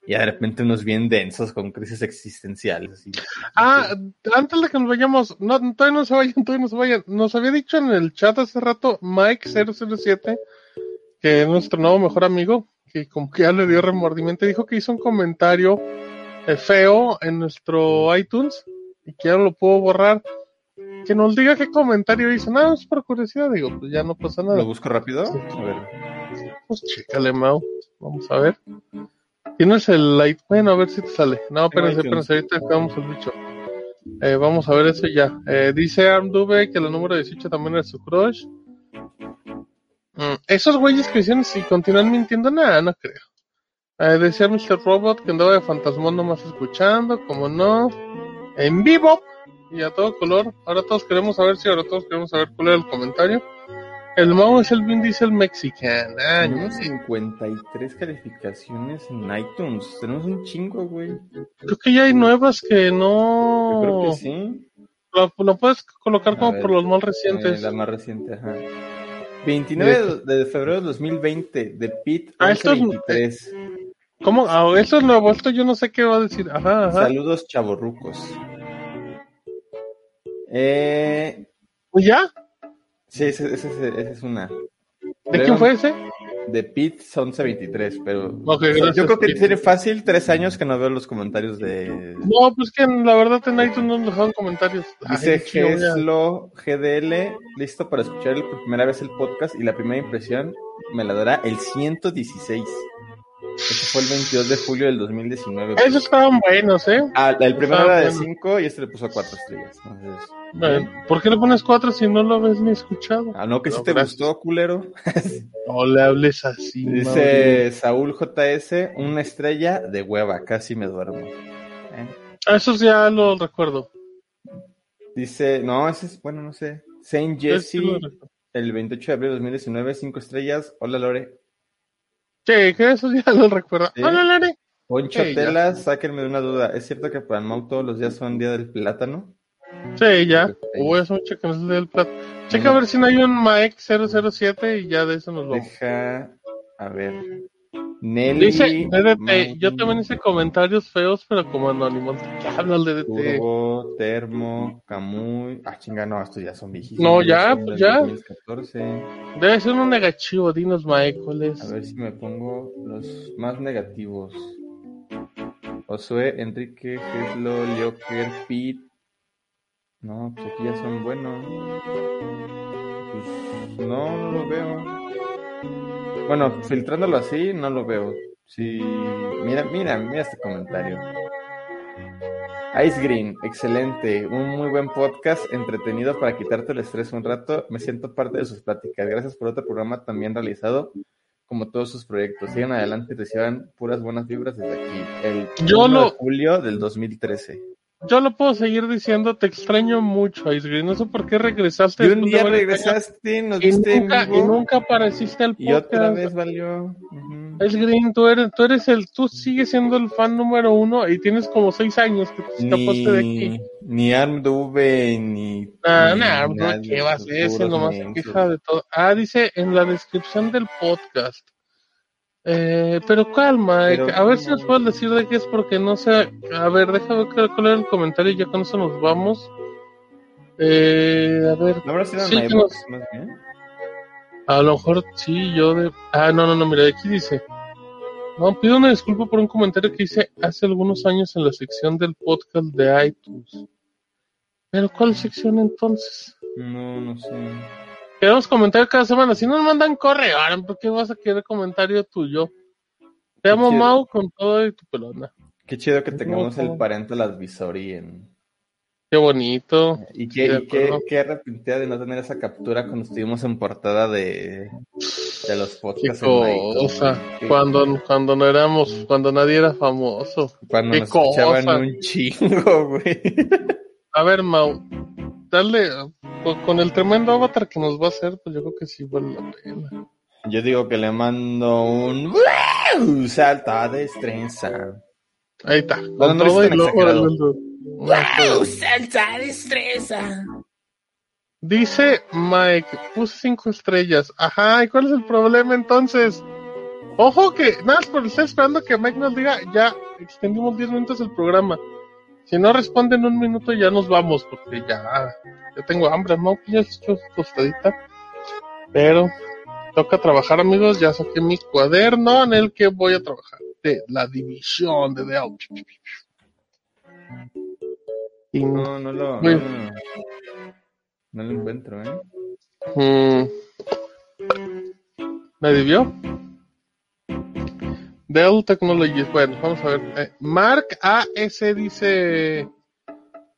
y de repente unos bien densos con crisis existenciales. Así. Ah, antes de que nos vayamos, no, todavía no se vayan, todavía no se vayan. Nos había dicho en el chat hace rato Mike007, que es nuestro nuevo mejor amigo, que como que ya le dio remordimiento, dijo que hizo un comentario eh, feo en nuestro iTunes y que ya no lo puedo borrar. Que nos diga qué comentario hizo. Nada, es por curiosidad, digo, pues ya no pasa nada. ¿Lo busco rápido? A ver. Pues chécale, Mau. Vamos a ver. Tienes el light. Bueno, a ver si te sale. No, espérense, espérense. Ahorita acabamos el bicho. Eh, vamos a ver eso ya. Eh, dice Armdube que el número 18 también es su crush. Mm, esos güeyes que hicieron si continúan mintiendo, nada, no creo. Eh, decía Mr. Robot que andaba de fantasmón nomás escuchando, como no. En vivo y a todo color. Ahora todos queremos saber si ahora todos queremos saber cuál era el comentario. El Mau es el Vin Diesel Mexican. Ah, Tenemos sé. 53 calificaciones en iTunes. Tenemos un chingo, güey. Creo que ya hay nuevas que no. Yo creo que sí. Lo, lo puedes colocar A como ver, por los más recientes. Eh, la más reciente, ajá. 29 de, febrero de 2020, de Pit Ah, esto es- 1123. ¿Cómo? Ah, esto es nuevo, esto yo no sé qué va a decir. Ajá, ajá. Saludos, chavorrucos. Eh, ¿Ya? sí, esa es una. ¿De quién fue ese? De Pit 1123, pero gracias, yo creo que Pete. tiene fácil tres años que no veo los comentarios de... No, pues que la verdad en iTunes no nos dejaron comentarios. Dice. Geslo GDL, listo para escuchar por primera vez el podcast y la primera impresión me la dará el 116. Ese fue el 22 de julio del 2019. Esos estaban buenos, ¿eh? Ah, el primero era de buenos. 5 y este le puso 4 estrellas. Entonces, Bueno, ¿Por qué le pones cuatro si no lo habéis ni escuchado? ah, no, que si No, te gustó, culero. No le hables así. Dice Saúl JS, una estrella de hueva, casi me duermo. Eh. Ah, Esos ya lo recuerdo. Dice, no, ese es, bueno, no sé. Saint Jesse, el 28 de abril de 2019, 5 estrellas. Hola, Lore. Sí, que eso ya lo recuerdo. Sí. Hola, Lare. Poncho Sí, ya. Telas, sáquenme de una duda. ¿Es cierto que para Mau todos los días son día del plátano? Sí, ya. A hacer un cheque el del plato. Checa a ver si no hay un Maek 007 y ya de eso nos vamos. Deja, a ver. Nelly. Dice DDT, yo también hice comentarios feos, pero como anónimos. ¿Qué habla el DDT? Turbo, Termo, Camuy. Ah, chinga, no, estos ya son viejísimos. No, ya, pues ya. 2014. Debe ser un negativo, dinos Maek, ¿cuál es? A ver si me pongo los más negativos. Josué, Enrique, Geslo, Lioker, Pete. No, pues aquí ya son buenos. Pues no, no lo veo. Bueno, filtrándolo así, no lo veo. Sí, mira, mira, mira este comentario. Ice Green, excelente, un muy buen podcast, entretenido para quitarte el estrés un rato. Me siento parte de sus pláticas. Gracias por otro programa también realizado, como todos sus proyectos. Sigan adelante y reciban puras buenas vibras desde aquí. El Yo 1 de lo- julio del 2013. Yo lo puedo seguir diciendo, te extraño mucho, Ice Green. No sé por qué regresaste. Y un día regresaste, nos y viste en nunca, y vivo, nunca apareciste al y podcast. otra vez valió. Ujú. Ice Green, tú eres, tú eres el, tú sigues siendo el fan número uno y tienes como seis años que te escapaste de aquí. Ni, ni ArmDV, ni. Ah, ni nah, nadie, ¿qué va a puros nomás se queja de todo. Ah, dice en la descripción del podcast. Eh, pero calma, Pero a ver si nos puedes decir de qué es porque no sé. A ver, déjame ver cuál era el comentario y ya con eso nos vamos. Eh, a ver, ¿No habrá sido Sí, en que iVoox, nos- más bien? a lo mejor sí, yo de... Ah, no, no, no, mira, aquí dice. No, pido una disculpa por un comentario que hice hace algunos años en la sección del podcast de iTunes. Pero ¿cuál sección entonces? No, no sé. Queremos comentario cada semana. Si nos mandan correo, ¿por qué vas a querer comentario tuyo? Te amo, chido. Mau, con todo y tu pelona. Qué chido que tengamos el parental advisory en. Qué bonito. Y qué, y qué, qué arrepentida de no tener esa captura cuando estuvimos en portada de, de los Qué podcasts en iTunes. cosa. Qué- Cuando, cuando no éramos, cuando nadie era famoso. Cuando qué nos escuchaban cosa. un chingo, (laughs) güey. A ver, Mau, dale, pues, con el tremendo avatar que nos va a hacer, pues yo creo que sí vale la pena. Yo digo que le mando un ¡Wow! salta de destreza. Ahí está. No, Con no lo todo y el- ¡Wow! ¡Salsa destreza! Dice Mike, puse cinco estrellas. Ajá, ¿y cuál es el problema entonces? Ojo que, nada, por estar esperando que Mike nos diga, ya extendimos 10 minutos el programa. Si no responde en un minuto, ya nos vamos, porque ya, ya tengo hambre, ¿no? Ya he hecho tostadita. Pero, toca trabajar, amigos. Ya saqué mi cuaderno en el que voy a trabajar. De la división de Dell. Y- No, no lo, no, lo- no lo encuentro, ¿eh? Mm. ¿Nadie vio? Dell Technologies. Bueno, vamos a ver. Eh, Mark AS dice.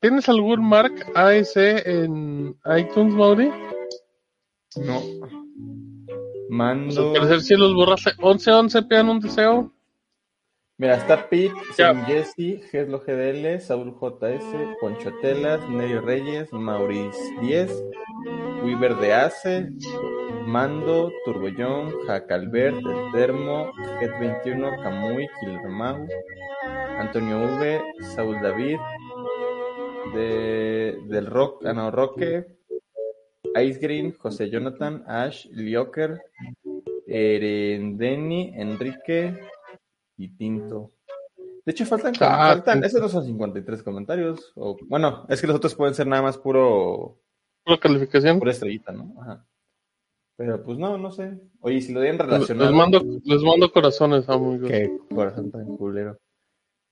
¿Tienes algún Mark AS en iTunes, Mauri? No. Pues Mando. al parecer si los borraste. 11-11 pegan un deseo. Mira, está Pete, Jesse, Geslo GDL, Saúl JS, Poncho Telas, Nerio Reyes, Maurice 10, Weaver de Ace, Mando, Turbollón, Jacalbert, El Termo, Jet21, Camuy, Killer Mau, Antonio V, Saúl David, de, del Rock, ah, no, Roque, Ice Green, José Jonathan, Ash, Lioker, Erendeni, Enrique y Tinto. De hecho, faltan, Ah, faltan, esos no son 53 comentarios. O, bueno, es que los otros pueden ser nada más puro, Pura calificación. pura estrellita, ¿no? Ajá. Pero pues no, no sé. Oye, si lo dieran Les, relacionado. les mando, les mando corazones, amigos. Qué corazón tan culero.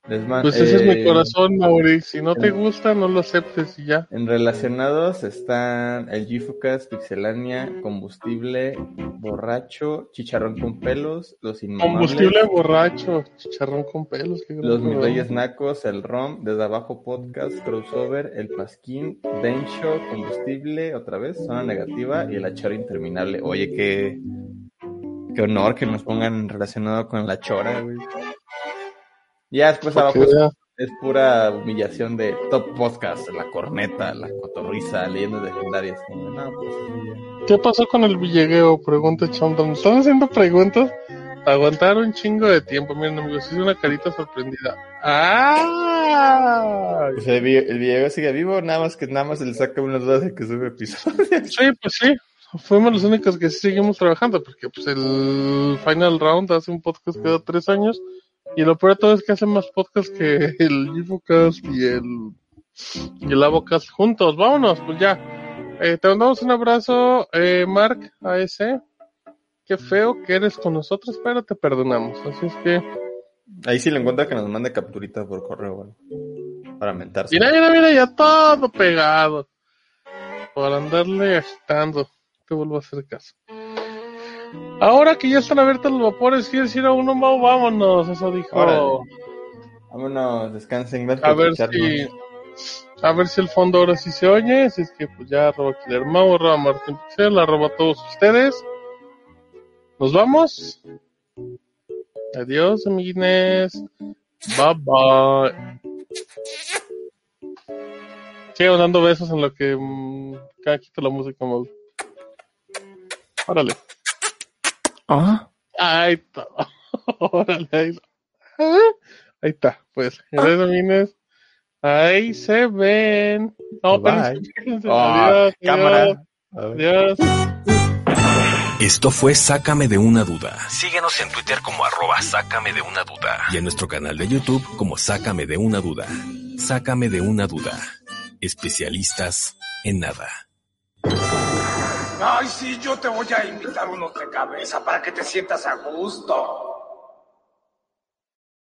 Les Pues ese es mi eh, corazón, Mauri. Si no te gusta, no lo aceptes y ya. En relacionados están el Gifucas, Pixelania, Combustible, Borracho, Chicharrón con pelos, Los Inmamables, Combustible borracho, chicharrón con pelos. qué Los Mis. Reyes Nacos, El Rom, Desde Abajo Podcast, Crossover, El Pasquín, Densho, Combustible, otra vez, Zona Negativa y La Chora Interminable. Oye, qué, qué honor que nos pongan relacionado con La Chora, güey. Ya después abajo es, es pura humillación de Top Podcast, La Corneta, La Cotorriza, Leyendas Legendarias. No, pues, ya. ¿Qué pasó con el Villegueo? Pregunta Chomdom. ¿Están haciendo preguntas? Aguantar un chingo de tiempo. Miren, amigos, hice una carita sorprendida. ¡Ah! Pues el, el sigue vivo, nada más que nada más se le saca unas dudas de que sube episodios. Sí, pues sí. Fuimos los únicos que sí seguimos trabajando, porque pues el Final Round hace un podcast cada tres años. Y lo peor de todo es que hace más podcast que el Infocast y el, y el Avocast juntos. Vámonos, pues ya. Eh, te mandamos un abrazo, eh, Mark AS. Qué feo que eres con nosotros, pero te perdonamos. Así es que, Ahí sí le encuentra que nos mande capturita por correo, bueno, para mentarse. mira, mira, mira, ya todo pegado. Por andarle agitando. Te vuelvo a hacer caso. Ahora que ya están abiertos los vapores, ¿quieres ir a uno, Mau? Vámonos, eso dijo. Órale. Vámonos, descansen, gracias A ver si, a ver si el fondo ahora sí se oye. Así es que pues ya arroba Killer Mau, arroba Martín Pixel, arroba a todos ustedes. Nos vamos. Adiós, amiguines. Bye bye. Sigo dando besos en lo que mm, cada quito la música, Mau. Órale. Ah, Ahí está. (laughs) Órale, ahí está. Ah, Ahí está, pues. Amiguines. Ahí se ven. No, Bye. Ah, Adiós, cámara. adiós. Adiós. Esto fue Sácame de una duda. Síguenos en Twitter como arroba sácame de una duda. Y en nuestro canal de YouTube como Sácame de una duda. Sácame de una duda. Especialistas en nada. Ay, sí, yo te voy a invitar unos de cabeza para que te sientas a gusto.